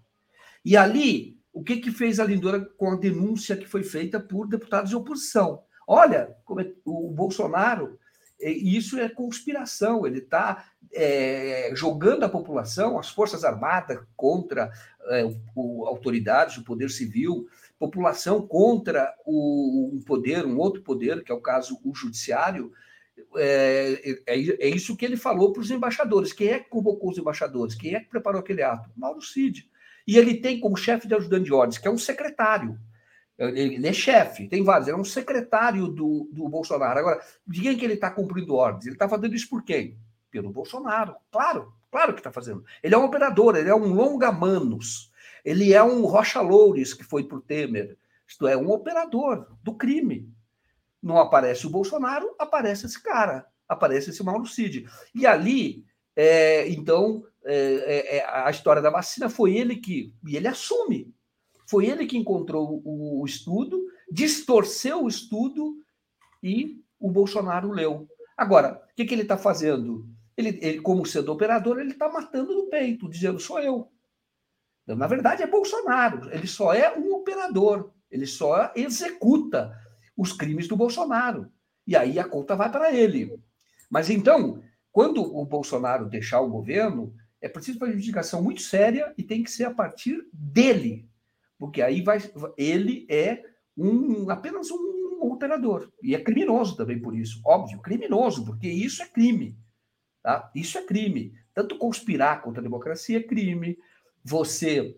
E ali, o que, que fez a Lindora com a denúncia que foi feita por deputados de oposição? Olha, é, o Bolsonaro, é, isso é conspiração, ele está é, jogando a população, as Forças Armadas contra é, o, autoridades, o poder civil, população contra o, um poder, um outro poder, que é o caso o judiciário, é, é, é isso que ele falou para os embaixadores. Quem é que convocou os embaixadores? Quem é que preparou aquele ato? Mauro Cid. E ele tem como chefe de ajudante de ordens, que é um secretário. Ele é chefe, tem vários, ele é um secretário do, do Bolsonaro. Agora, de quem que ele está cumprindo ordens? Ele está fazendo isso por quem? Pelo Bolsonaro. Claro, claro que está fazendo. Ele é um operador, ele é um longa-manos. Ele é um Rocha Loures, que foi por Temer. Isto é, um operador do crime. Não aparece o Bolsonaro, aparece esse cara, aparece esse Mauro Cid. E ali, é, então, é, é, é, a história da vacina foi ele que. E ele assume. Foi ele que encontrou o, o estudo, distorceu o estudo e o Bolsonaro leu. Agora, o que, que ele está fazendo? Ele, ele, como sendo operador, ele está matando no peito, dizendo sou eu. Na verdade, é Bolsonaro. Ele só é um operador. Ele só executa os crimes do Bolsonaro. E aí a conta vai para ele. Mas então, quando o Bolsonaro deixar o governo, é preciso uma investigação muito séria e tem que ser a partir dele. Porque aí vai, ele é um, apenas um operador. E é criminoso também por isso. Óbvio, criminoso, porque isso é crime. Tá? Isso é crime. Tanto conspirar contra a democracia é crime. Você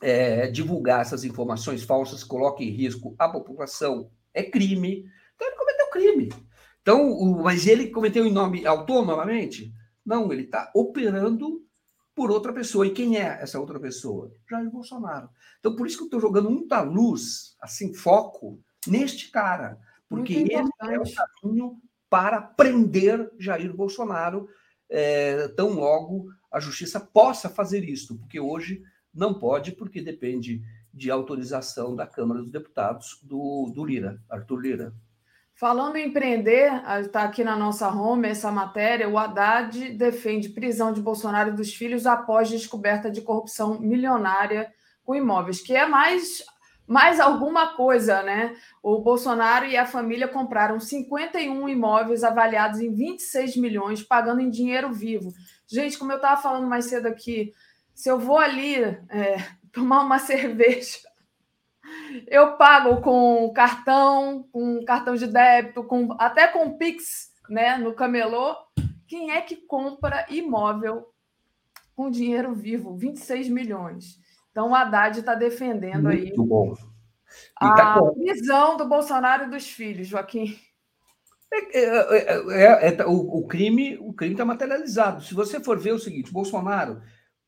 é, divulgar essas informações falsas coloca em risco a população é crime. Então ele cometeu crime. Então, o, mas ele cometeu em nome autonomamente? Não, ele está operando por outra pessoa. E quem é essa outra pessoa? Jair Bolsonaro. Então, por isso que eu estou jogando muita luz, assim, foco, neste cara. Porque ele é o caminho para prender Jair Bolsonaro é, tão logo a justiça possa fazer isso. Porque hoje não pode, porque depende de autorização da Câmara dos Deputados do, do Lira, Arthur Lira. Falando em empreender, está aqui na nossa home essa matéria. O Haddad defende prisão de Bolsonaro e dos filhos após descoberta de corrupção milionária com imóveis, que é mais, mais alguma coisa, né? O Bolsonaro e a família compraram 51 imóveis avaliados em 26 milhões, pagando em dinheiro vivo. Gente, como eu estava falando mais cedo aqui, se eu vou ali é, tomar uma cerveja, eu pago com cartão, com cartão de débito, com até com Pix, né, no camelô. Quem é que compra imóvel com dinheiro vivo? 26 milhões. Então o Haddad está defendendo Muito aí bom. a tá prisão do Bolsonaro e dos filhos, Joaquim. É, é, é, é o, o, crime o crime está materializado. Se você for ver o seguinte, Bolsonaro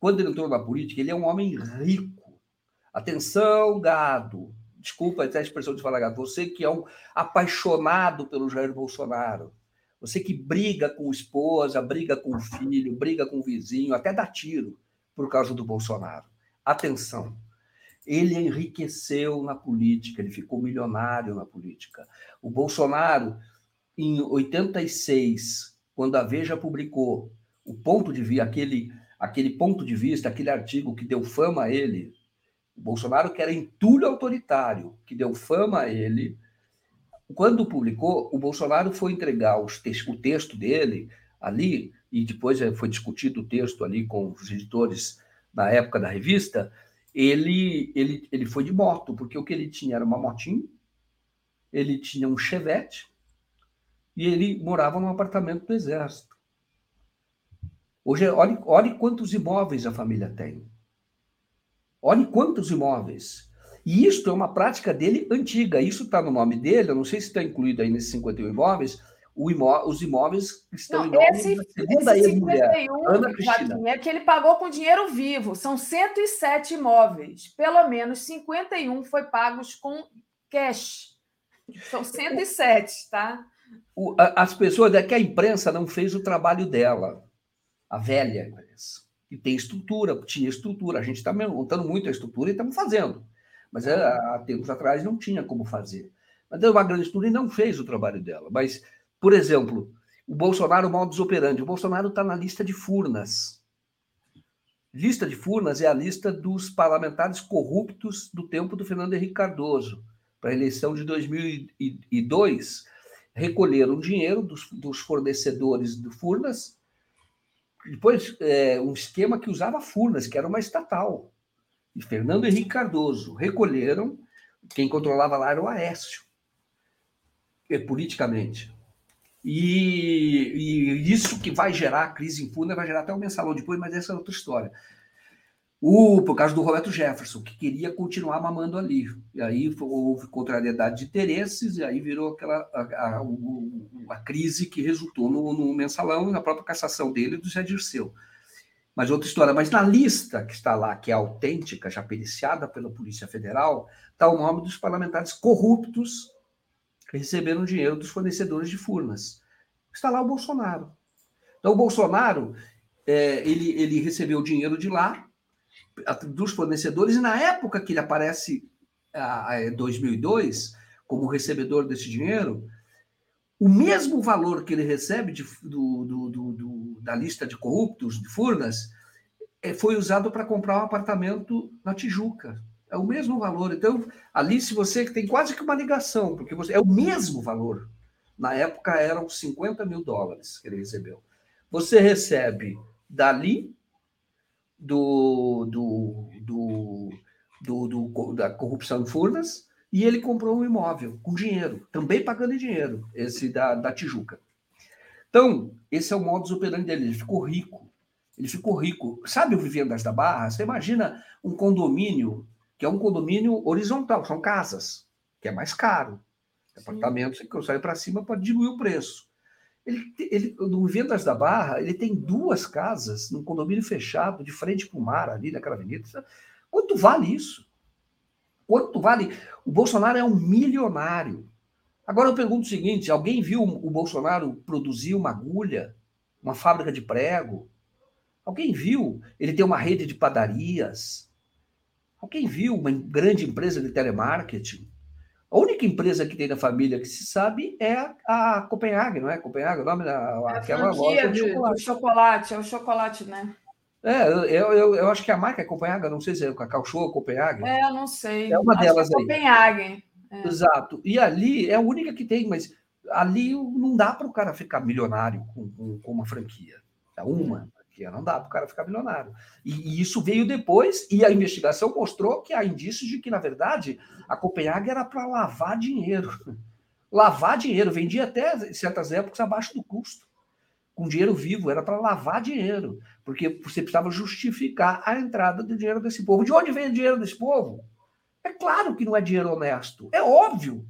quando ele entrou na política, ele é um homem rico. Atenção, gado. Desculpa até a expressão de falar gado. Você que é um apaixonado pelo Jair Bolsonaro. Você que briga com esposa, briga com filho, briga com vizinho, até dá tiro por causa do Bolsonaro. Atenção. Ele enriqueceu na política, ele ficou milionário na política. O Bolsonaro, em 86, quando a Veja publicou o ponto de vista, aquele aquele ponto de vista, aquele artigo que deu fama a ele, o Bolsonaro que era entulho autoritário, que deu fama a ele, quando publicou, o Bolsonaro foi entregar te o texto dele ali, e depois eh, foi discutido o texto ali com os editores na época da revista, ele, ele, ele foi de moto, porque o que ele tinha era uma motinha, ele tinha um chevette, e ele morava num apartamento do Exército. Hoje, olhe, olhe quantos imóveis a família tem. Olhe quantos imóveis. E isso é uma prática dele antiga. Isso está no nome dele, eu não sei se está incluído aí nesses 51 imóveis. Imó os imóveis estão não, em esse, da segunda ex-mulher, Ana Cristina. é que ele pagou com dinheiro vivo. São 107 imóveis. Pelo menos 51 foi pagos com cash. São 107, tá? O, a, as pessoas, é que a imprensa não fez o trabalho dela a velha imprensa, que tem estrutura, tinha estrutura. A gente está montando muito a estrutura e estamos fazendo. Mas é, há tempos atrás não tinha como fazer. Mas deu uma grande estrutura e não fez o trabalho dela. Mas, por exemplo, o Bolsonaro, o modus operandi. O Bolsonaro está na lista de Furnas. Lista de Furnas é a lista dos parlamentares corruptos do tempo do Fernando Henrique Cardoso. Para a eleição de 2002, recolheram dinheiro dos, dos fornecedores do Furnas depois, é, um esquema que usava Furnas, que era uma estatal. E Fernando Henrique Cardoso recolheram, quem controlava lá era o Aécio, é, politicamente. E, e, isso que vai gerar crise em Furnas, vai gerar até o mensalão depois, mas essa é outra história. O, por causa do Roberto Jefferson, que queria continuar mamando ali. E aí houve contrariedade de interesses, e aí virou aquela a, a, a, crise que resultou no, no, mensalão e na própria cassação dele do Zé Dirceu. Mas outra história. Mas na lista que está lá, que é autêntica, já periciada pela Polícia Federal, está o nome dos parlamentares corruptos que receberam dinheiro dos fornecedores de Furnas. Está lá o Bolsonaro. Então, o Bolsonaro, é, ele, ele recebeu dinheiro de lá, dos fornecedores, e na época que ele aparece, em 2002, como recebedor desse dinheiro, o mesmo valor que ele recebe de, do, do, do, da lista de corruptos de Furnas é, foi usado para comprar um apartamento na Tijuca. É o mesmo valor. Então, ali, se você tem quase que uma ligação, porque você, é o mesmo valor. Na época eram 50 mil dólares que ele recebeu. Você recebe dali do, do, do, do, do da corrupção em Furnas, e ele comprou um imóvel com dinheiro, também pagando dinheiro, esse da, da Tijuca. Então, esse é o modus operandi dele, ele ficou rico. Ele ficou rico. Sabe o Vivendas da Barra? Você imagina um condomínio, que é um condomínio horizontal, são casas, que é mais caro. Apartamentos que eu saio para cima para diminuir o preço. Ele, ele, no Vendas da Barra, ele tem duas casas num condomínio fechado, de frente para o mar, ali naquela avenida. Quanto vale isso? Quanto vale? O Bolsonaro é um milionário. Agora eu pergunto o seguinte: alguém viu o Bolsonaro produzir uma agulha, uma fábrica de prego? Alguém viu ele ter uma rede de padarias? Alguém viu uma grande empresa de telemarketing? A única empresa que tem na família que se sabe é a, a Copenhague, não é? Copenhague, o nome da é aquela loja de, chocolate. chocolate. É o chocolate, né? É, eu, eu, eu, acho que a marca é Copenhague, não sei se é o Cacau Show ou Copenhague. É, eu não sei. É uma acho delas é aí. Copenhague. É. Exato. E ali é a única que tem, mas ali não dá para o cara ficar milionário com, com, com uma franquia. É uma franquia, não dá para o cara ficar milionário. E, e, isso veio depois, e a investigação mostrou que há indícios de que, na verdade, a Copenhague era para lavar dinheiro. Lavar dinheiro, vendia até em certas épocas abaixo do custo. Com dinheiro vivo, era para lavar dinheiro, porque você precisava justificar a entrada do dinheiro desse povo. De onde vem o dinheiro desse povo? É claro que não é dinheiro honesto, é óbvio.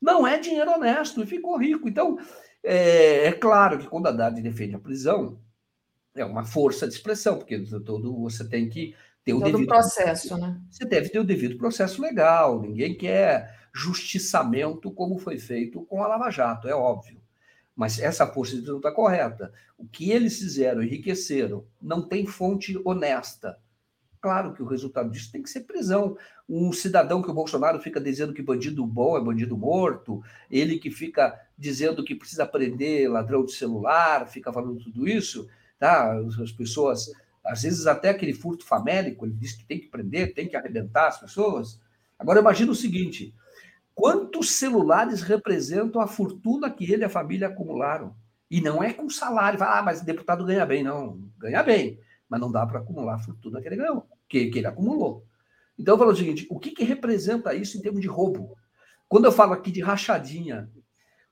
Não é dinheiro honesto e ficou rico. Então, é, é claro que quando a Haddad defende a prisão, é uma força de expressão, porque todo você tem que ter o todo devido processo, né? Você deve ter o devido processo legal. Ninguém quer justiçamento como foi feito com a Lava Jato, é óbvio. Mas essa força de não está correta. O que eles fizeram, enriqueceram, não tem fonte honesta. Claro que o resultado disso tem que ser prisão. Um cidadão que o Bolsonaro fica dizendo que bandido bom é bandido morto, ele que fica dizendo que precisa prender ladrão de celular, fica falando tudo isso, tá? As pessoas, às vezes até aquele furto famélico, ele diz que tem que prender, tem que arrebentar as pessoas. Agora imagina o seguinte: quantos celulares representam a fortuna que ele e a família acumularam? E não é com salário, ah, mas o deputado ganha bem, não, ganha bem, mas não dá para acumular a fortuna que ele ganhou, que, que ele acumulou. Então eu falo o seguinte: o que, que representa isso em termos de roubo? Quando eu falo aqui de rachadinha,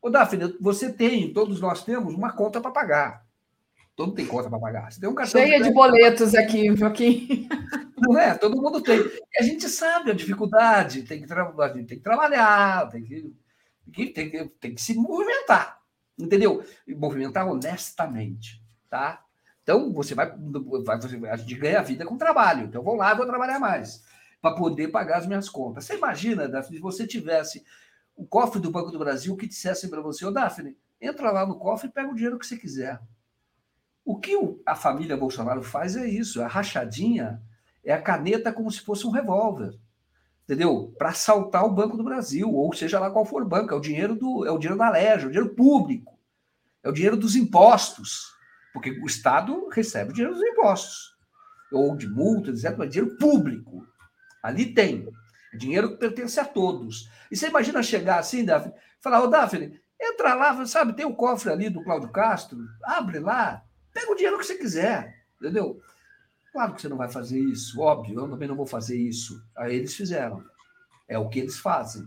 ô Daphne, você tem, todos nós temos, uma conta para pagar. Todo tem conta para pagar. Você tem um cartão Cheia de, de boletos aqui, Joaquim. Não é? Todo mundo tem. E a gente sabe a dificuldade, tem que, tra... tem que trabalhar, tem que, tem, que, tem que se movimentar. Entendeu? E movimentar honestamente. Tá? Então, você vai, vai você, a gente ganha a vida com trabalho. Então, eu vou lá e vou trabalhar mais para poder pagar as minhas contas. Você imagina, Daphne, se você tivesse o cofre do Banco do Brasil que dissesse para você, ô Daphne, entra lá no cofre e pega o dinheiro que você quiser. O que a família Bolsonaro faz é isso, a rachadinha é a caneta como se fosse um revólver, entendeu? Para assaltar o Banco do Brasil, ou seja lá qual for o banco, é o dinheiro do é o dinheiro da Leja, é o dinheiro público, é o dinheiro dos impostos, porque o Estado recebe o dinheiro dos impostos, ou de multas, etc., mas dinheiro público. Ali tem. É dinheiro que pertence a todos. E você imagina chegar assim, Daphne, falar, ô Daphne, entra lá, sabe, tem o cofre ali do Cláudio Castro, abre lá, Pega o dinheiro que você quiser, entendeu? Claro que você não vai fazer isso, óbvio, eu também não vou fazer isso. Aí eles fizeram. É o que eles fazem.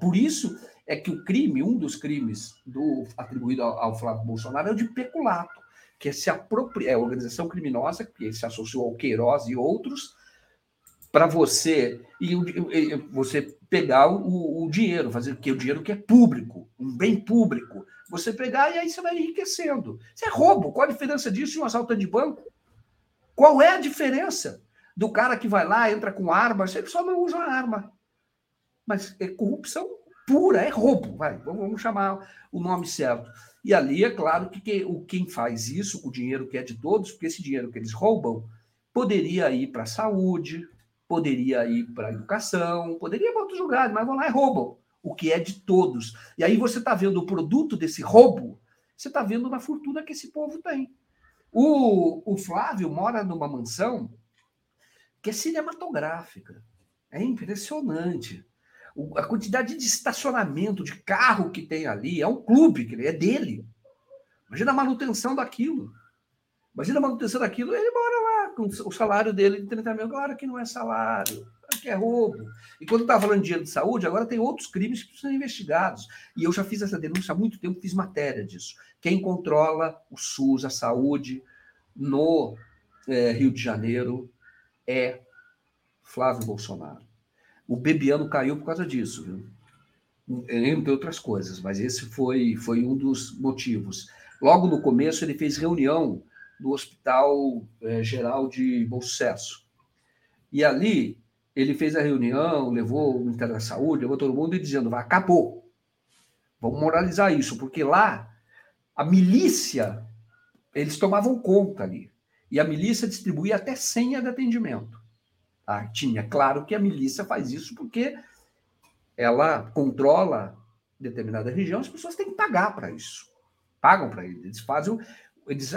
Por isso é que o crime, um dos crimes do, atribuído ao, ao Flávio Bolsonaro é o de peculato, que é se apropriar, é a organização criminosa que se associou ao Queiroz e outros, para você e, e, você pegar o, o, dinheiro, fazer que o dinheiro que é público, um bem público, você pegar e aí você vai enriquecendo. Isso é roubo. Qual a diferença disso e um assalto de banco? Qual é a diferença do cara que vai lá, entra com arma, você só não usa arma. Mas é corrupção pura, é roubo, vai, vamos chamar o nome certo. E ali é claro que o, quem faz isso com o dinheiro que é de todos, porque esse dinheiro que eles roubam poderia ir para a saúde, poderia ir para a educação, poderia ir para outros lugares, mas vão lá e roubam o que é de todos. E aí você está vendo o produto desse roubo, você está vendo na fortuna que esse povo tem. O, o Flávio mora numa mansão que é cinematográfica. É impressionante. O, a quantidade de estacionamento, de carro que tem ali, é um clube, é dele. Imagina a manutenção daquilo. Imagina a manutenção daquilo. Ele mora com o salário dele de 30 mil. Claro que não é salário, que é roubo. E quando estava falando de dinheiro de saúde, agora tem outros crimes que precisam ser investigados. E eu já fiz essa denúncia há muito tempo, fiz matéria disso. Quem controla o SUS, a saúde, no é, Rio de Janeiro é Flávio Bolsonaro. O Bebiano caiu por causa disso, viu? entre outras coisas, mas esse foi, foi um dos motivos. Logo no começo, ele fez reunião do Hospital é, Geral de Bom Sucesso. E ali ele fez a reunião, levou o Ministério da Saúde, levou todo mundo e dizendo: acabou. Vamos moralizar isso, porque lá a milícia, eles tomavam conta ali. E a milícia distribuía até senha de atendimento. Ah, tinha, claro que a milícia faz isso porque ela controla determinada região, as pessoas têm que pagar para isso. Pagam para eles. Eles fazem eles,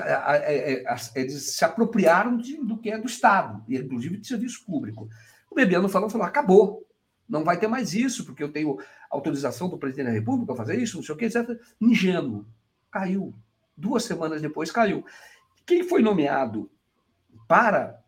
eles se apropriaram de, do que é do Estado, e inclusive de serviço público. O Bebiano falou, falou, acabou, não vai ter mais isso, porque eu tenho autorização do presidente da República para fazer isso, não sei o que, etc. Ingênuo. Caiu. Duas semanas depois caiu. Quem foi nomeado para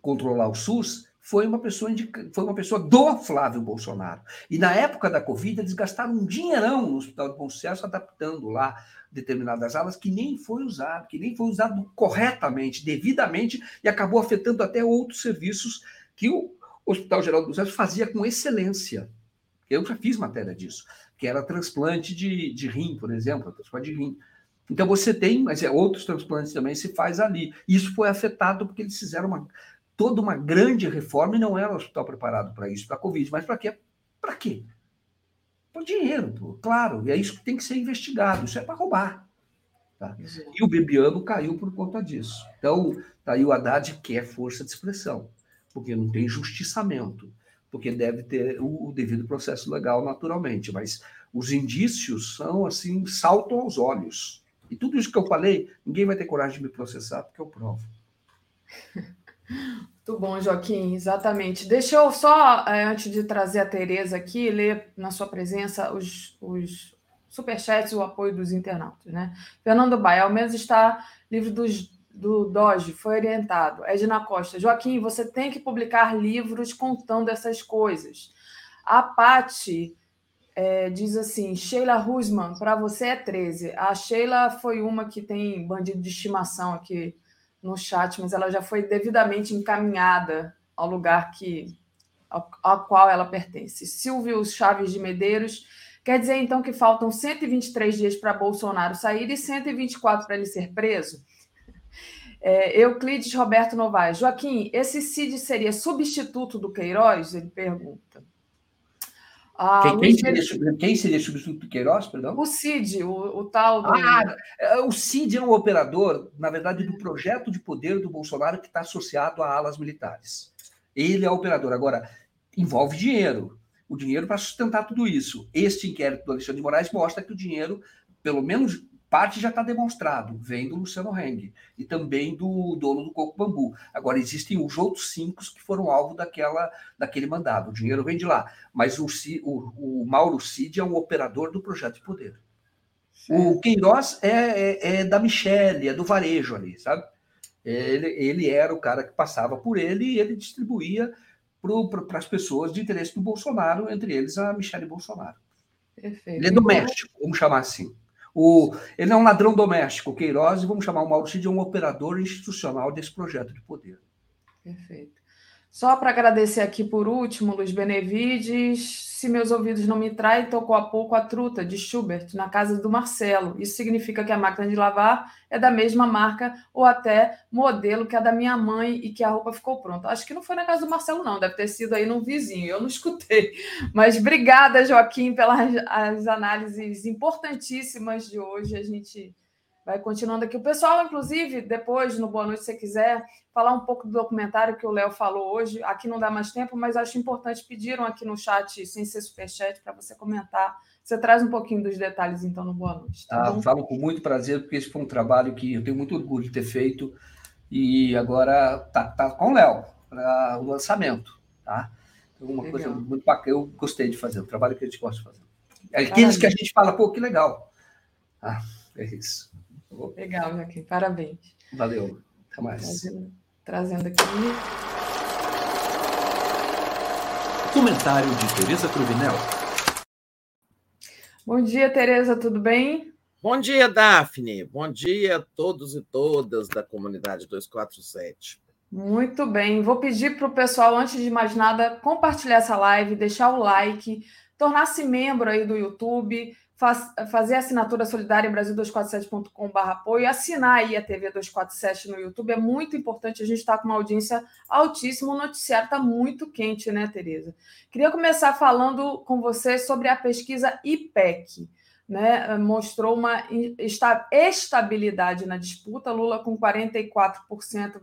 controlar o SUS foi uma pessoa indica... foi uma pessoa do Flávio Bolsonaro. E na época da Covid, eles gastaram um dinheirão no Hospital de Bom Sucesso adaptando lá determinadas alas que nem foi usado, que nem foi usado corretamente, devidamente, e acabou afetando até outros serviços que o Hospital Geral do Sucesso fazia com excelência. Eu já fiz matéria disso, que era transplante de, de rim, por exemplo, transplante de rim. Então você tem, mas é, outros transplantes também se faz ali. Isso foi afetado porque eles fizeram uma, toda uma grande reforma e não era o hospital preparado para isso, para a Covid. Mas para quê? Para quê? Por dinheiro, pô, claro. E é isso que tem que ser investigado. Isso é para roubar. Tá? E o Bebiano caiu por conta disso. Então, tá aí o Haddad quer força de expressão, porque não tem justiçamento, porque deve ter o, o devido processo legal naturalmente. Mas os indícios são assim, saltam aos olhos. E tudo isso que eu falei, ninguém vai ter coragem de me processar, porque eu provo. Muito bom, Joaquim, exatamente. Deixa eu só, eh, antes de trazer a Tereza aqui, ler na sua presença os, os superchats e o apoio dos internautas. Né? Fernando Baia, ao menos está livro dos, do Doge, foi orientado. Edna Costa, Joaquim, você tem que publicar livros contando essas coisas. A Pati é, diz assim: Sheila Rusman, para você é 13. A Sheila foi uma que tem bandido de estimação aqui no chat, mas ela já foi devidamente encaminhada ao lugar que ao, ao qual ela pertence. Silvio Chaves de Medeiros. Quer dizer, então, que faltam 123 dias para Bolsonaro sair e 124 para ele ser preso? É, Euclides Roberto Novaes. Joaquim, esse Cid seria substituto do Queiroz? Ele pergunta. Ah, quem, quem, seria, quem, seria, substituto do Queiroz, perdão? O CID, o, o tal. Do... Ah, o CID é um operador, na verdade, do projeto de poder do Bolsonaro que está associado a alas militares. Ele é o operador. Agora, envolve dinheiro. O dinheiro para sustentar tudo isso. Este inquérito do Alexandre de Moraes mostra que o dinheiro, pelo menos parte já está demonstrado, vem do Luciano Heng e também do dono do Coco Bambu. Agora, existem os outros cinco que foram alvo daquela, daquele mandado. O dinheiro vem de lá. Mas o, o, o Mauro Cid é um operador do projeto de poder. O Queiroz é, é, é, da Michelle, é do varejo ali, sabe? Ele, ele era o cara que passava por ele e ele distribuía para as pessoas de interesse do Bolsonaro, entre eles a Michelle Bolsonaro. Perfeito. Ele é doméstico, vamos chamar assim. O, ele é um ladrão doméstico, o Queiroz, e vamos chamar o Mauro Cid de um operador institucional desse projeto de poder. Perfeito. Só para agradecer aqui por último, Luiz Benevides. Se meus ouvidos não me traem, tocou há pouco a truta de Schubert na casa do Marcelo. Isso significa que a máquina de lavar é da mesma marca ou até modelo que a da minha mãe e que a roupa ficou pronta. Acho que não foi na casa do Marcelo, não. Deve ter sido aí no vizinho. Eu não escutei. Mas obrigada, Joaquim, pelas as análises importantíssimas de hoje. A gente vai continuando aqui. O pessoal, inclusive, depois, no Boa Noite, se você quiser, falar um pouco do documentário que o Léo falou hoje. Aqui não dá mais tempo, mas acho importante. Pediram aqui no chat, sem ser superchat, para você comentar. Você traz um pouquinho dos detalhes, então, no Boa Noite. Tá ah, falo com muito prazer, porque esse foi um trabalho que eu tenho muito orgulho de ter feito. E agora tá, tá com o Léo, para o lançamento. Tá? Uma legal. coisa muito bacana. Eu gostei de fazer, o trabalho que a gente gosta de fazer. Aqueles que a gente fala, pô, que legal. Ah, é isso. Legal, Joaquim. Parabéns. Valeu. Até mais. Trazendo, trazendo aqui. Comentário de Tereza Cruvinel. Bom dia, Tereza, tudo bem? Bom dia, Daphne. Bom dia a todos e todas da comunidade 247. Muito bem. Vou pedir para o pessoal, antes de mais nada, compartilhar essa live, deixar o like, tornar-se membro aí do YouTube, faz, fazer a assinatura solidária em Brasil247.com.br apoio, assinar aí a TV 247 no YouTube, é muito importante, a gente está com uma audiência altíssima, o noticiário está muito quente, né, Tereza? Queria começar falando com você sobre a pesquisa IPEC, né, mostrou uma estabilidade na disputa, Lula com 44%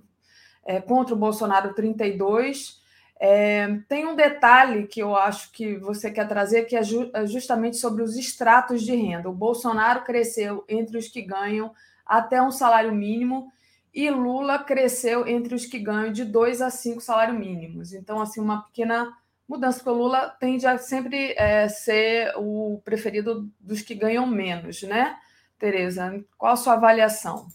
é, contra o Bolsonaro 32%, é, tem um detalhe que eu acho que você quer trazer, que é, ju é justamente sobre os estratos de renda. O Bolsonaro cresceu entre os que ganham até um salário mínimo e Lula cresceu entre os que ganham de dois a cinco salários mínimos. Então, assim, uma pequena mudança, porque o Lula tende a sempre é, ser o preferido dos que ganham menos, né, Tereza? Qual a sua avaliação?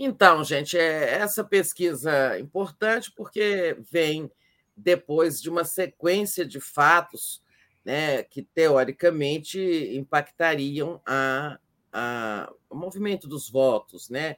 Então, gente, é essa pesquisa é importante porque vem depois de uma sequência de fatos né, que, teoricamente, impactariam a, a, o movimento dos votos. Né?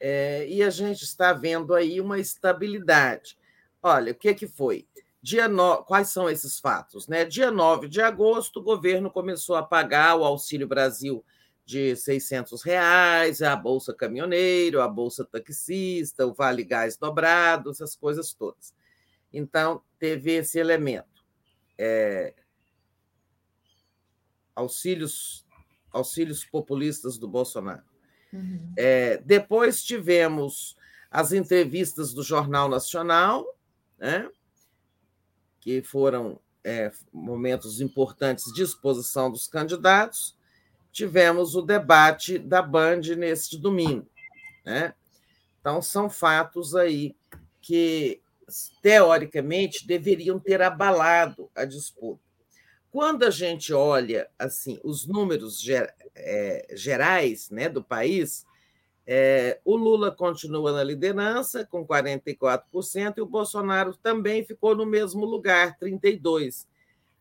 É, e a gente está vendo aí uma estabilidade. Olha, o que, que foi? Dia no... Quais são esses fatos? Né? Dia 9 de agosto, o governo começou a pagar o Auxílio Brasil de 600 reais, a bolsa caminhoneiro, a bolsa taxista, o vale gás dobrado, essas coisas todas. Então, teve esse elemento. É, auxílios, auxílios populistas do Bolsonaro. Uhum. É, depois tivemos as entrevistas do Jornal Nacional, né, que foram é, momentos importantes de exposição dos candidatos tivemos o debate da Band neste domingo. Né? Então, são fatos aí que, teoricamente, deveriam ter abalado a disputa. Quando a gente olha assim os números é, gerais né, do país, é, o Lula continua na liderança, com 44%, e o Bolsonaro também ficou no mesmo lugar, 32%.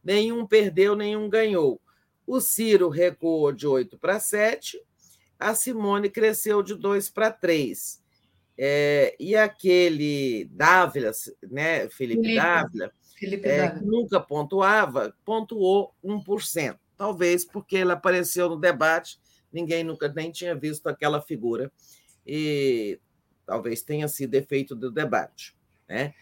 Nenhum perdeu, nenhum ganhou. O Ciro recuou de 8 para 7, a Simone cresceu de 2 para 3. É, e aquele Dávila, né, Felipe, Felipe Dávila, Felipe é, Dávila. que nunca pontuava, pontuou 1%. Talvez porque ele apareceu no debate, ninguém nunca nem tinha visto aquela figura. E talvez tenha sido efeito do debate. Né?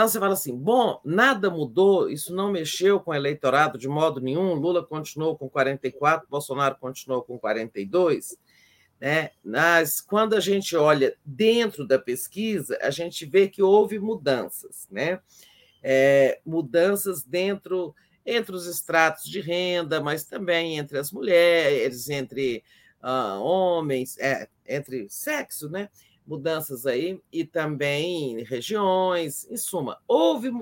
Então você fala assim: bom, nada mudou, isso não mexeu com o eleitorado de modo nenhum. Lula continuou com 44, Bolsonaro continuou com 42. Né? Mas quando a gente olha dentro da pesquisa, a gente vê que houve mudanças, né? É, mudanças dentro entre os estratos de renda, mas também entre as mulheres, entre uh, homens, é, entre sexo, né? Mudanças aí, e também regiões, em suma, houve,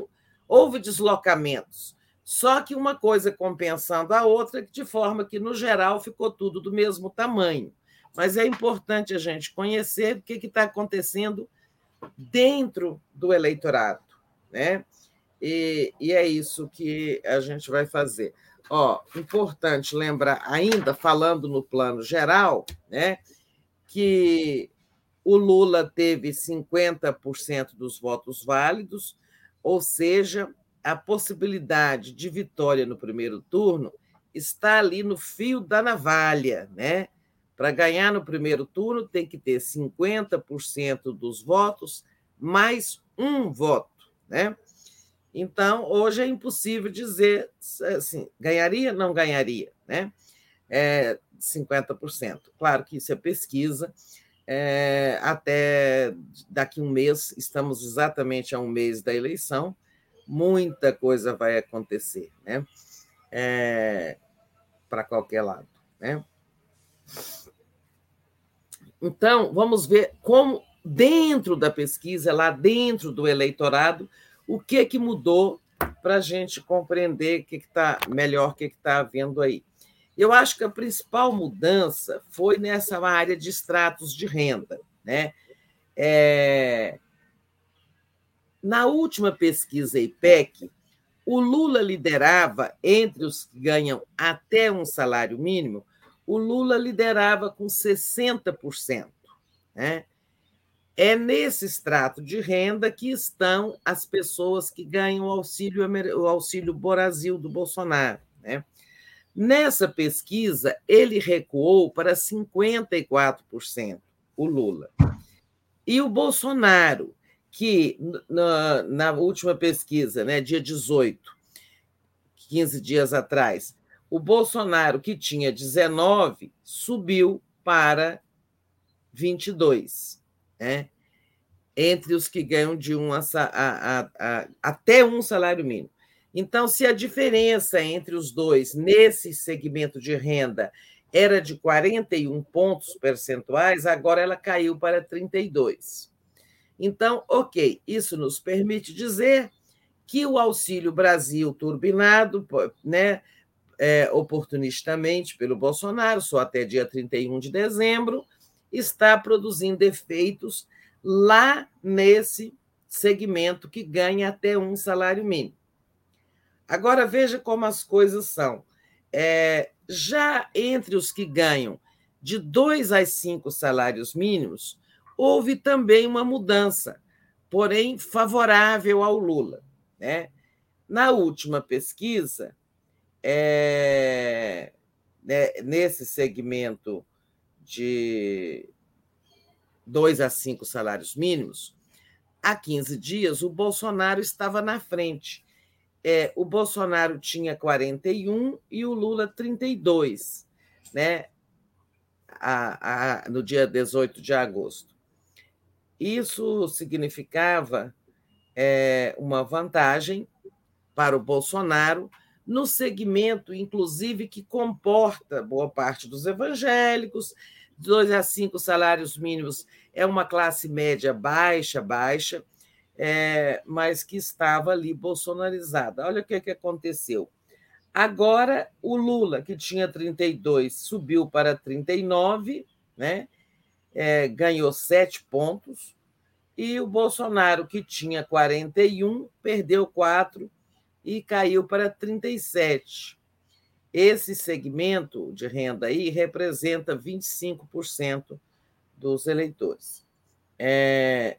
houve deslocamentos. Só que uma coisa compensando a outra, de forma que, no geral, ficou tudo do mesmo tamanho. Mas é importante a gente conhecer o que está acontecendo dentro do eleitorado. Né? E, e é isso que a gente vai fazer. Ó, importante lembrar, ainda falando no plano geral, né, que o Lula teve 50% dos votos válidos, ou seja, a possibilidade de vitória no primeiro turno está ali no fio da navalha, né? Para ganhar no primeiro turno, tem que ter 50% dos votos mais um voto, né? Então, hoje é impossível dizer assim, ganharia, não ganharia, né? É 50%. Claro que isso é pesquisa. É, até daqui um mês, estamos exatamente a um mês da eleição, muita coisa vai acontecer, né? É, Para qualquer lado, né? Então, vamos ver como, dentro da pesquisa, lá dentro do eleitorado, o que, que mudou para a gente compreender o que está melhor, o que está havendo aí. Eu acho que a principal mudança foi nessa área de extratos de renda. Né? É... Na última pesquisa IPEC, o Lula liderava, entre os que ganham até um salário mínimo, o Lula liderava com 60%. Né? É nesse extrato de renda que estão as pessoas que ganham o auxílio, o auxílio Brasil do Bolsonaro. Né? Nessa pesquisa, ele recuou para 54%, o Lula. E o Bolsonaro, que na, na última pesquisa, né, dia 18, 15 dias atrás, o Bolsonaro, que tinha 19, subiu para 22, né? entre os que ganham de um a, a, a, até um salário mínimo. Então, se a diferença entre os dois nesse segmento de renda era de 41 pontos percentuais, agora ela caiu para 32. Então, ok, isso nos permite dizer que o Auxílio Brasil turbinado, né, é, oportunistamente pelo Bolsonaro, só até dia 31 de dezembro, está produzindo efeitos lá nesse segmento que ganha até um salário mínimo. Agora veja como as coisas são. É, já entre os que ganham de dois a cinco salários mínimos, houve também uma mudança, porém favorável ao Lula. Né? Na última pesquisa, é, né, nesse segmento de dois a cinco salários mínimos, há 15 dias o Bolsonaro estava na frente. É, o Bolsonaro tinha 41 e o Lula 32, né? A, a, no dia 18 de agosto. Isso significava é, uma vantagem para o Bolsonaro no segmento, inclusive, que comporta boa parte dos evangélicos, dois a cinco salários mínimos é uma classe média baixa, baixa, é, mas que estava ali bolsonarizada. Olha o que, que aconteceu. Agora, o Lula, que tinha 32, subiu para 39, né? É, ganhou sete pontos, e o Bolsonaro, que tinha 41, perdeu quatro e caiu para 37. Esse segmento de renda aí representa 25% dos eleitores. É,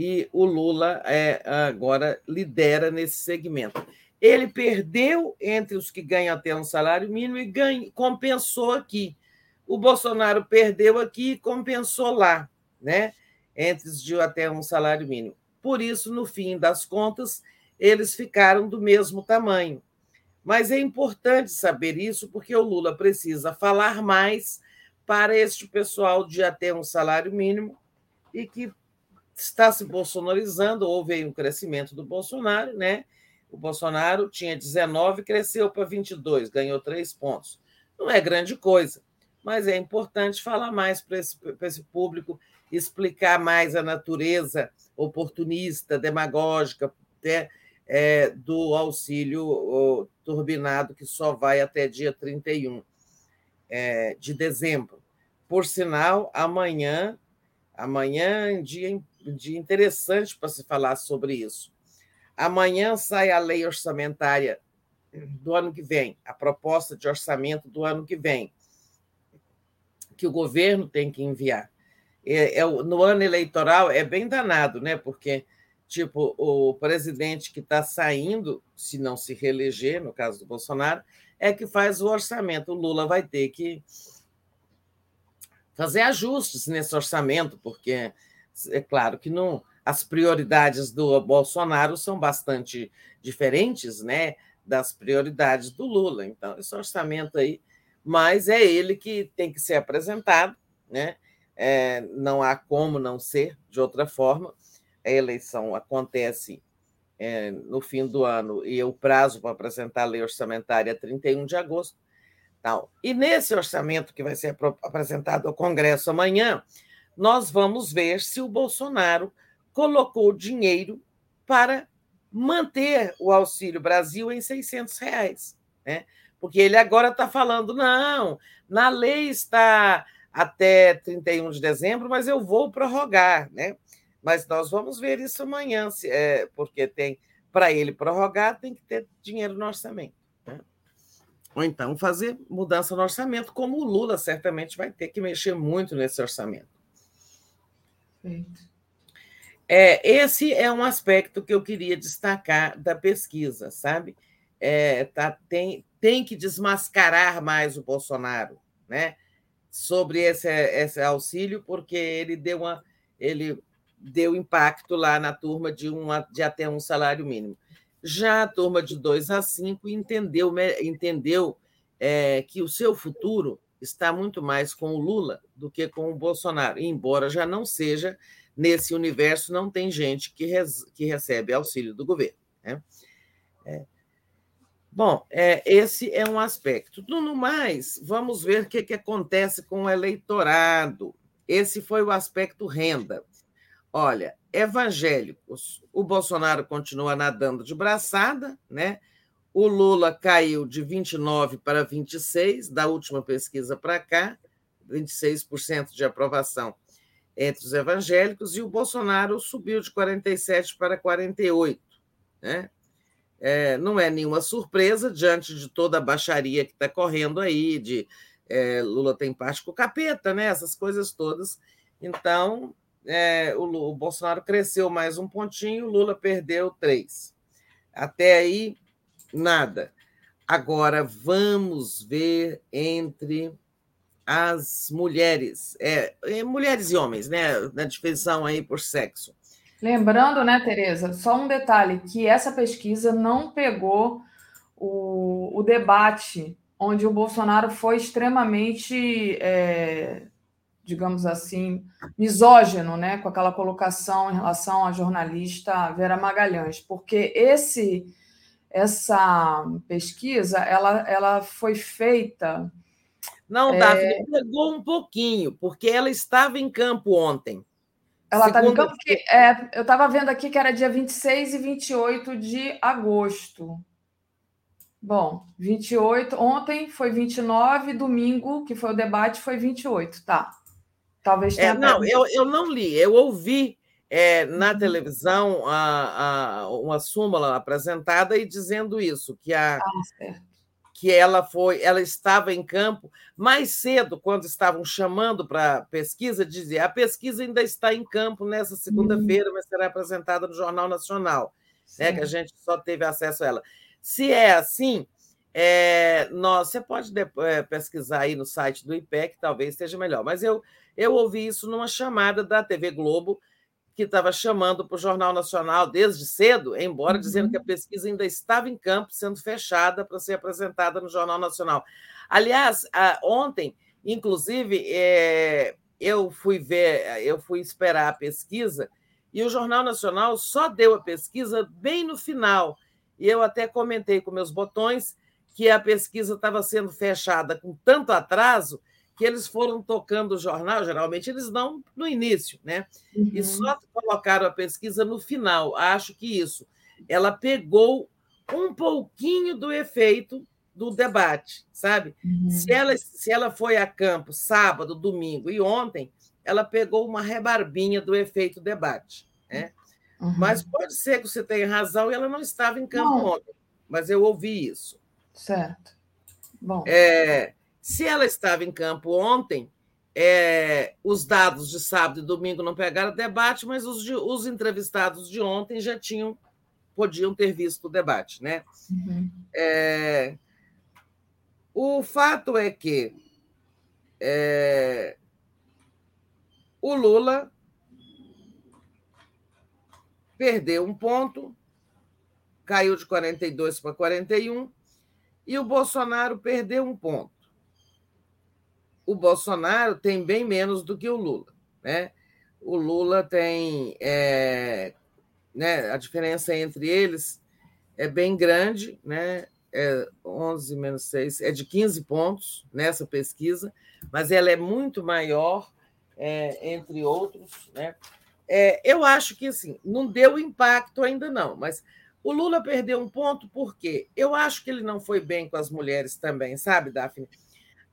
e o Lula é, agora lidera nesse segmento. Ele perdeu entre os que ganham até um salário mínimo e ganha, compensou aqui. O Bolsonaro perdeu aqui e compensou lá, né? entre os de até um salário mínimo. Por isso, no fim das contas, eles ficaram do mesmo tamanho. Mas é importante saber isso porque o Lula precisa falar mais para este pessoal de até um salário mínimo e que está se bolsonarizando. Houve aí um crescimento do Bolsonaro, né? O Bolsonaro tinha 19, cresceu para 22, ganhou três pontos. Não é grande coisa, mas é importante falar mais para esse, esse público, explicar mais a natureza oportunista, demagógica, né? é, do auxílio turbinado, que só vai até dia 31 é, de dezembro. Por sinal, amanhã, amanhã é dia, dia interessante para se falar sobre isso. Amanhã sai a lei orçamentária do ano que vem, a proposta de orçamento do ano que vem, que o governo tem que enviar. É, é, no ano eleitoral é bem danado, né? Porque, tipo, o presidente que está saindo, se não se reeleger, no caso do Bolsonaro, é que faz o orçamento. O Lula vai ter que fazer ajustes nesse orçamento, porque é claro que não, as prioridades do Bolsonaro são bastante diferentes, né? das prioridades do Lula. Então, esse orçamento aí, mas é ele que tem que ser apresentado, né? É, não há como não ser de outra forma. A eleição acontece é, no fim do ano e o prazo para apresentar a lei orçamentária é 31 de agosto. Então, e nesse orçamento que vai ser apresentado ao Congresso amanhã, nós vamos ver se o Bolsonaro colocou dinheiro para manter o Auxílio Brasil em 600 reais, né? Porque ele agora está falando, não, na lei está até 31 de dezembro, mas eu vou prorrogar, né? Mas nós vamos ver isso amanhã, é, porque tem para ele prorrogar, tem que ter dinheiro no orçamento. Né? Ou então fazer mudança no orçamento, como o Lula certamente vai ter que mexer muito nesse orçamento. É, esse é um aspecto que eu queria destacar da pesquisa, sabe? É, tá, tem, tem que desmascarar mais o Bolsonaro, né? Sobre esse, esse auxílio, porque ele deu uma, ele deu impacto lá na turma de, uma, de até um salário mínimo. Já a turma de 2 a 5 entendeu, entendeu é, que o seu futuro está muito mais com o Lula do que com o Bolsonaro, embora já não seja nesse universo não tem gente que, res, que recebe auxílio do governo. Né? É. Bom, é, esse é um aspecto. No mais, vamos ver o que, que acontece com o eleitorado. Esse foi o aspecto renda. Olha, evangélicos, o Bolsonaro continua nadando de braçada, né? O Lula caiu de 29 para 26 da última pesquisa para cá, 26% de aprovação entre os evangélicos, e o Bolsonaro subiu de 47 para 48. Né? É, não é nenhuma surpresa diante de toda a baixaria que está correndo aí, de é, Lula tem parte com o capeta, né? essas coisas todas. Então, é, o, o, Bolsonaro cresceu mais um pontinho, o Lula perdeu três. Até aí, nada. Agora, vamos ver entre as mulheres, é, é, mulheres e homens, né, na divisão aí por sexo. Lembrando, né, Tereza, só um detalhe, que essa pesquisa não pegou o, o debate onde o Bolsonaro foi extremamente, é, digamos assim, misógino, né, com aquela colocação em relação à jornalista Vera Magalhães, porque esse essa pesquisa ela, ela foi feita não, é... Daphne, pegou um pouquinho, porque ela estava em campo ontem. Ela estava em campo, porque é, eu estava vendo aqui que era dia 26 e 28 de agosto. Bom, 28, ontem foi 29, domingo, que foi o debate, foi 28, tá. Talvez tenha. É, não, eu, eu não li, eu ouvi é, na uhum. televisão a, a, uma súmula apresentada e dizendo isso, que a, ah, que ela foi, ela estava em campo mais cedo, quando estavam chamando para pesquisa, dizia a pesquisa ainda está em campo nessa segunda-feira, mas será apresentada no Jornal Nacional, né, que a gente só teve acesso a ela. Se é assim, é, nós, você pode é, pesquisar aí no site do IPEC, talvez seja melhor, mas eu, eu ouvi isso numa chamada da TV Globo, que estava chamando para o Jornal Nacional desde cedo, embora uhum. dizendo que a pesquisa ainda estava em campo, sendo fechada para ser apresentada no Jornal Nacional. Aliás, ontem, inclusive, é, eu fui ver, eu fui esperar a pesquisa e o Jornal Nacional só deu a pesquisa bem no final. E eu até comentei com meus botões que a pesquisa estava sendo fechada com tanto atraso que eles foram tocando o jornal, geralmente eles dão no início, né? Uhum. E só colocaram a pesquisa no final. Acho que isso. Ela pegou um pouquinho do efeito do debate, sabe? Uhum. Se, ela, se ela foi a campo sábado, domingo e ontem, ela pegou uma rebarbinha do efeito debate. Né? Uhum. Mas pode ser que você tenha razão e ela não estava em campo não. ontem. Mas eu ouvi isso. Certo. Bom. É, se ela estava em campo ontem, é, os dados de sábado e domingo não pegaram debate, mas os, de, os entrevistados de ontem já tinham podiam ter visto o debate, né? Uhum. É, o fato é que é, o Lula perdeu um ponto, caiu de 42 para 41, e o Bolsonaro perdeu um ponto. O Bolsonaro tem bem menos do que o Lula, né? O Lula tem é, né, a diferença entre eles é bem grande, né? é 11 menos 6, é de 15 pontos nessa pesquisa, mas ela é muito maior, é, entre outros. Né? É, eu acho que assim, não deu impacto ainda não, mas o Lula perdeu um ponto porque eu acho que ele não foi bem com as mulheres também, sabe, Daphne?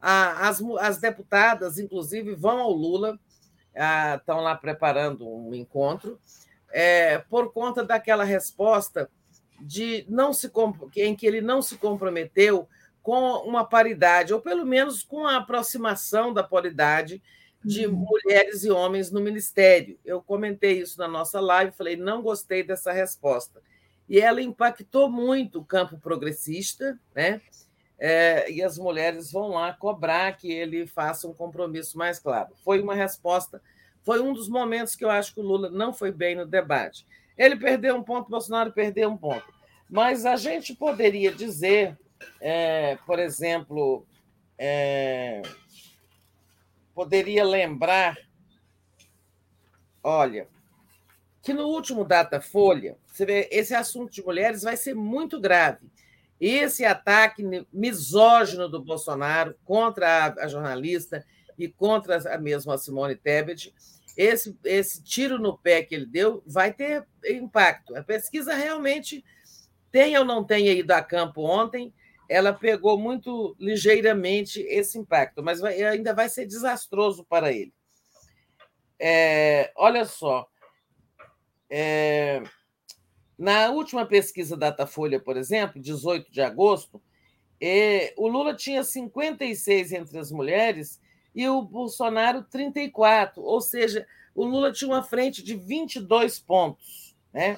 As, as deputadas, inclusive, vão ao Lula, estão lá preparando um encontro, é, por conta daquela resposta de não se em que ele não se comprometeu com uma paridade, ou pelo menos com a aproximação da paridade de uhum. mulheres e homens no ministério. Eu comentei isso na nossa live, falei, não gostei dessa resposta. E ela impactou muito o campo progressista, né? É, e as mulheres vão lá cobrar que ele faça um compromisso mais claro. Foi uma resposta, foi um dos momentos que eu acho que o Lula não foi bem no debate. Ele perdeu um ponto, Bolsonaro perdeu um ponto. Mas a gente poderia dizer, é, por exemplo, é, poderia lembrar, olha, que no último Datafolha, você vê, esse assunto de mulheres vai ser muito grave. Esse ataque misógino do Bolsonaro contra a, jornalista e contra a mesma Simone Tebet esse, esse tiro no pé que ele deu vai ter impacto. A pesquisa realmente tem ou não tenha ido a campo ontem, ela pegou muito ligeiramente esse impacto, mas vai, ainda vai ser desastroso para ele. É, olha só, é, na última pesquisa Datafolha, por exemplo, 18 de agosto, é, o Lula tinha 56 entre as mulheres e o Bolsonaro 34, ou seja, o Lula tinha uma frente de 22 pontos. Né?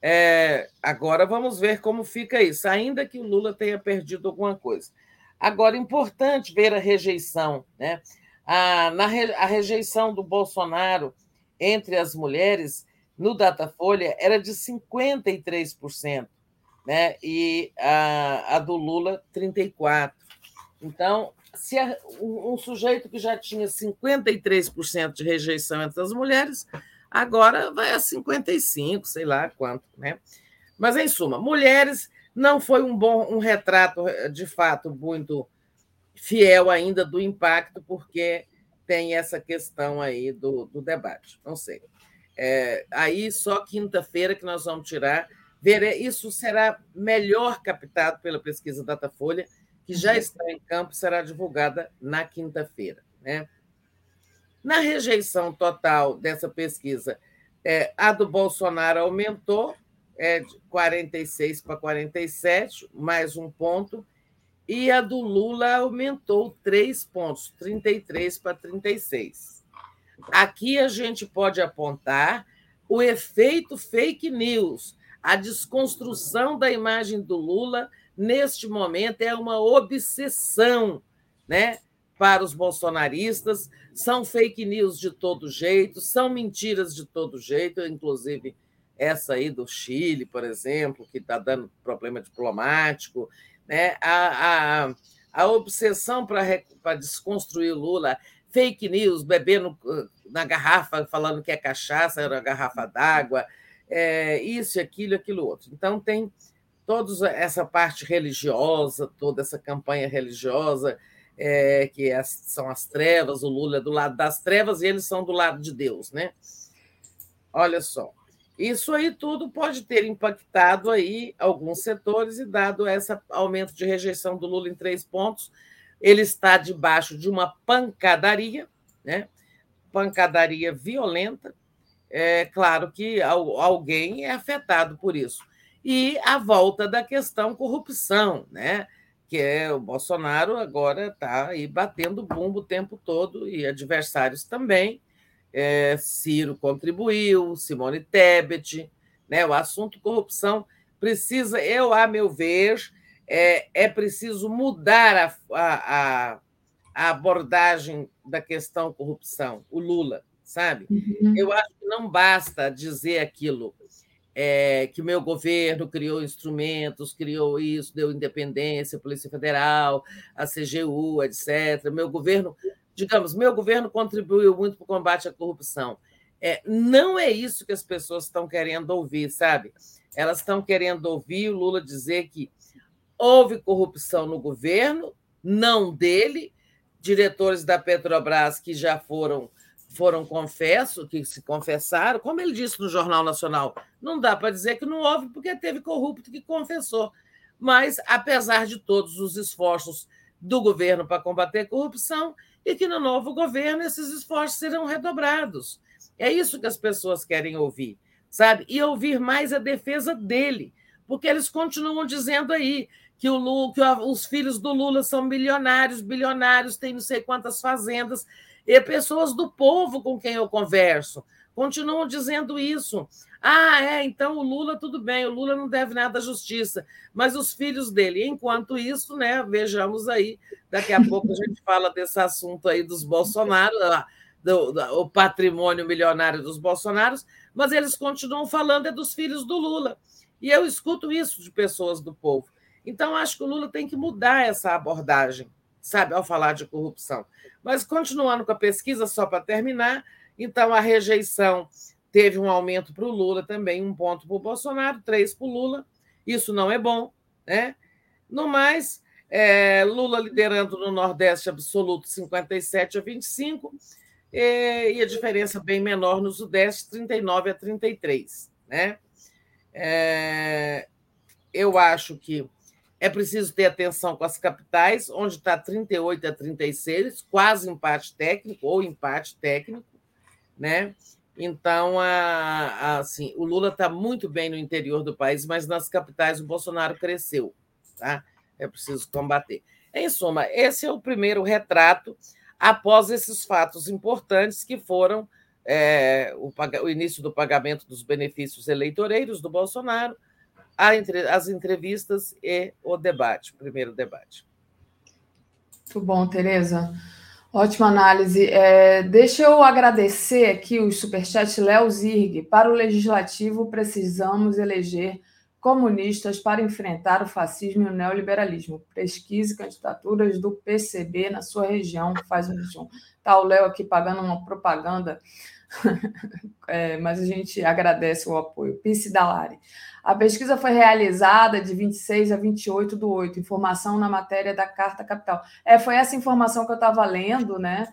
É, agora vamos ver como fica isso, ainda que o Lula tenha perdido alguma coisa. Agora, importante ver a rejeição. Né? A, na, a rejeição do Bolsonaro entre as mulheres no Datafolha era de 53%, né? e a, a do Lula, 34%. Então, se um sujeito que já tinha 53% de rejeição entre as mulheres, agora vai a 55%, sei lá quanto. Né? Mas, em suma, mulheres não foi um bom um retrato, de fato, muito fiel ainda do impacto, porque tem essa questão aí do, do debate. Não sei. É, aí só quinta-feira que nós vamos tirar. Ver, isso será melhor captado pela pesquisa Datafolha que já uhum. está em campo, será divulgada na quinta-feira. Né? Na rejeição total dessa pesquisa, é, a do Bolsonaro aumentou é, de 46 para 47, mais um ponto, e a do Lula aumentou três pontos, 33 para 36. Aqui a gente pode apontar o efeito fake news, a desconstrução da imagem do Lula neste momento, é uma obsessão né, para os bolsonaristas. São fake news de todo jeito, são mentiras de todo jeito, inclusive essa aí do Chile, por exemplo, que está dando problema diplomático. Né? A, a, a obsessão para desconstruir Lula, fake news, bebendo uh, na garrafa, falando que é cachaça, era garrafa d'água, é, isso, aquilo, aquilo outro. Então, tem toda essa parte religiosa, toda essa campanha religiosa, é, que é, são as trevas, o Lula é do lado das trevas e eles são do lado de Deus, né? Olha só, isso aí tudo pode ter impactado aí alguns setores e dado esse aumento de rejeição do Lula em três pontos, ele está debaixo de uma pancadaria, né? Pancadaria violenta, é claro que alguém é afetado por isso. E a volta da questão corrupção, né? que é o Bolsonaro agora está aí batendo bumbo o tempo todo, e adversários também. É, Ciro contribuiu, Simone Tebet, né? o assunto corrupção precisa, eu, a meu ver, é, é preciso mudar a, a, a abordagem da questão corrupção, o Lula, sabe? Uhum. Eu acho que não basta dizer aquilo, é, que meu governo criou instrumentos, criou isso, deu independência, Polícia Federal, a CGU, etc. Meu governo, digamos, meu governo contribuiu muito para o combate à corrupção. É, não é isso que as pessoas estão querendo ouvir, sabe? Elas estão querendo ouvir o Lula dizer que houve corrupção no governo, não dele, diretores da Petrobras que já foram foram confessos, que se confessaram, como ele disse no Jornal Nacional, não dá para dizer que não houve, porque teve corrupto que confessou. Mas, apesar de todos os esforços do governo para combater a corrupção, e que no novo governo esses esforços serão redobrados. É isso que as pessoas querem ouvir, sabe? E ouvir mais a defesa dele, porque eles continuam dizendo aí que, o Lula, que os filhos do Lula são milionários, bilionários, têm não sei quantas fazendas, e pessoas do povo com quem eu converso continuam dizendo isso. Ah, é, então o Lula, tudo bem, o Lula não deve nada à justiça, mas os filhos dele, enquanto isso, né, vejamos aí, daqui a pouco a gente fala desse assunto aí dos Bolsonaro, do, do, o patrimônio milionário dos Bolsonaros, mas eles continuam falando é dos filhos do Lula. E eu escuto isso de pessoas do povo. Então, acho que o Lula tem que mudar essa abordagem sabe, ao falar de corrupção. Mas, continuando com a pesquisa, só para terminar, então a rejeição teve um aumento para o Lula também, um ponto para o Bolsonaro, três para o Lula. Isso não é bom. Né? No mais, é, Lula liderando no Nordeste absoluto 57 a 25, e, e a diferença bem menor no Sudeste, 39 a 33. Né? É, eu acho que é preciso ter atenção com as capitais, onde está 38 a 36, quase empate técnico ou empate técnico, né? Então, a, a, assim, o Lula está muito bem no interior do país, mas nas capitais o Bolsonaro cresceu, tá? É preciso combater. Em suma, esse é o primeiro retrato após esses fatos importantes que foram é, o, o início do pagamento dos benefícios eleitoreiros do Bolsonaro, as entrevistas e o debate, o primeiro debate. Muito bom, Tereza. Ótima análise. É, deixa eu agradecer aqui o superchat Léo Zirg. Para o Legislativo, precisamos eleger comunistas para enfrentar o fascismo e o neoliberalismo. Pesquise candidaturas do PCB na sua região. Faz um região. Está o Léo aqui pagando uma propaganda, é, mas a gente agradece o apoio. Pice Dalari. A pesquisa foi realizada de 26 a 28 do 8, informação na matéria da Carta Capital. É, foi essa informação que eu estava lendo, né?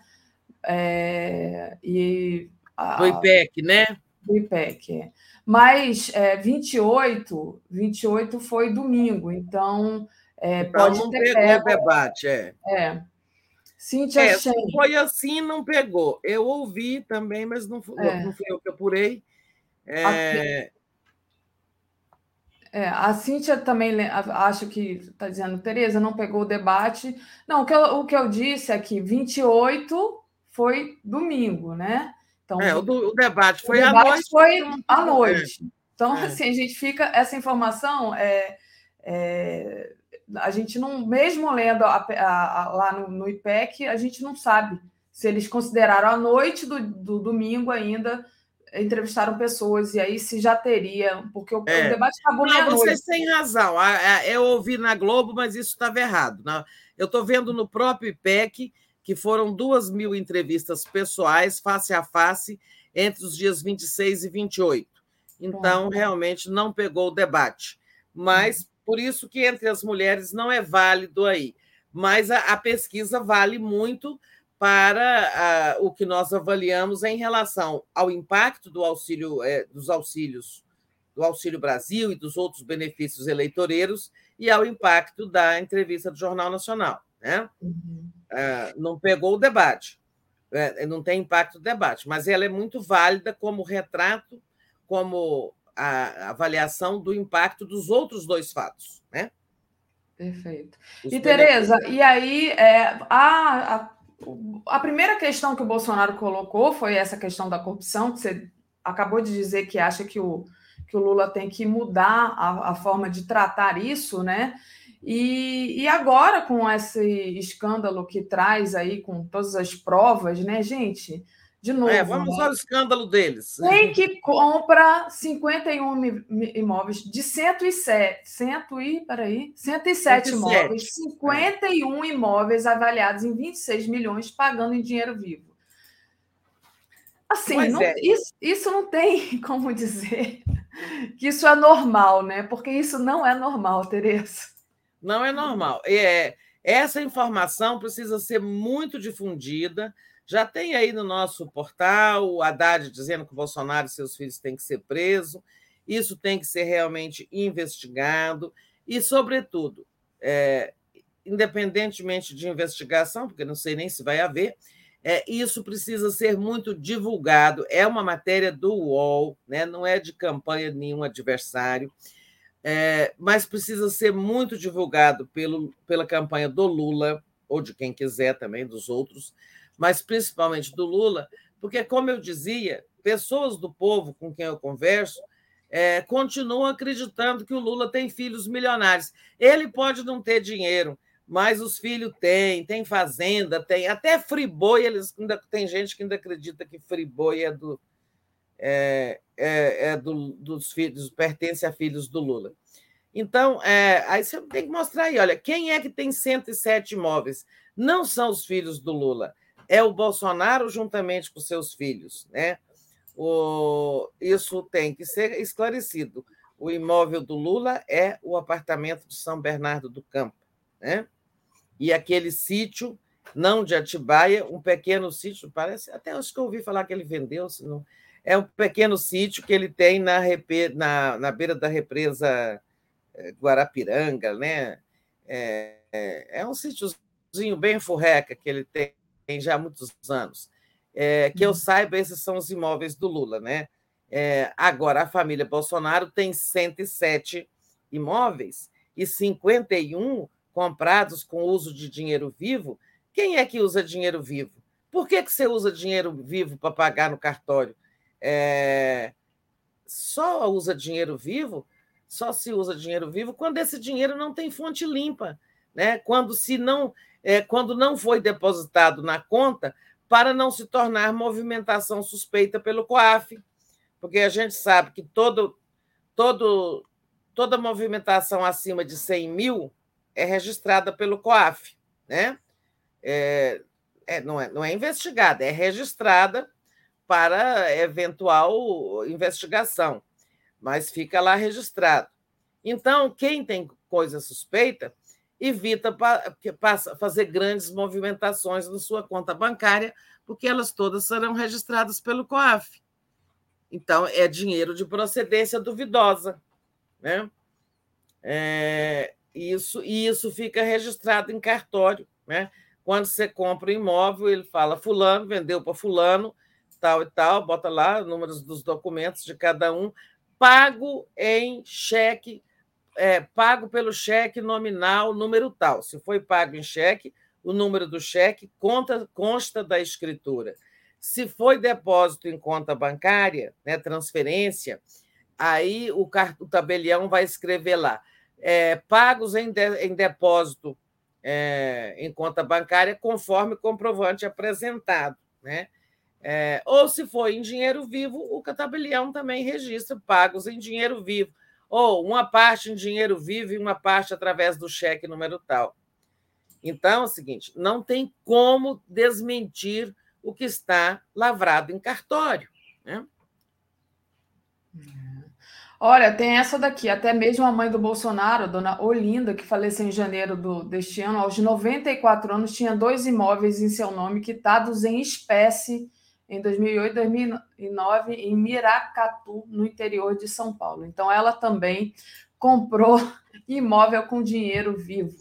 É, e a, do IPEC, né? Do IPEC, é. Mas é, 28, 28 foi domingo, então, é, pode não ter pegou pego, debate, é. É. Cíntia é, Foi assim, não pegou. Eu ouvi também, mas não, é. não fui eu que apurei. É, é, a Cíntia também acho que está dizendo, Tereza, não pegou o debate. Não, o que, eu, o que eu disse é que 28 foi domingo, né? Então, é, o, do, o debate foi o debate à noite. Foi à noite. Então, é. assim, a gente fica. Essa informação é, é a gente não, mesmo lendo a, a, a, lá no, no, IPEC, a gente não sabe se eles consideraram a noite do, do domingo ainda entrevistaram pessoas, e aí se já teria, porque o, é. o debate acabou Não, vocês têm razão. Eu ouvi na Globo, mas isso estava errado. Né? Eu estou vendo no próprio IPEC que foram duas mil entrevistas pessoais, face a face, entre os dias 26 e 28. Então, realmente não pegou o debate. Mas, uhum. por isso que entre as mulheres não é válido aí. Mas a, a pesquisa vale muito para uh, o que nós avaliamos em relação ao impacto do auxílio, é, dos auxílios do Auxílio Brasil e dos outros benefícios eleitoreiros e ao impacto da entrevista do Jornal Nacional. Né? Uhum. Uh, não pegou o debate. é, não tem impacto no debate, mas ela é muito válida como retrato, como a avaliação do impacto dos outros dois fatos, né? Perfeito. Os e, Tereza, e aí é, a, a, a primeira questão que o Bolsonaro colocou foi essa questão da corrupção, que você acabou de dizer que acha que o, que o Lula tem que mudar a, a forma de tratar isso, né? E, e agora, com esse escândalo que traz aí, com todas as provas, né, gente? De novo. É, vamos né? ao escândalo deles. Tem que compra 51 imóveis de 107, 100 e, peraí, 107 107. imóveis, 51 é. imóveis avaliados em 26 milhões, pagando em dinheiro vivo. Assim, não, é. isso, isso não tem como dizer que isso é normal, né? Porque isso não é normal, Tereza. Não é normal. É, essa informação precisa ser muito difundida. Já tem aí no nosso portal o Haddad dizendo que o Bolsonaro e seus filhos têm que ser presos. Isso tem que ser realmente investigado. E, sobretudo, é, independentemente de investigação, porque não sei nem se vai haver, é, isso precisa ser muito divulgado. É uma matéria do UOL, né? não é de campanha nenhum adversário é, mas precisa ser muito divulgado pelo, pela campanha do Lula, ou de quem quiser também, dos outros, mas principalmente do Lula, porque, como eu dizia, pessoas do povo com quem eu converso é, continuam acreditando que o Lula tem filhos milionários. Ele pode não ter dinheiro, mas os filhos têm, tem fazenda, tem até friboi, eles ainda tem gente que ainda acredita que friboi é do, é, é, é do, dos filhos, pertence a filhos do Lula. Então, é, aí você tem que mostrar aí, olha, quem é que tem 107 imóveis? Não são os filhos do Lula, é o Bolsonaro juntamente com seus filhos, né? O, isso tem que ser esclarecido. O imóvel do Lula é o apartamento de São Bernardo do Campo, né? E aquele sítio, não de Atibaia, um pequeno sítio, parece, até acho que eu ouvi falar que ele vendeu, se não, é um pequeno sítio que ele tem na, na, na beira da represa eh, Guarapiranga, né? É, é, é um sítiozinho bem furreca que ele tem, tem já há muitos anos. É, que eu uhum. saiba, esses são os imóveis do Lula, né? É, agora, a família Bolsonaro tem 107 imóveis e 51 comprados com uso de dinheiro vivo. Quem é que usa dinheiro vivo? Por que, que você usa dinheiro vivo para pagar no cartório? é, só usa dinheiro vivo, só se usa dinheiro vivo quando esse dinheiro não tem fonte limpa, né? Quando se não, é, quando não foi depositado na conta para não se tornar movimentação suspeita pelo COAF, porque a gente sabe que todo, todo, toda movimentação acima de 100 mil é registrada pelo COAF, né? É, é, não, é, não é investigada, é registrada para eventual investigação, mas fica lá registrado. Então, quem tem coisa suspeita evita fazer grandes movimentações na sua conta bancária, porque elas todas serão registradas pelo COAF. Então, é dinheiro de procedência duvidosa. Né? É, isso, e isso fica registrado em cartório. Né? Quando você compra um imóvel, ele fala: Fulano vendeu para Fulano tal e tal, bota lá números dos documentos de cada um, pago em cheque, é, pago pelo cheque nominal, número tal. Se foi pago em cheque, o número do cheque conta, consta da escritura. Se foi depósito em conta bancária, né, transferência, aí o, o tabelião vai escrever lá, é, pagos em, de, em depósito é, em conta bancária conforme comprovante apresentado. Né? É, ou se for em dinheiro vivo, o tabelião também registra pagos em dinheiro vivo. Ou uma parte em dinheiro vivo e uma parte através do cheque número tal. Então, é o seguinte: não tem como desmentir o que está lavrado em cartório. Né? Olha, tem essa daqui, até mesmo a mãe do Bolsonaro, dona Olinda, que faleceu em janeiro do, deste ano, aos 94 anos, tinha dois imóveis em seu nome quitados em espécie em 2008 2009 em Miracatu, no interior de São Paulo. Então, ela também comprou imóvel com dinheiro vivo.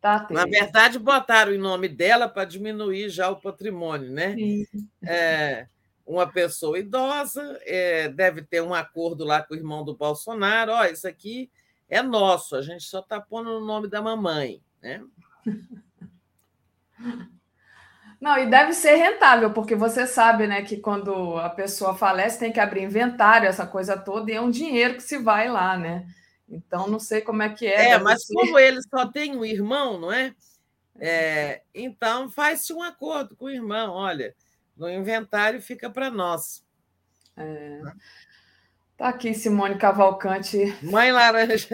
Tá, Na verdade, botaram em nome dela para diminuir já o patrimônio, né? Sim. É, uma pessoa idosa é, deve ter um acordo lá com o irmão do Bolsonaro. Ó, isso aqui é nosso, a gente só está pondo no nome da mamãe, né? Não, e deve ser rentável, porque você sabe, né, que quando a pessoa falece, tem que abrir inventário, essa coisa toda, e é um dinheiro que se vai lá, né? Então, não sei como é que é. É, mas ser... como ele só tem um irmão, não é? é então, faz-se um acordo com o irmão, olha, no inventário fica para nós. É. Tá aqui Simone Cavalcante. Mãe laranja.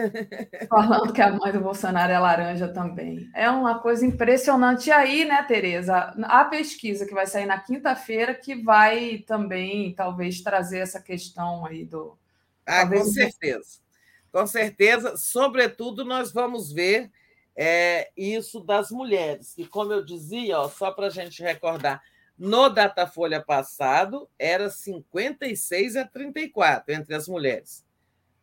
Falando que a mãe do Bolsonaro é laranja também. É uma coisa impressionante. E aí, né, Tereza? A pesquisa que vai sair na quinta-feira, que vai também, talvez, trazer essa questão aí do. Ah, com certeza. Com certeza. Sobretudo, nós vamos ver é, isso das mulheres. E, como eu dizia, ó, só para a gente recordar, no Datafolha passado, era 56 a 34 entre as mulheres,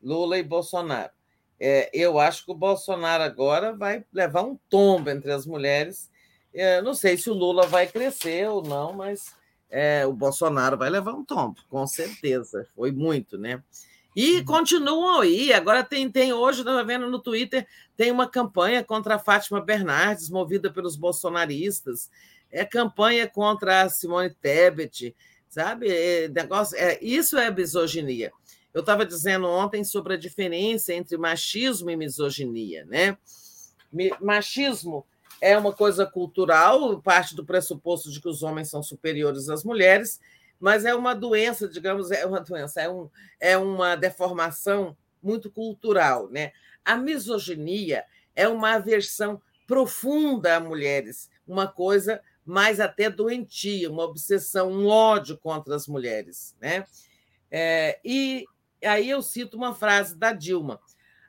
Lula e Bolsonaro. É, eu acho que o Bolsonaro agora vai levar um tombo entre as mulheres. É, não sei se o Lula vai crescer ou não, mas é, o Bolsonaro vai levar um tombo, com certeza. Foi muito, né? E uhum. continuam aí. Agora tem, tem hoje, estava vendo no Twitter, tem uma campanha contra a Fátima Bernardes, movida pelos bolsonaristas é campanha contra a Simone Tebet, sabe? É negócio, é, isso é misoginia. Eu estava dizendo ontem sobre a diferença entre machismo e misoginia, né? Machismo é uma coisa cultural, parte do pressuposto de que os homens são superiores às mulheres, mas é uma doença, digamos, é uma doença, é, um, é uma deformação muito cultural, né? A misoginia é uma aversão profunda a mulheres, uma coisa mais até doentia, uma obsessão, um ódio contra as mulheres. Né? É, e aí eu cito uma frase da Dilma: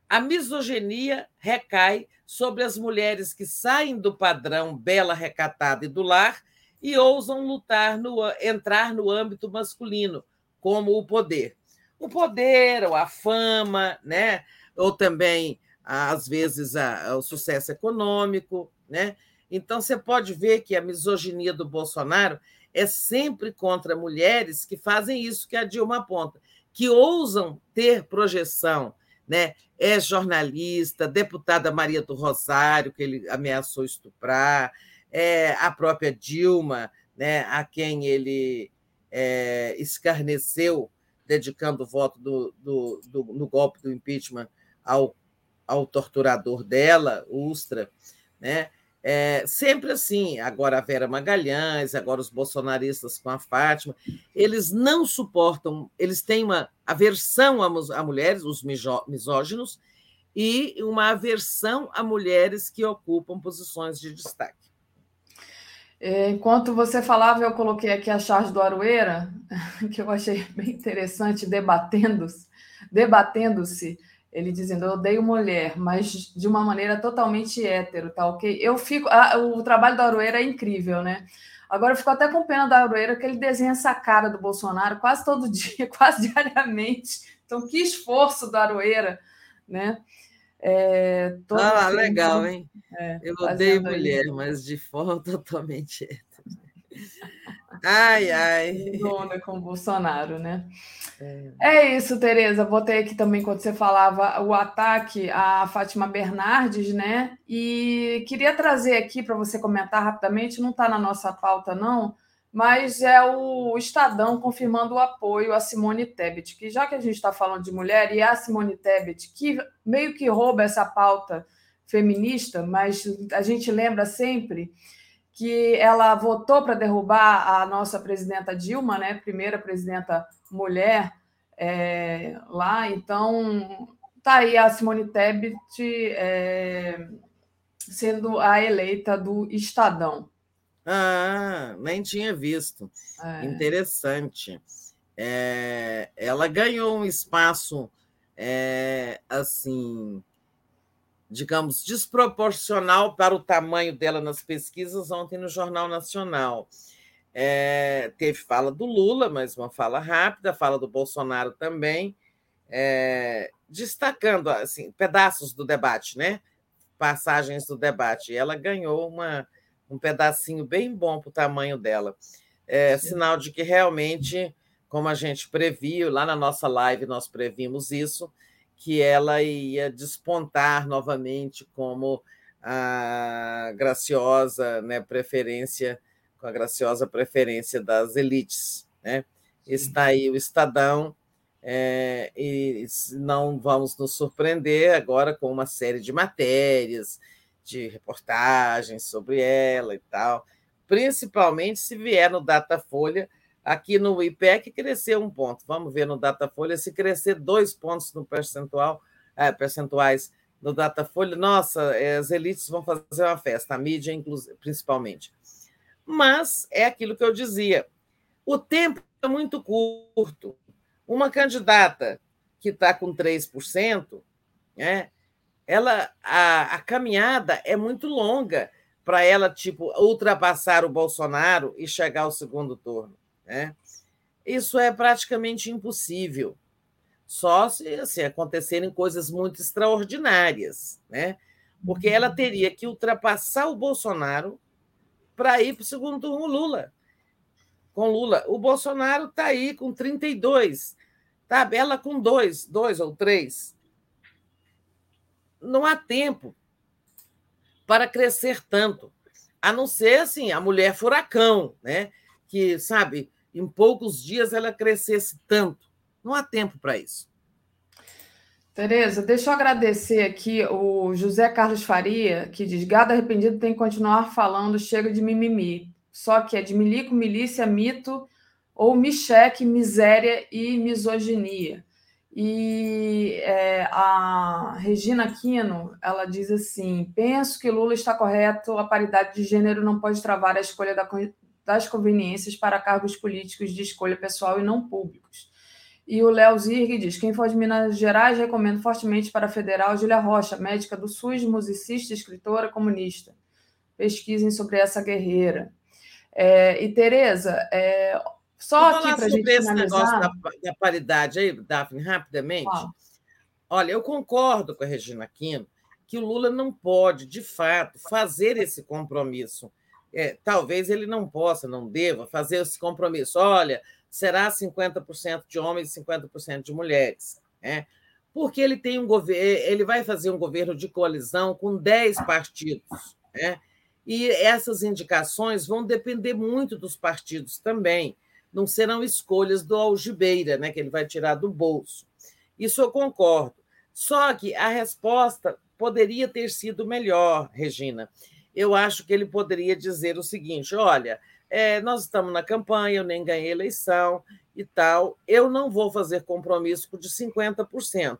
a misoginia recai sobre as mulheres que saem do padrão bela, recatada e do lar e ousam lutar no, entrar no âmbito masculino, como o poder. O poder, ou a fama, né? ou também, às vezes, a, o sucesso econômico. Né? Então, você pode ver que a misoginia do Bolsonaro é sempre contra mulheres que fazem isso que a Dilma aponta, que ousam ter projeção. Né? É jornalista, deputada Maria do Rosário, que ele ameaçou estuprar, é a própria Dilma, né, a quem ele é, escarneceu, dedicando o voto do, do, do, no golpe do impeachment ao, ao torturador dela, Ustra. Né? É, sempre assim, agora a Vera Magalhães, agora os bolsonaristas com a Fátima, eles não suportam, eles têm uma aversão a, mulheres, os misóginos, e uma aversão a mulheres que ocupam posições de destaque. É, enquanto você falava, eu coloquei aqui a charge do Aroeira, que eu achei bem interessante, debatendo-se, debatendo-se ele dizendo, eu odeio mulher, mas de uma maneira totalmente hétero, tá ok? Eu fico. Ah, o trabalho da Aroeira é incrível, né? Agora eu fico até com pena da Aroeira, que ele desenha essa cara do Bolsonaro quase todo dia, quase diariamente. Então, que esforço da Aroeira, né? É, ah, legal, hein? É, eu odeio mulher, isso. mas de forma totalmente hétero. Ai, ai. Dona com o Bolsonaro, né? É. é isso, Tereza. Botei aqui também quando você falava o ataque à Fátima Bernardes, né? E queria trazer aqui para você comentar rapidamente, não está na nossa pauta, não, mas é o Estadão confirmando o apoio a Simone Tebet, que já que a gente está falando de mulher, e a Simone Tebet, que meio que rouba essa pauta feminista, mas a gente lembra sempre que ela votou para derrubar a nossa presidenta Dilma, né? Primeira presidenta mulher é, lá. Então, tá aí a Simone Tebet é, sendo a eleita do Estadão. Ah, nem tinha visto. É. Interessante. É, ela ganhou um espaço é, assim digamos, desproporcional para o tamanho dela nas pesquisas ontem no Jornal Nacional. É, teve fala do Lula, mas uma fala rápida, fala do Bolsonaro também, é, destacando assim pedaços do debate, né? passagens do debate. Ela ganhou uma, um pedacinho bem bom para o tamanho dela. É sinal de que realmente, como a gente previu, lá na nossa live nós previmos isso, que ela ia despontar novamente como a graciosa né, preferência, com a graciosa preferência das elites. Né? Está aí o Estadão, é, e não vamos nos surpreender agora com uma série de matérias, de reportagens sobre ela e tal, principalmente se vier no Datafolha, aqui no IPEC crescer um ponto. Vamos ver no Datafolha se crescer dois pontos no percentual, é, percentuais no Datafolha. Nossa, as elites vão fazer uma festa, a mídia principalmente. Mas é aquilo que eu dizia, o tempo é muito curto. Uma candidata que está com 3%, né, ela, a, a caminhada é muito longa para ela tipo ultrapassar o Bolsonaro e chegar ao segundo turno. Né? Isso é praticamente impossível, só se assim, acontecerem coisas muito extraordinárias, né? porque ela teria que ultrapassar o Bolsonaro para ir para o segundo turno Lula. Com Lula. O Bolsonaro está aí com 32, tá? ela com dois, dois ou três. Não há tempo para crescer tanto, a não ser assim, a mulher furacão, né? que, sabe, em poucos dias ela crescesse tanto. Não há tempo para isso. Tereza, deixa eu agradecer aqui o José Carlos Faria, que diz: gado arrependido tem que continuar falando, chega de mimimi. Só que é de milico, milícia, mito, ou micheque, miséria e misoginia. E é, a Regina Aquino, ela diz assim: penso que Lula está correto, a paridade de gênero não pode travar a escolha da, das conveniências para cargos políticos de escolha pessoal e não públicos. E o Léo Zirg diz: quem for de Minas Gerais, recomendo fortemente para a federal Júlia Rocha, médica do SUS, musicista, escritora, comunista. Pesquisem sobre essa guerreira. É, e, Tereza, é, só aqui para a gente esse negócio da, da, paridade aí, Daphne, rapidamente. Ah. Olha, eu concordo com a Regina Aquino que o Lula não pode, de fato, fazer esse compromisso é, talvez ele não possa, não deva fazer esse compromisso. Olha, será 50% de homens e 50% de mulheres. Né? Porque ele tem um governo, ele vai fazer um governo de coalizão com 10 partidos. Né? E essas indicações vão depender muito dos partidos também. Não serão escolhas do algibeira, né, que ele vai tirar do bolso. Isso eu concordo. Só que a resposta poderia ter sido melhor, Regina eu acho que ele poderia dizer o seguinte: olha, é, nós estamos na campanha, eu nem ganhei eleição e tal, eu não vou fazer compromisso de 50%,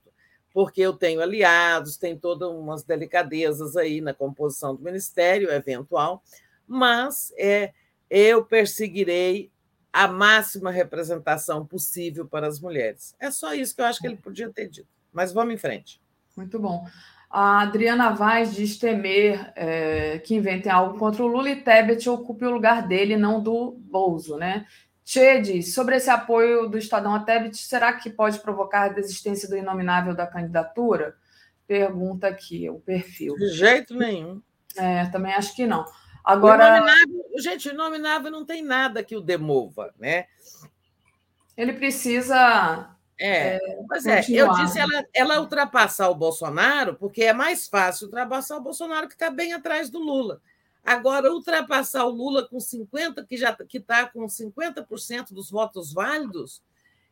porque eu tenho aliados, tem todas umas delicadezas aí na composição do ministério, eventual, mas é, eu perseguirei a máxima representação possível para as mulheres. É só isso que eu acho que ele podia ter dito. Mas vamos em frente. Muito bom. A Adriana Vaz diz temer é, que inventem algo contra o Lula e Tebet ocupe o lugar dele, não do Bolso, né? Tchê diz, sobre esse apoio do Estadão a Tebet, será que pode provocar a desistência do inominável da candidatura? Pergunta aqui, o perfil. De jeito nenhum. É, também acho que não. Agora. O gente, o inominável não tem nada que o demova, né? Ele precisa é, é pois é, eu disse ela, ela ultrapassar o Bolsonaro, porque é mais fácil ultrapassar o Bolsonaro que está bem atrás do Lula. Agora, ultrapassar o Lula com 50%, que já que está com 50% dos votos válidos,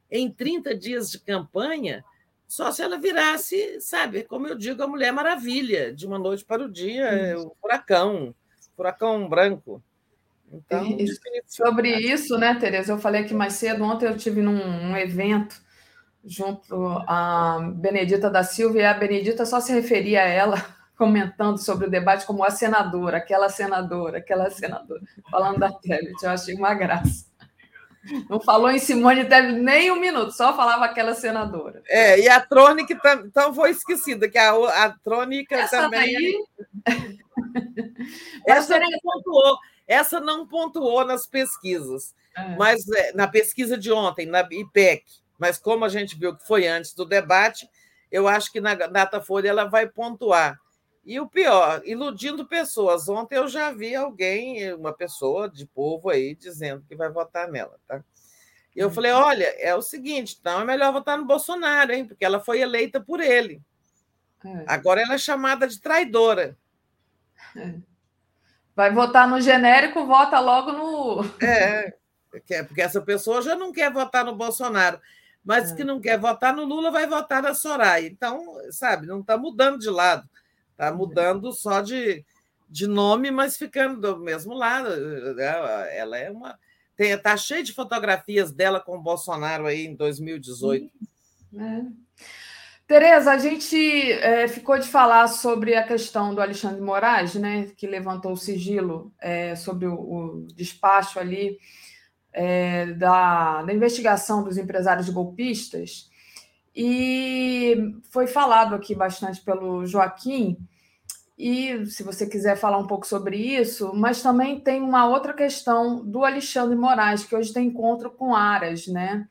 em 30 dias de campanha, só se ela virasse, sabe, como eu digo, a Mulher Maravilha, de uma noite para o dia, o furacão, furacão branco. Então, Sobre isso, né, Tereza? Eu falei aqui mais cedo, ontem eu tive num um evento junto a Benedita da Silva, e a Benedita só se referia a ela, comentando sobre o debate, como a senadora, aquela senadora, aquela senadora, falando da Tebet. Eu achei uma graça. Não falou em Simone Tebet nem um minuto, só falava aquela senadora. É, e a Trônica então foi esquecida, que a, a Trônica essa também. Daí... essa, não pontuou, essa não pontuou nas pesquisas, é. mas é, na pesquisa de ontem, na IPEC mas como a gente viu que foi antes do debate, eu acho que na Datafolha ela vai pontuar. E o pior, iludindo pessoas. Ontem eu já vi alguém, uma pessoa de povo aí, dizendo que vai votar nela, tá? E eu falei: olha, é o seguinte, então é melhor votar no Bolsonaro, hein? Porque ela foi eleita por ele. É. Agora ela é chamada de traidora. É. Vai votar no genérico, vota logo no. É, porque essa pessoa já não quer votar no Bolsonaro, mas é. que não quer votar no Lula vai votar na Soraya. Então, sabe, não está mudando de lado, está mudando só de, de nome, mas ficando do mesmo lado. Ela é uma. Está cheio de fotografias dela com o Bolsonaro aí em 2018. É. Tereza, a gente é, ficou de falar sobre a questão do Alexandre Moraes, né, que levantou o sigilo é, sobre o, o, despacho ali é, da, da investigação dos empresários golpistas. E foi falado aqui bastante pelo Joaquim, e se você quiser falar um pouco sobre isso, mas também tem uma outra questão do Alexandre Moraes, que hoje tem encontro com Aras, né?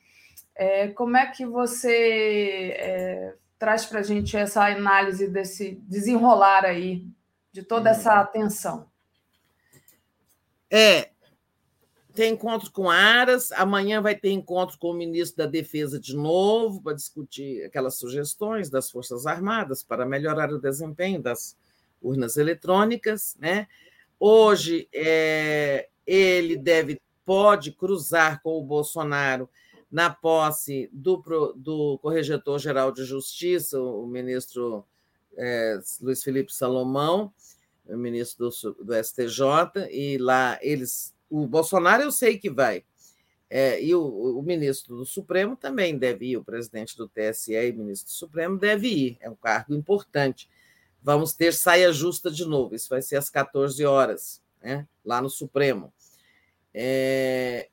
É, como é que você é, traz para a gente essa análise desse desenrolar aí, de toda essa uhum. tensão. É, tem encontro com Aras, amanhã vai ter encontro com o ministro da Defesa de novo, para discutir aquelas sugestões das Forças Armadas para melhorar o desempenho das urnas eletrônicas. Né? Hoje, é, ele deve pode cruzar com o Bolsonaro na posse do, do Corregedor-Geral de Justiça, o ministro é, Luiz Felipe Salomão, o ministro do, do, STJ, e lá eles. O Bolsonaro eu sei que vai. É, e o, o, ministro do Supremo também deve ir, o presidente do TSE e ministro do Supremo deve ir, é um cargo importante. Vamos ter saia justa de novo, isso vai ser às 14 horas, né, lá no Supremo. É,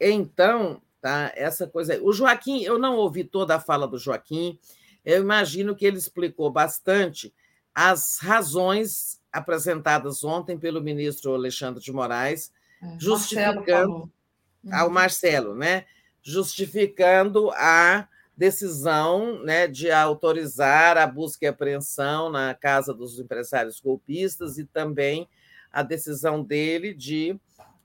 então, Tá? Essa coisa. O Joaquim, eu não ouvi toda a fala do Joaquim, eu imagino que ele explicou bastante as razões apresentadas ontem pelo ministro Alexandre de Moraes, é, justificando ao uhum. Marcelo, né? Justificando a decisão né, de autorizar a busca e apreensão na casa dos empresários golpistas e também a decisão dele de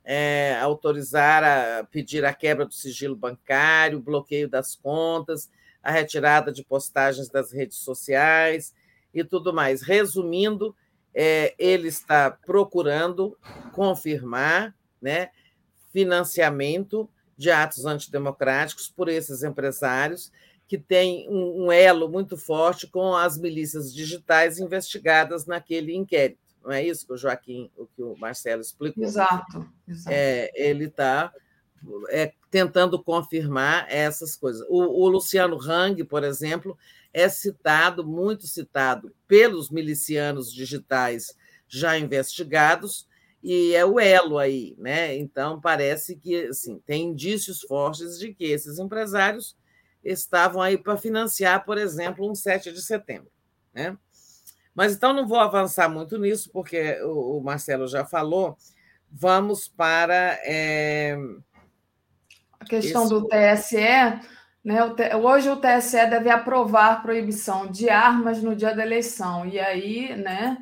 é, autorizar a pedir a quebra do sigilo bancário, bloqueio das contas, a retirada de postagens das redes sociais e tudo mais. Resumindo, é, ele está procurando confirmar né, financiamento de atos antidemocráticos por esses empresários que têm um, um elo muito forte com as milícias digitais investigadas naquele inquérito não é isso que o Joaquim, o que o Marcelo explicou? Exato. exato. É, ele está é, tentando confirmar essas coisas. O, o, Luciano Hang, por exemplo, é citado, muito citado, pelos milicianos digitais já investigados, e é o elo aí, né? Então, parece que assim, tem indícios fortes de que esses empresários estavam aí para financiar, por exemplo, um 7 de setembro. Né? Mas então não vou avançar muito nisso, porque o, Marcelo já falou. Vamos para. É... A questão esse... do TSE. Né? Hoje o TSE deve aprovar proibição de armas no dia da eleição. E aí, né?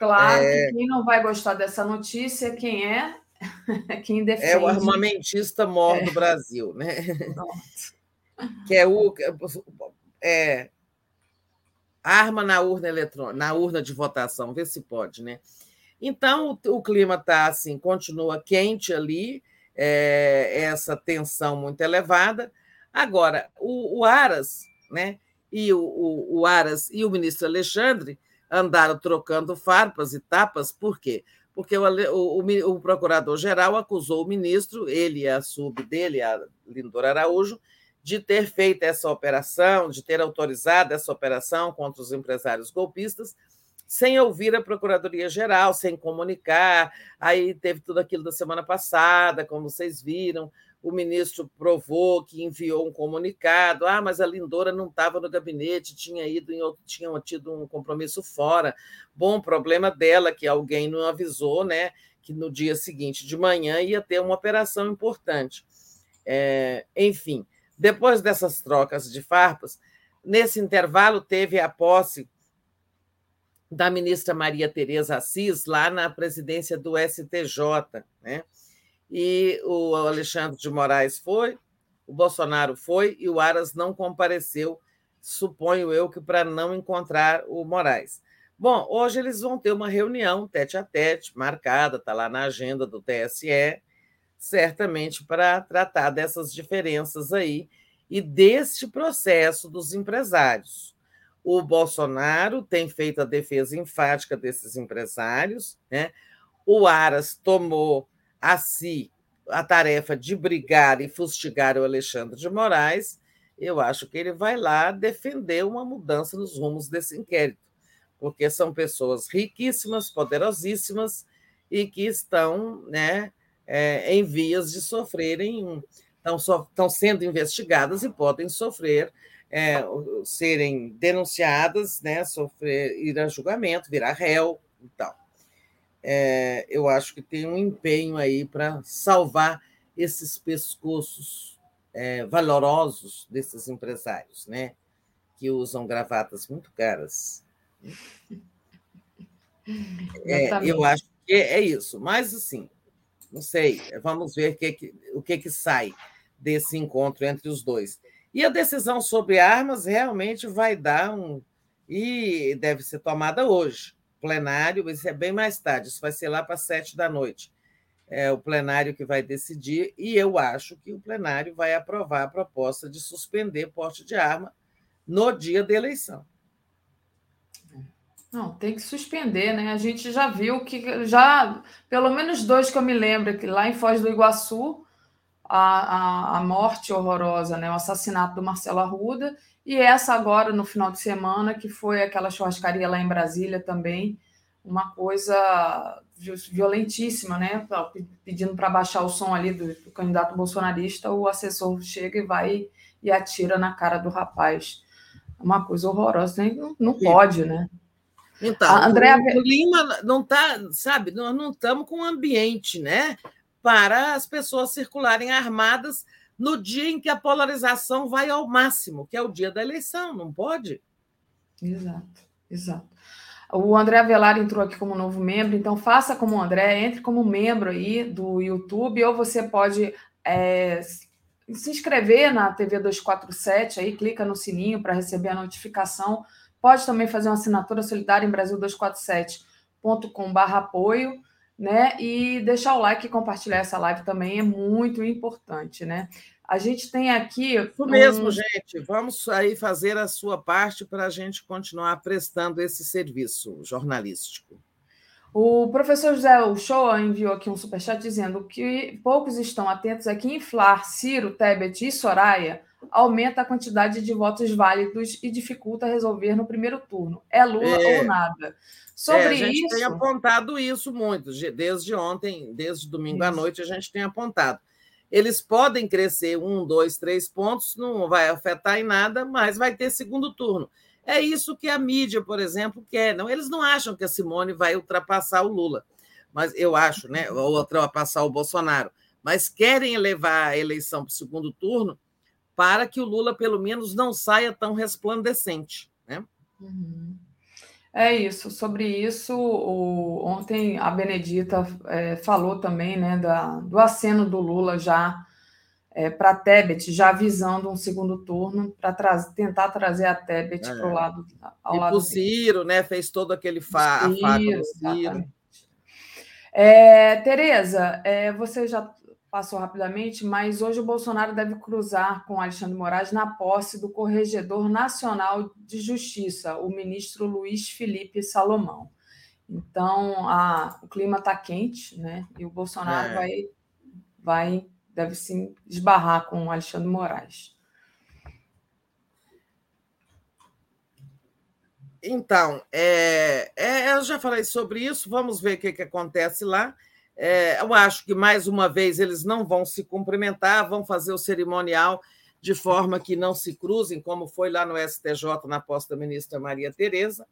Claro é... que quem não vai gostar dessa notícia, quem é? quem defende. É o armamentista mor é. do Brasil, né? Pronto. Que é o. É, arma na urna eletrônica, na urna de votação, vê se pode, né? Então o, o clima está assim, continua quente ali, é, essa tensão muito elevada. Agora, o, o Aras, né? E o, o, o, Aras e o ministro Alexandre andaram trocando farpas e tapas, por quê? Porque o, o, o procurador-geral acusou o ministro, ele e a sub dele, a Lindor Araújo, de ter feito essa operação, de ter autorizado essa operação contra os empresários golpistas, sem ouvir a Procuradoria-Geral, sem comunicar. Aí teve tudo aquilo da semana passada, como vocês viram, o ministro provou que enviou um comunicado. Ah, mas a Lindora não estava no gabinete, tinha ido em outro, tinha tido um compromisso fora. Bom, problema dela que alguém não avisou, né? Que no dia seguinte de manhã ia ter uma operação importante. É, enfim, depois dessas trocas de farpas, nesse intervalo teve a posse da ministra Maria Tereza Assis lá na presidência do STJ, né? E o Alexandre de Moraes foi, o Bolsonaro foi e o Aras não compareceu, suponho eu que para não encontrar o Moraes. Bom, hoje eles vão ter uma reunião tete a tete, marcada, está lá na agenda do TSE, certamente para tratar dessas diferenças aí e deste processo dos empresários. O Bolsonaro tem feito a defesa enfática desses empresários, né? o Aras tomou a si a tarefa de brigar e fustigar o Alexandre de Moraes. Eu acho que ele vai lá defender uma mudança nos rumos desse inquérito, porque são pessoas riquíssimas, poderosíssimas e que estão né, é, em vias de sofrerem, estão, so, estão sendo investigadas e podem sofrer é, serem denunciadas, né, sofrer, ir a julgamento, virar réu e tal. É, eu acho que tem um empenho aí para salvar esses pescoços é, valorosos desses empresários, né, que usam gravatas muito caras. É, eu acho que é isso, mas assim, não sei, vamos ver que, que, o que, que sai desse encontro entre os dois. E a decisão sobre armas realmente vai dar um. E deve ser tomada hoje. Plenário, isso é bem mais tarde, isso vai ser lá para sete da noite. É o plenário que vai decidir, e eu acho que o plenário vai aprovar a proposta de suspender porte de arma no dia da eleição. Não, tem que suspender, né? A gente já viu que já, pelo menos dois que eu me lembro, que lá em Foz do Iguaçu, a, a, a, morte horrorosa, né? o assassinato do Marcelo Arruda, e essa agora no final de semana, que foi aquela churrascaria lá em Brasília também, uma coisa violentíssima, né? Pedindo para baixar o som ali do, do, candidato bolsonarista, o assessor chega e vai e atira na cara do rapaz. Uma coisa horrorosa, não, não pode, né? Então, a o Lima não está, sabe, nós não estamos com ambiente, né? para as pessoas circularem armadas no dia em que a polarização vai ao máximo, que é o dia da eleição, não pode? Exato, exato. O André Avelar entrou aqui como novo membro, então faça como o André, entre como membro aí do YouTube, ou você pode é, se inscrever na TV 247, aí clica no sininho para receber a notificação. Pode também fazer uma assinatura solidária em Brasil247.com.br apoio né? E deixar o like e compartilhar essa live também é muito importante, né? A gente tem aqui. Isso mesmo, um... gente. Vamos aí fazer a sua parte para a gente continuar prestando esse serviço jornalístico. O professor José Uchoa enviou aqui um superchat dizendo que poucos estão atentos a que inflar Ciro, Tebet e Soraya aumenta a quantidade de votos válidos e dificulta resolver no primeiro turno. É Lula é... ou nada. Sobre é, a gente isso... tem apontado isso muito, desde ontem, desde domingo isso. à noite, a gente tem apontado. Eles podem crescer um, dois, três pontos, não vai afetar em nada, mas vai ter segundo turno. É isso que a mídia, por exemplo, quer. Não, eles não acham que a Simone vai ultrapassar o Lula, mas eu acho, né? Ou ultrapassar o Bolsonaro. Mas querem levar a eleição para o segundo turno para que o Lula, pelo menos, não saia tão resplandecente. Né? Uhum. É isso. Sobre isso, o, ontem a Benedita é, falou também né, da, do aceno do Lula já é, para a Tebet, já avisando um segundo turno para tra tentar trazer a Tebet é. para o lado ao e lado. O Ciro, né? Fez todo aquele fa Ciro, afago do Ciro. É, Tereza, é, você já passou rapidamente, mas hoje o Bolsonaro deve cruzar com Alexandre Moraes na posse do Corregedor Nacional de Justiça, o ministro Luiz Felipe Salomão. Então, a, o clima está quente, né? E o Bolsonaro é. vai, vai, deve se esbarrar com o Alexandre Moraes. Então, é, é, eu já falei sobre isso, vamos ver o que, que acontece lá. É, eu acho que, mais uma vez, eles não vão se cumprimentar, vão fazer o cerimonial de forma que não se cruzem, como foi lá no STJ na posse da ministra Maria Tereza.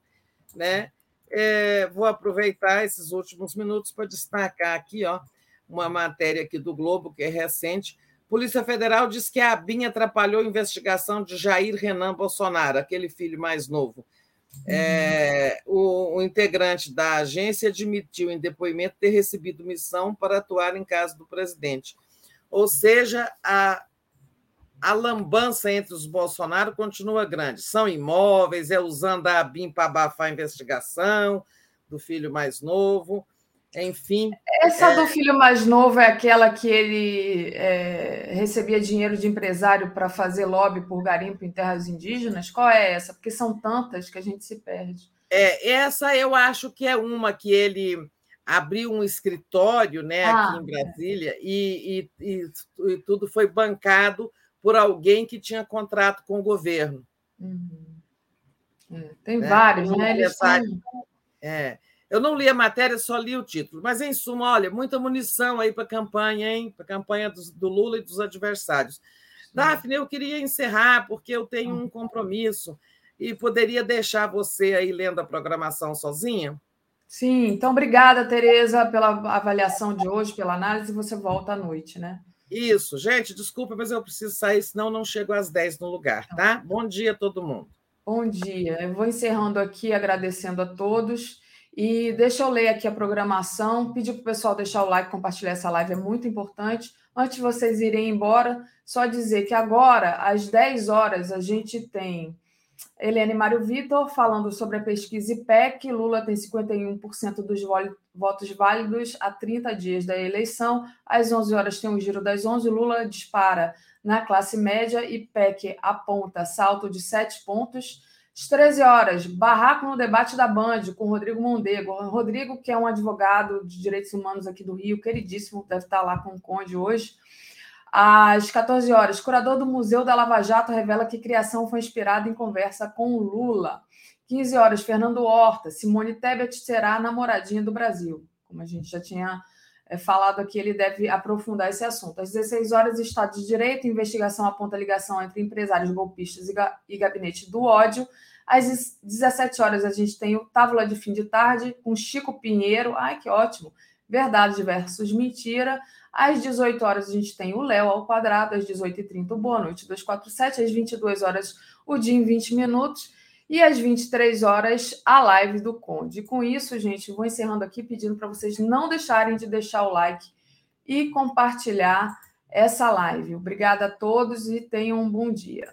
Né? É, vou aproveitar esses últimos minutos para destacar aqui ó, uma matéria aqui do Globo, que é recente. Polícia Federal diz que a ABIN atrapalhou a investigação de Jair Renan Bolsonaro, aquele filho mais novo É, o, o, integrante da agência admitiu em depoimento ter recebido missão para atuar em casa do presidente. Ou seja, a, a lambança entre os Bolsonaro continua grande. São imóveis, é usando a ABIN para abafar a investigação do filho mais novo. Enfim. Essa é... do filho mais novo é aquela que ele é, recebia dinheiro de empresário para fazer lobby por garimpo em terras indígenas? Qual é essa? Porque são tantas que a gente se perde. É, essa eu acho que é uma que ele abriu um escritório né, ah, aqui em Brasília é. e, e, e, tudo foi bancado por alguém que tinha contrato com o governo. Uhum. É, tem né? vários, né? Eles são... É. Eu não li a matéria, só li o título. Mas, em suma, olha, muita munição aí para a campanha, hein? Para a campanha do, do, Lula e dos adversários. Daphne, eu queria encerrar, porque eu tenho um compromisso e poderia deixar você aí lendo a programação sozinha? Sim, então obrigada, Tereza, pela avaliação de hoje, pela análise. Você volta à noite, né? Isso, gente, desculpa, mas eu preciso sair, senão não chego às 10 no lugar, tá? Bom dia a todo mundo. Bom dia. Eu vou encerrando aqui, agradecendo a todos. E deixa eu ler aqui a programação, pedir para o pessoal deixar o like, compartilhar essa live, é muito importante. Antes de vocês irem embora, só dizer que agora, às 10 horas, a gente tem Helene Mário Vitor falando sobre a pesquisa IPEC. Lula tem 51% dos votos válidos há 30 dias da eleição. Às 11 horas tem o giro das 11. Lula dispara na classe média. IPEC aponta salto de 7 pontos. Às 13 horas, barraco no debate da Band com Rodrigo Mondego. Rodrigo, que é um advogado de direitos humanos aqui do Rio, queridíssimo, deve estar lá com o Conde hoje. Às 14 horas, curador do Museu da Lava Jato revela que criação foi inspirada em conversa com Lula. 15 horas, Fernando Horta. Simone Tebet será a namoradinha do Brasil. Como a gente já tinha falado aqui, ele deve aprofundar esse assunto. Às 16 horas, Estado de Direito, investigação aponta ligação entre empresários golpistas e, ga e gabinete do ódio. Às 17 horas, a gente tem o Távola de Fim de Tarde com Chico Pinheiro. Ai, que ótimo! Verdade versus mentira. Às 18 horas, a gente tem o Léo ao quadrado. Às 18h30, o Boa Noite 247. Às 22 horas, o dia em 20 minutos. E às 23 horas, a live do Conde. E com isso, gente, vou encerrando aqui pedindo para vocês não deixarem de deixar o like e compartilhar essa live. Obrigada a todos e tenham um bom dia.